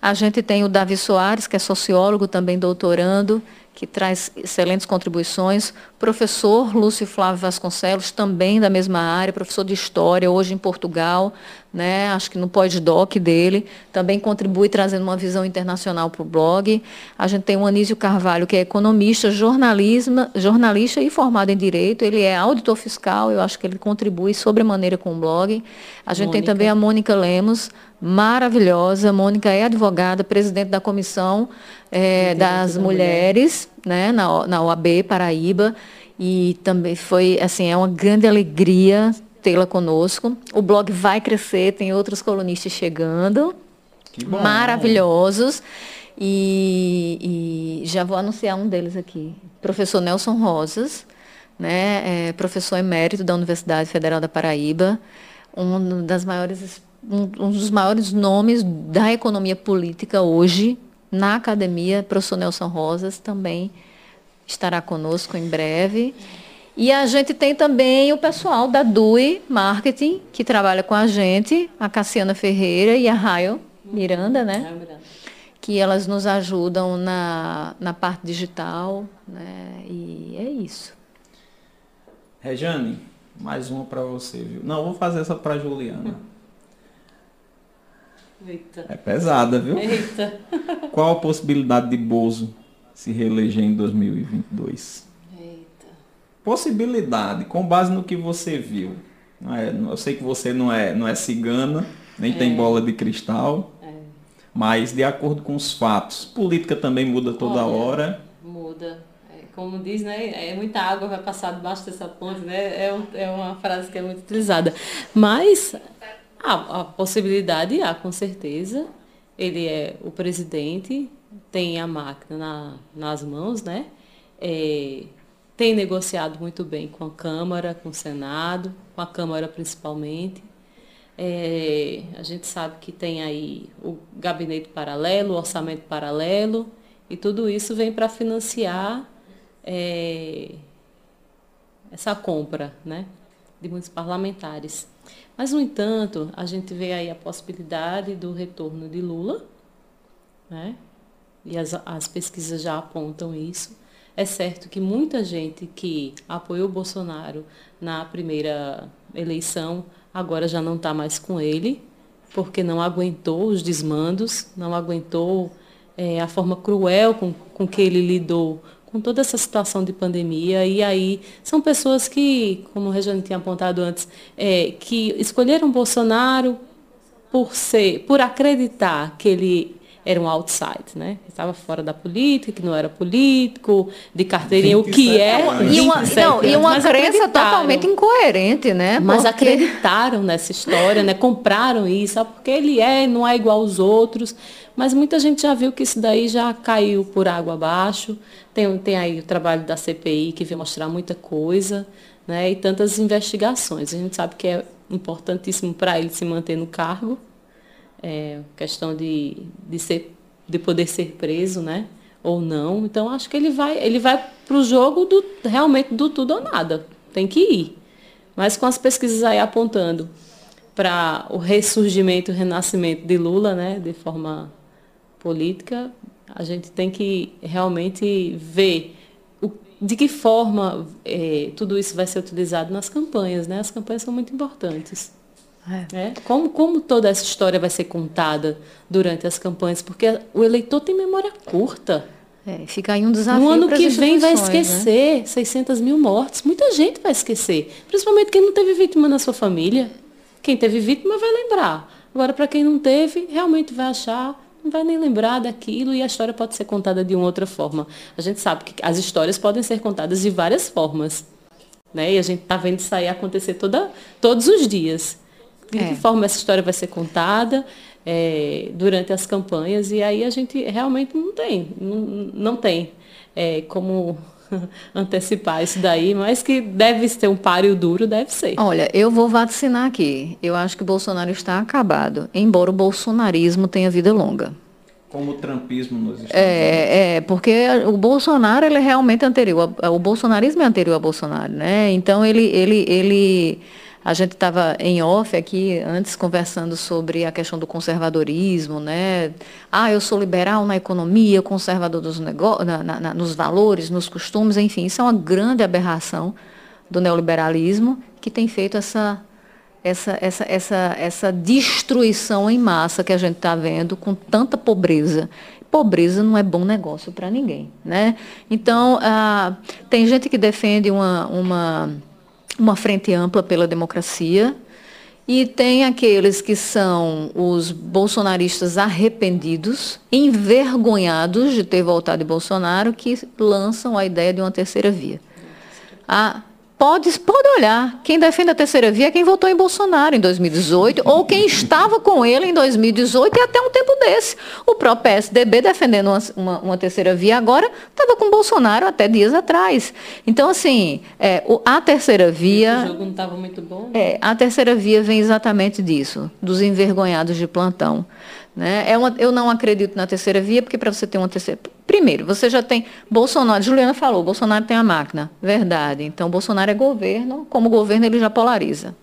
A gente tem o Davi Soares, que é sociólogo, também doutorando, que traz excelentes contribuições. Professor Lúcio Flávio Vasconcelos, também da mesma área, professor de História, hoje em Portugal, né? acho que no pós-doc dele, também contribui trazendo uma visão internacional para o blog. A gente tem o Anísio Carvalho, que é economista, jornalismo, jornalista e formado em Direito. Ele é auditor fiscal, eu acho que ele contribui sobremaneira com o blog. A gente tem Mônica. também a Mônica Lemos, maravilhosa. Mônica é advogada, presidente da comissão eh, das da mulheres, né, na, na OAB Paraíba. E também foi, assim, é uma grande alegria tê-la conosco. O blog vai crescer, tem outros colunistas chegando Que bom. maravilhosos. E, e já vou anunciar um deles aqui. Professor Nelson Rosas, né, é professor emérito da Universidade Federal da Paraíba, um, das maiores, um, um dos maiores nomes da economia política hoje na academia, professor Nelson Rosas, também estará conosco em breve. E a gente tem também o pessoal da DUI Marketing, que trabalha com a gente, a Cassiana Ferreira e a Raio Miranda, né? Que elas nos ajudam na, na parte digital, né? E é isso. Rejane, mais uma para você, viu? Não, vou fazer essa para Juliana. Eita. É pesada, viu? Eita. Qual a possibilidade de Bozo se reeleger em 2022? Eita. Possibilidade, com base no que você viu. É- eu sei que você não é, não é cigana, nem tem bola de cristal, É. mas de acordo com os fatos. Política também muda toda Olha, hora. Muda. É, como diz, né? É muita água vai passar debaixo dessa ponte, né? É, é uma frase que é muito utilizada. Mas a, a possibilidade há, com certeza. Ele é o presidente, tem a máquina na- nas mãos, né? É, tem negociado muito bem com a Câmara, com o Senado, com a Câmara principalmente. É, a gente sabe que tem aí o gabinete paralelo, o orçamento paralelo, e tudo isso vem para financiar é, essa compra né, de muitos parlamentares. Mas, no entanto, a gente vê aí a possibilidade do retorno de Lula, né? e as, as pesquisas já apontam isso. É certo que muita gente que apoiou Bolsonaro na primeira eleição agora já não está mais com ele, porque não aguentou os desmandos, não aguentou é, a forma cruel com, com que ele lidou com toda essa situação de pandemia. E aí são pessoas que, como o Regiane tinha apontado antes, é, que escolheram Bolsonaro por ser, por acreditar que ele era um outside, né? Estava fora da política, que não era político, de carteirinha, o que é. E uma, não, e uma crença totalmente incoerente, né? Mas porque... acreditaram nessa história, né? Compraram isso, só porque ele é, não é igual aos outros. Mas muita gente já viu que isso daí já caiu por água abaixo. Tem, tem aí o trabalho da CPI que vem mostrar muita coisa, né? E tantas investigações. A gente sabe que é importantíssimo para ele se manter no cargo é, questão de, de, ser, de poder ser preso, né? Ou não. Então acho que ele vai, ele vai para o jogo do realmente do tudo ou nada. Tem que ir. Mas com as pesquisas aí apontando para o ressurgimento, o renascimento de Lula, né, de forma política, a gente tem que realmente ver o, de que forma é, tudo isso vai ser utilizado nas campanhas, né? As campanhas são muito importantes. É. É? Como, como toda essa história vai ser contada durante as campanhas? Porque o eleitor tem memória curta. É, fica aí um desafio. No ano que vem vai né? esquecer né? 600 mil mortes. Muita gente vai esquecer. Principalmente quem não teve vítima na sua família. Quem teve vítima vai lembrar. Agora, para quem não teve, realmente vai achar, não vai nem lembrar daquilo e a história pode ser contada de uma outra forma. A gente sabe que as histórias podem ser contadas de várias formas. Né? E a gente está vendo isso aí acontecer toda, todos os dias de é. que forma essa história vai ser contada é, durante as campanhas. E aí a gente realmente não tem, não, não tem é, como antecipar isso daí, mas que deve ser um páreo duro, deve ser. Olha, eu vou vaticinar aqui. Eu acho que o Bolsonaro está acabado, embora o bolsonarismo tenha vida longa. Como o trumpismo nos Estados é, É, porque o Bolsonaro ele é realmente anterior, o bolsonarismo é anterior ao Bolsonaro, né? Então ele, ele, ele a gente estava em off aqui antes conversando sobre a questão do conservadorismo, né? Ah, eu sou liberal na economia, conservador dos negócios, nos valores, nos costumes, enfim, isso é uma grande aberração do neoliberalismo que tem feito essa essa, essa, essa, essa destruição em massa que a gente está vendo com tanta pobreza. Pobreza não é bom negócio para ninguém. Né? Então, ah, tem gente que defende uma, uma uma frente ampla pela democracia, e tem aqueles que são os bolsonaristas arrependidos, envergonhados de ter voltado de Bolsonaro, que lançam a ideia de uma terceira via. A, Pode, pode olhar. Quem defende a terceira via é quem votou em Bolsonaro em 2018 ou quem estava com ele em 2018 e até um tempo desse. O próprio PSDB defendendo uma, uma, uma terceira via agora estava com Bolsonaro até dias atrás. Então, assim, é, o, a terceira via. O jogo não estava muito bom. É, a terceira via vem exatamente disso, dos envergonhados de plantão. Né? É uma, eu não acredito na terceira via, porque para você ter uma terceira. Primeiro, você já tem. Bolsonaro, Juliana falou, Bolsonaro tem a máquina. Verdade. Então, Bolsonaro é governo, como governo ele já polariza.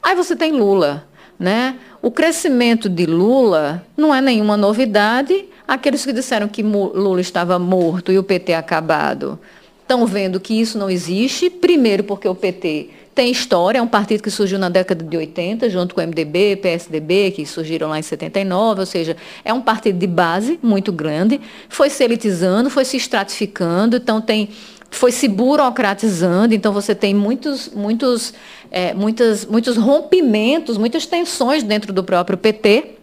Aí você tem Lula. Né? O crescimento de Lula não é nenhuma novidade. Aqueles que disseram que Lula estava morto e o PT acabado estão vendo que isso não existe. Primeiro, porque o PT tem história, é um partido que surgiu na década de 80, junto com o MDB, PSDB, que surgiram lá em 79, ou seja, é um partido de base muito grande, foi se elitizando, foi se estratificando, então tem foi se burocratizando, então você tem muitos, muitos, é, muitas, muitos rompimentos, muitas tensões dentro do próprio PT,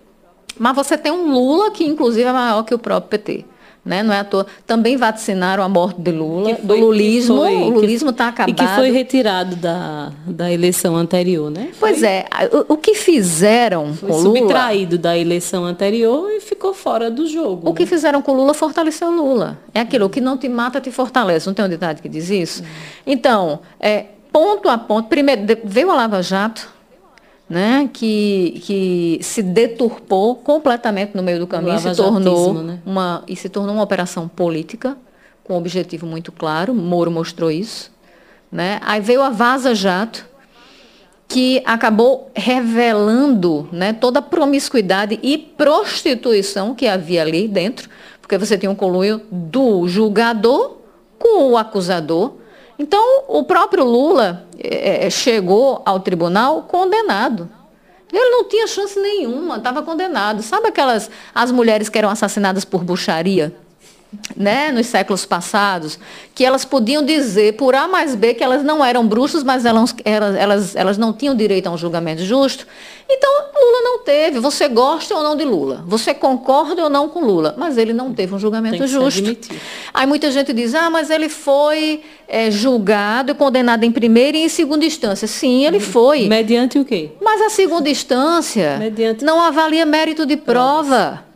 mas você tem um Lula que, inclusive, é maior que o próprio PT. Né? Não é à toa. Também vaticinaram a morte de Lula, foi- do lulismo. foi- o lulismo está E acabado. que foi retirado da, da eleição anterior, né? Pois é, o, o que fizeram Foi com Lula. subtraído da eleição anterior e ficou fora do jogo. O que fizeram com Lula fortaleceu Lula. É aquilo, o que não te mata te fortalece. Não tem um ditado que diz isso? Então, é, ponto a ponto, primeiro, veio a Lava Jato, né, que, que se deturpou completamente no meio do caminho, se tornou né? uma e se tornou uma operação política com um objetivo muito claro. Moro mostrou isso, né? Aí veio a Vaza Jato, que acabou revelando né, toda a promiscuidade e prostituição que havia ali dentro, porque você tinha um conluio do julgador com o acusador. Então, o próprio Lula eh, eh, chegou ao tribunal condenado. Ele não tinha chance nenhuma, estava condenado. Sabe aquelas as mulheres que eram assassinadas por bruxaria? Né, nos séculos passados, que elas podiam dizer por A mais B que elas não eram bruxas, mas elas, elas, elas, elas não tinham direito a um julgamento justo. Então, Lula não teve. Você gosta ou não de Lula? Você concorda ou não com Lula? Mas ele não teve um julgamento justo. Aí muita gente diz, ah, mas ele foi eh, julgado e condenado em primeira e em segunda instância. Sim, ele foi. Mediante o quê? Mas a segunda instância Mediante- não avalia mérito de prova.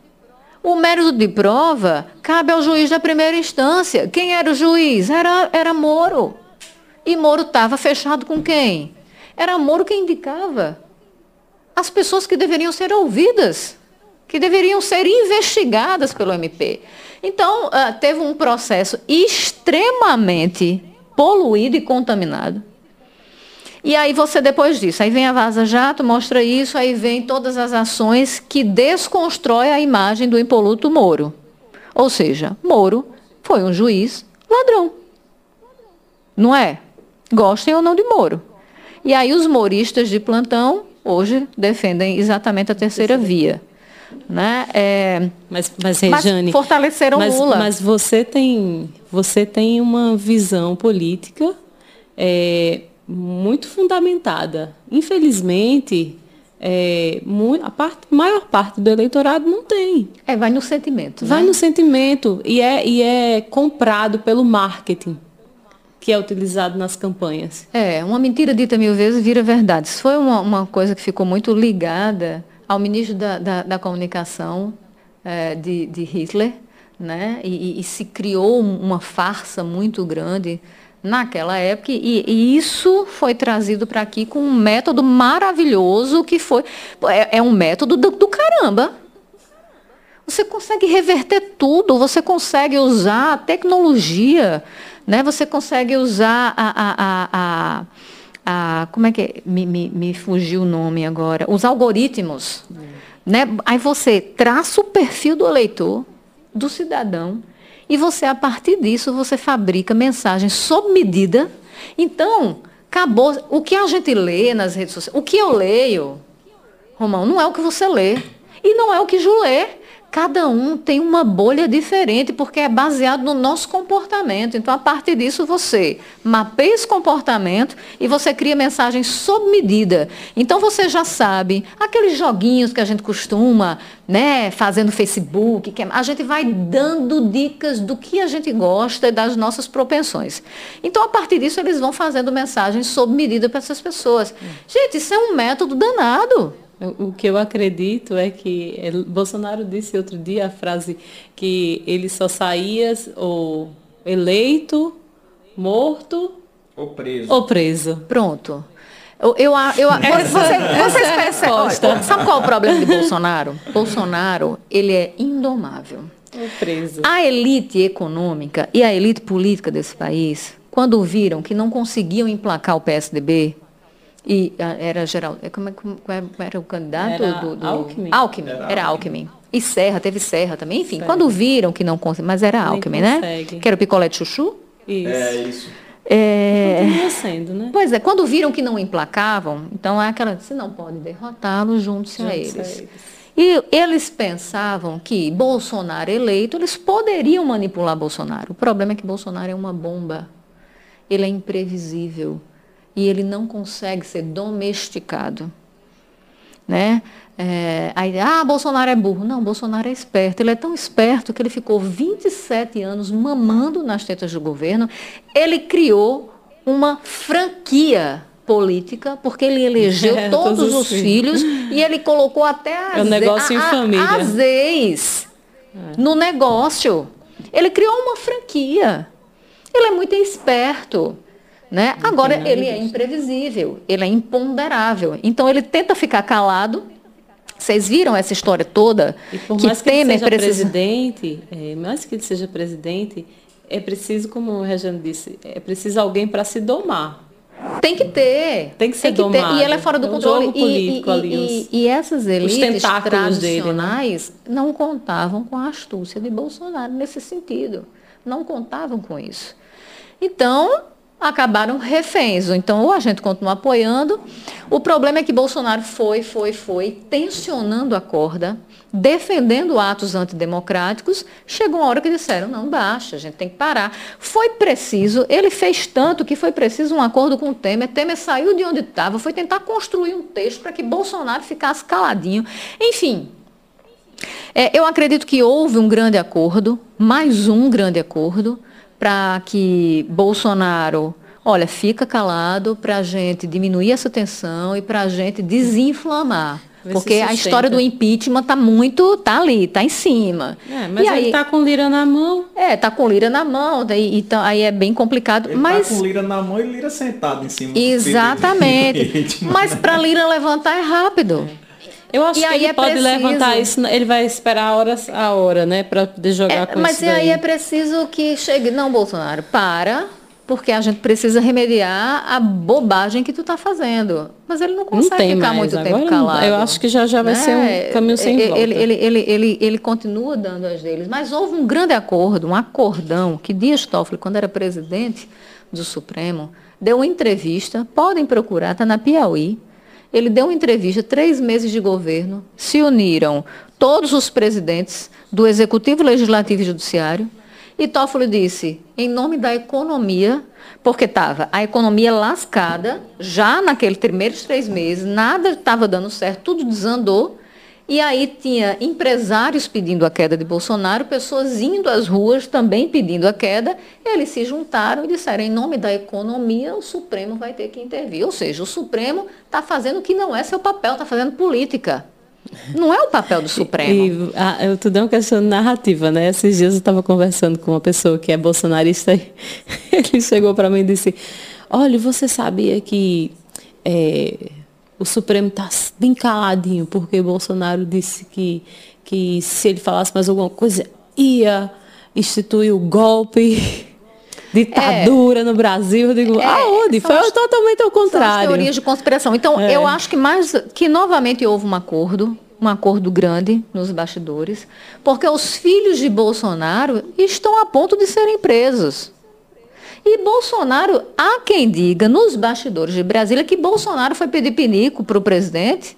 O mérito de prova cabe ao juiz da primeira instância. Quem era o juiz? Era, era Moro. E Moro estava fechado com quem? Era Moro quem indicava as pessoas que deveriam ser ouvidas, que deveriam ser investigadas pelo MP. Então, ah, teve um processo extremamente poluído e contaminado. E aí você depois disso, aí vem a Vaza Jato, mostra isso, aí vem todas as ações que desconstrói a imagem do impoluto Moro. Ou seja, Moro foi um juiz ladrão. Não é? Gostem ou não de Moro. E aí os moristas de plantão hoje defendem exatamente a terceira via. Né? É, Mas, mas mas Rejane, fortaleceram mas, Lula. mas você tem você tem uma visão política é, muito fundamentada. Infelizmente, é, a parte, maior parte do eleitorado não tem. É, vai no sentimento. Vai né? no sentimento e é, e é comprado pelo marketing que é utilizado nas campanhas. É, uma mentira dita mil vezes vira verdade. Isso foi uma, uma coisa que ficou muito ligada ao ministro da, da, da comunicação eh, de, de Hitler, né? E, e- e se criou um- uma farsa muito grande naquela época e, e isso foi trazido para aqui com um método maravilhoso que foi é, é um método do, do caramba. Você consegue reverter tudo, você consegue usar a tecnologia, né? você consegue usar a. a, a, a- a- como é que é? Me, me, me fugiu o nome agora. Os algoritmos. Né? Aí você traça o perfil do eleitor, do cidadão, e você, a partir disso, você fabrica mensagens sob medida. Então, acabou. O que a gente lê nas redes sociais, o que eu leio, Romão, não é o que você lê. E não é o que Ju lê. Cada um tem uma bolha diferente, porque é baseado no nosso comportamento. Então, a partir disso, você mapeia esse comportamento e você cria mensagens sob medida. Então, você já sabe, aqueles joguinhos que a gente costuma né, fazer no Facebook, que é- a gente vai dando dicas do que a gente gosta e das nossas propensões. Então, a partir disso, eles vão fazendo mensagens sob medida para essas pessoas. Gente, isso é um método danado. O que eu acredito é que ele- Bolsonaro disse outro dia a frase que ele só saía ou eleito, morto Ou preso. ou preso. Pronto. Eu, eu, a- eu, Essa- você, essa vocês é a percebem, sabe qual é o problema de Bolsonaro? Bolsonaro, ele é indomável. Ou preso. A elite econômica e a elite política desse país, quando viram que não conseguiam emplacar o PSDB, e ah, era geral, é, como, é- como era o candidato Era do, do Alckmin. Alckmin, Era era Alckmin. E Serra, teve Serra também, enfim, Serra. quando viram que não conseguiam, mas era Alckmin, né? consegue. Que era o picolé de chuchu. Isso. É isso. É, Continua sendo, né? Pois é, quando viram que não emplacavam, então é aquela, se não pode derrotá-los, junte-se a a eles. eles. E eles pensavam que Bolsonaro eleito, eles poderiam manipular Bolsonaro. O problema é que Bolsonaro é uma bomba. Ele é imprevisível e ele não consegue ser domesticado. né? É, aí, ah, Bolsonaro é burro. Não, Bolsonaro é esperto. Ele é tão esperto que ele ficou 27 anos mamando nas tetas do governo. Ele criou uma franquia política, porque ele elegeu é, todos, todos, os filhos. filhos e ele colocou até as, é um negócio a, em família. as ex é. no negócio. Ele criou uma franquia. Ele é muito esperto. Né? Agora, ele é imprevisível, ele é imponderável. Então, ele tenta ficar calado. Vocês viram essa história toda? E por mais que, que ele seja precisa... presidente, é, mais que ele seja presidente, é preciso, como o Regiane disse, é preciso alguém para se domar. Tem que ter. Tem que ser tem que domado. Ter. E ela é fora do é um controle. E, e, ali, os, e, essas elites tradicionais dele, né? não contavam com a astúcia de Bolsonaro nesse sentido. Não contavam com isso. Então, acabaram reféns. Então, ou a gente continua apoiando. O problema é que Bolsonaro foi, foi, foi, tensionando a corda, defendendo atos antidemocráticos. Chegou uma hora que disseram, não, baixa, a gente tem que parar. Foi preciso, ele fez tanto que foi preciso um acordo com o Temer. Temer saiu de onde estava, foi tentar construir um texto para que Bolsonaro ficasse caladinho. Enfim, é, eu acredito que houve um grande acordo, mais um grande acordo para que Bolsonaro, olha, fica calado para a gente diminuir essa tensão e para a gente desinflamar. Porque a história do impeachment está muito, tá ali, está em cima. É, mas e ele está com lira na mão. É, está com lira na mão, daí, então, aí é bem complicado. Ele mas tá com lira na mão e lira sentado em cima. Exatamente. mas para lira levantar é rápido. É. Eu acho e que ele é pode preciso... levantar isso, ele vai esperar horas a hora, né, para poder jogar é, com mas isso. Mas aí é preciso que chegue, não, Bolsonaro, para, porque a gente precisa remediar a bobagem que tu está fazendo. Mas ele não consegue não ficar mais. muito Agora, tempo calado. Eu acho que já, já vai né? ser um caminho sem ele, volta. Ele, ele, ele, ele, ele continua dando as deles. Mas houve um grande acordo, um acordão, que Dias Toffoli, quando era presidente do Supremo, deu uma entrevista, podem procurar, está na Piauí, ele deu uma entrevista, três meses de governo, se uniram todos os presidentes do Executivo, Legislativo e Judiciário, e Toffoli disse, em nome da economia, porque estava a economia lascada, já naqueles primeiros três meses, nada estava dando certo, tudo desandou, e aí tinha empresários pedindo a queda de Bolsonaro, pessoas indo às ruas também pedindo a queda. Eles se juntaram e disseram, em nome da economia, o Supremo vai ter que intervir. Ou seja, o Supremo está fazendo o que não é seu papel, está fazendo política. Não é o papel do Supremo. E, a, eu tudo é uma questão narrativa, né? Esses dias eu estava conversando com uma pessoa que é bolsonarista e ele chegou para mim e disse, olha, você sabia que... É, o Supremo está bem caladinho, porque Bolsonaro disse que, que se ele falasse mais alguma coisa, ia instituir o golpe, ditadura é, no Brasil. Eu digo, é, aonde? Foi as, totalmente ao contrário. São teorias de conspiração. Então, é. eu acho que mais que novamente houve um acordo, um acordo grande nos bastidores, porque os filhos de Bolsonaro estão a ponto de serem presos. E Bolsonaro, há quem diga nos bastidores de Brasília que Bolsonaro foi pedir pinico para o presidente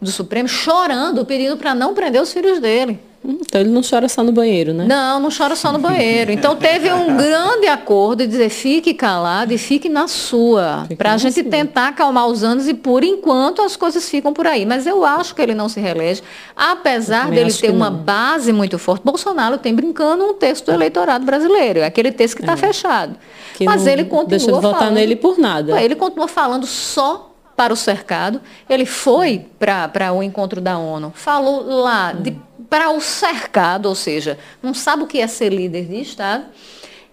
do Supremo, chorando, pedindo para não prender os filhos dele. Então ele não chora só no banheiro, né? Não, não chora só no banheiro. Então teve um grande acordo de dizer fique calado e fique na sua, para a gente sua. tentar acalmar os anos e por enquanto as coisas ficam por aí. Mas eu acho que ele não se reelege, apesar dele ter uma base muito forte. Bolsonaro tem brincando um texto do eleitorado brasileiro, é aquele texto que está é. fechado. Que Mas ele continua deixa de votar falando, nele por nada. Ele continua falando só para o cercado. Ele foi para o encontro da ONU, falou lá de para o cercado, ou seja, não sabe o que é ser líder de Estado.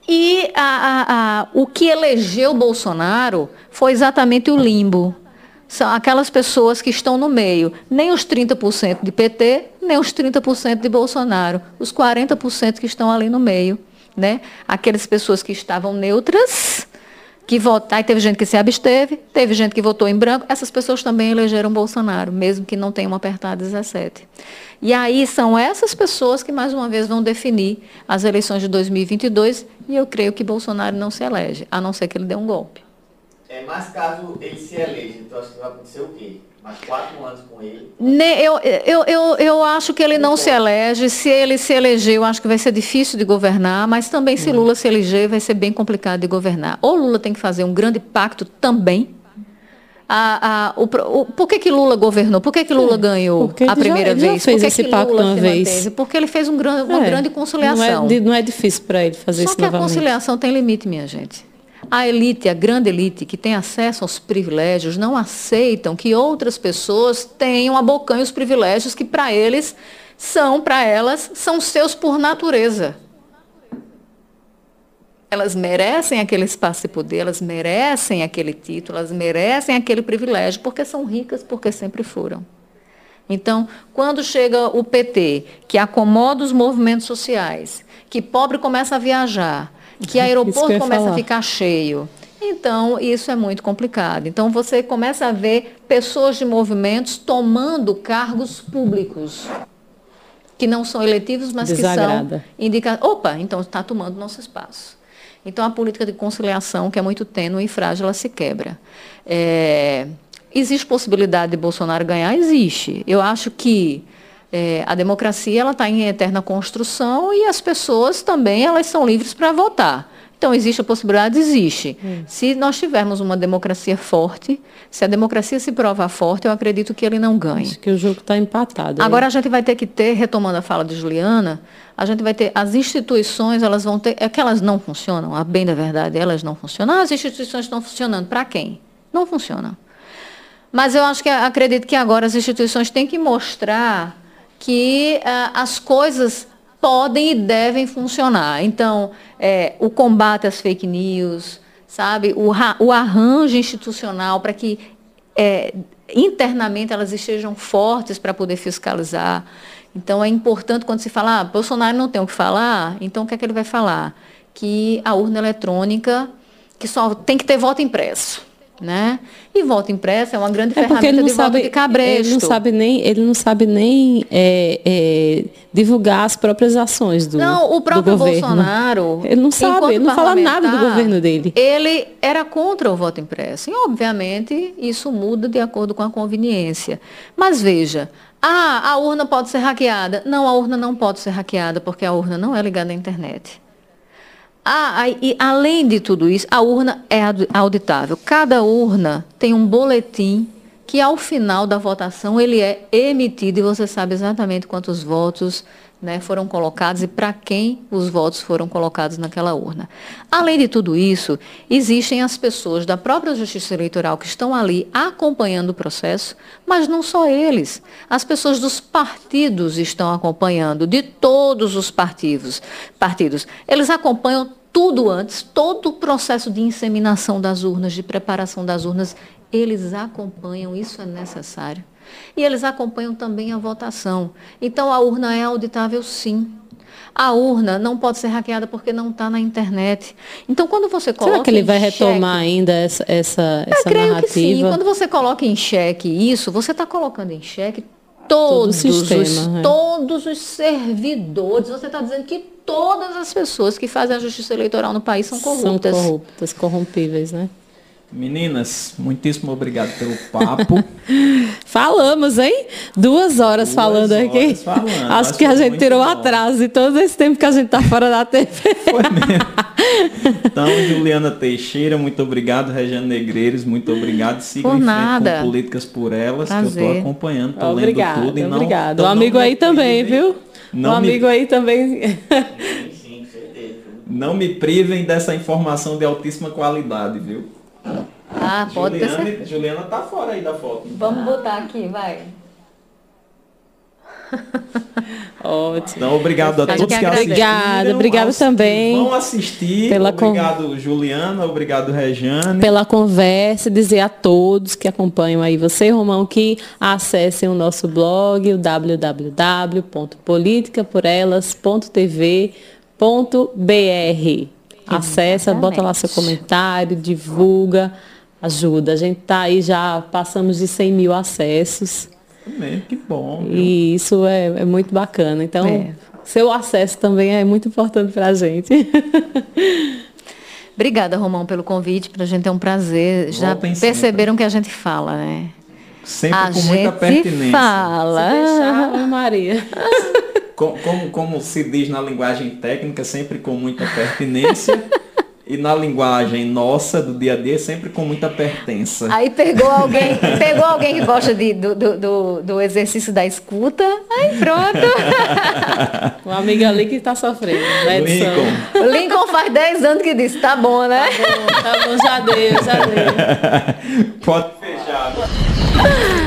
E a, a, a, o que elegeu Bolsonaro foi exatamente o limbo. São aquelas pessoas que estão no meio. Nem os 30% de PT, nem os 30% de Bolsonaro. Os 40% que estão ali no meio. Né? Aquelas pessoas que estavam neutras, que votaram, aí teve gente que se absteve, teve gente que votou em branco, essas pessoas também elegeram Bolsonaro, mesmo que não tenham apertado 17. E aí são essas pessoas que, mais uma vez, vão definir as eleições de 2022 e eu creio que Bolsonaro não se elege, a não ser que ele dê um golpe. É, mas caso ele se eleja, então acho que vai acontecer o quê? Mais quatro anos com ele? Eu, eu, eu, eu acho que ele não se elege. Se ele se eleger, eu acho que vai ser difícil de governar, mas também se hum. Lula se eleger, vai ser bem complicado de governar. Ou Lula tem que fazer um grande pacto também A, a, o, o, por que, que Lula governou? Por que, que Lula é, ganhou a primeira já, vez? fez por que esse que pacto Lula uma vez? Manteve? Porque ele fez um gran, uma é, grande conciliação. Não é, não é difícil para ele fazer Só isso que novamente. a conciliação tem limite, minha gente. A elite, a grande elite, que tem acesso aos privilégios, não aceitam que outras pessoas tenham abocanho os privilégios que para eles são, para elas, são seus por natureza. Elas merecem aquele espaço de poder, elas merecem aquele título, elas merecem aquele privilégio, porque são ricas, porque sempre foram. Então, quando chega o PT, que acomoda os movimentos sociais, que pobre começa a viajar, que aeroporto que começa falar. a ficar cheio, então isso é muito complicado. Então, você começa a ver pessoas de movimentos tomando cargos públicos que não são eletivos, mas Desagrada. que são indicados. Opa, então está tomando nosso espaço. Então, a política de conciliação, que é muito tênue e frágil, ela se quebra. É, existe possibilidade de Bolsonaro ganhar? Existe. Eu acho que é, a democracia ela está em eterna construção e as pessoas também elas são livres para votar. Então, existe a possibilidade? Existe. Se nós tivermos uma democracia forte, se a democracia se provar forte, eu acredito que ele não ganhe. Acho que o jogo está empatado. Agora a gente vai ter que ter, retomando a fala de Juliana, a gente vai ter, as instituições, elas vão ter, é que elas não funcionam, a bem da verdade, elas não funcionam. Ah, as instituições estão funcionando, para quem? Não funcionam. Mas eu acho que, acredito que agora as instituições têm que mostrar que ah, as coisas podem e devem funcionar. Então, é, o combate às fake news, sabe, o, o arranjo institucional para que é, internamente elas estejam fortes para poder fiscalizar. Então é importante quando se fala, ah, Bolsonaro não tem o que falar, então o que é que ele vai falar? Que a urna eletrônica, que só tem que ter voto impresso. Né? E voto impresso é uma grande É ferramenta ele não de voto sabe, de cabresto. ele não sabe nem, ele não sabe nem é, é, divulgar as próprias ações do, Não, o próprio. Bolsonaro. Ele não sabe, ele não fala nada do governo dele. Ele era contra o voto impresso. E, obviamente, isso muda de acordo com a conveniência. Mas veja, ah, a urna pode ser hackeada. Não, a urna não pode ser hackeada, porque a urna não é ligada à internet. Ah, e além de tudo isso, a urna é auditável. Cada urna tem um boletim que ao final da votação ele é emitido e você sabe exatamente quantos votos né, foram colocados e para quem os votos foram colocados naquela urna. Além de tudo isso, existem as pessoas da própria Justiça Eleitoral que estão ali acompanhando o processo, mas não só eles. As pessoas dos partidos estão acompanhando, de todos os partidos. partidos. Eles acompanham tudo antes, todo o processo de inseminação das urnas, de preparação das urnas, eles acompanham, isso é necessário. E eles acompanham também a votação. Então a urna é auditável sim. A urna não pode ser hackeada porque não está na internet. Então quando você coloca Será que ele vai xeque- retomar ainda essa, essa, eu essa creio que sim. narrativa? Quando você coloca em xeque isso, você está colocando em xeque Todo todos, sistema, os, né? todos os servidores. Você está dizendo que todas as pessoas que fazem a justiça eleitoral no país são corruptas. São corruptas, corrompíveis, né? Meninas, muitíssimo obrigado pelo papo. Falamos, hein? Duas horas Duas falando aqui. horas falando. Acho que a gente tirou bom. atraso de todo esse tempo que a gente tá fora da TV. Foi mesmo. Então, Juliana Teixeira, muito obrigado. Regiane Negreiros, muito obrigado. Sigam Por nada. com Políticas por Elas, que eu Prazer. estou acompanhando, tô Obrigado, lendo tudo. E não, obrigado. então o amigo me aí também, viu? Não o me- amigo aí também. Sim, sim, certeza. Não me privem dessa informação de altíssima qualidade, viu? Ah, pode ter certeza. Juliana, Juliana tá fora aí da foto. Vamos botar aqui, vai. Ótimo. Então, obrigado a todos que que assistiram. Obrigada, obrigada aos também Vão assistir. pela con- obrigado, Juliana. Obrigado, Rejane. Pela conversa, dizer a todos que acompanham aí você, Romão, que acessem o nosso blog, o www.politicaporelas.tv.br. Acessa, bota lá seu comentário, divulga, ajuda. A gente tá aí já, passamos de 100 mil acessos. Também, que bom. viu? E isso é, é muito bacana. Então, É. seu acesso também é muito importante para a gente. Obrigada, Romão, pelo convite. Para a gente é um prazer. Já Voltem sempre. perceberam que a gente fala, né? Sempre a com gente muita pertinência. fala. Ave Maria. Com- Como, como se diz na linguagem técnica, sempre com muita pertinência. e na linguagem nossa do dia a dia sempre com muita pertença. Aí pegou alguém, pegou alguém que gosta de, do, do, do, exercício da escuta, aí pronto. Uma amiga ali que tá sofrendo na edição. Lincoln. O Lincoln faz 10 anos que disse, tá bom, né? Tá bom, tá bom, já deu, já deu. Pode fechar.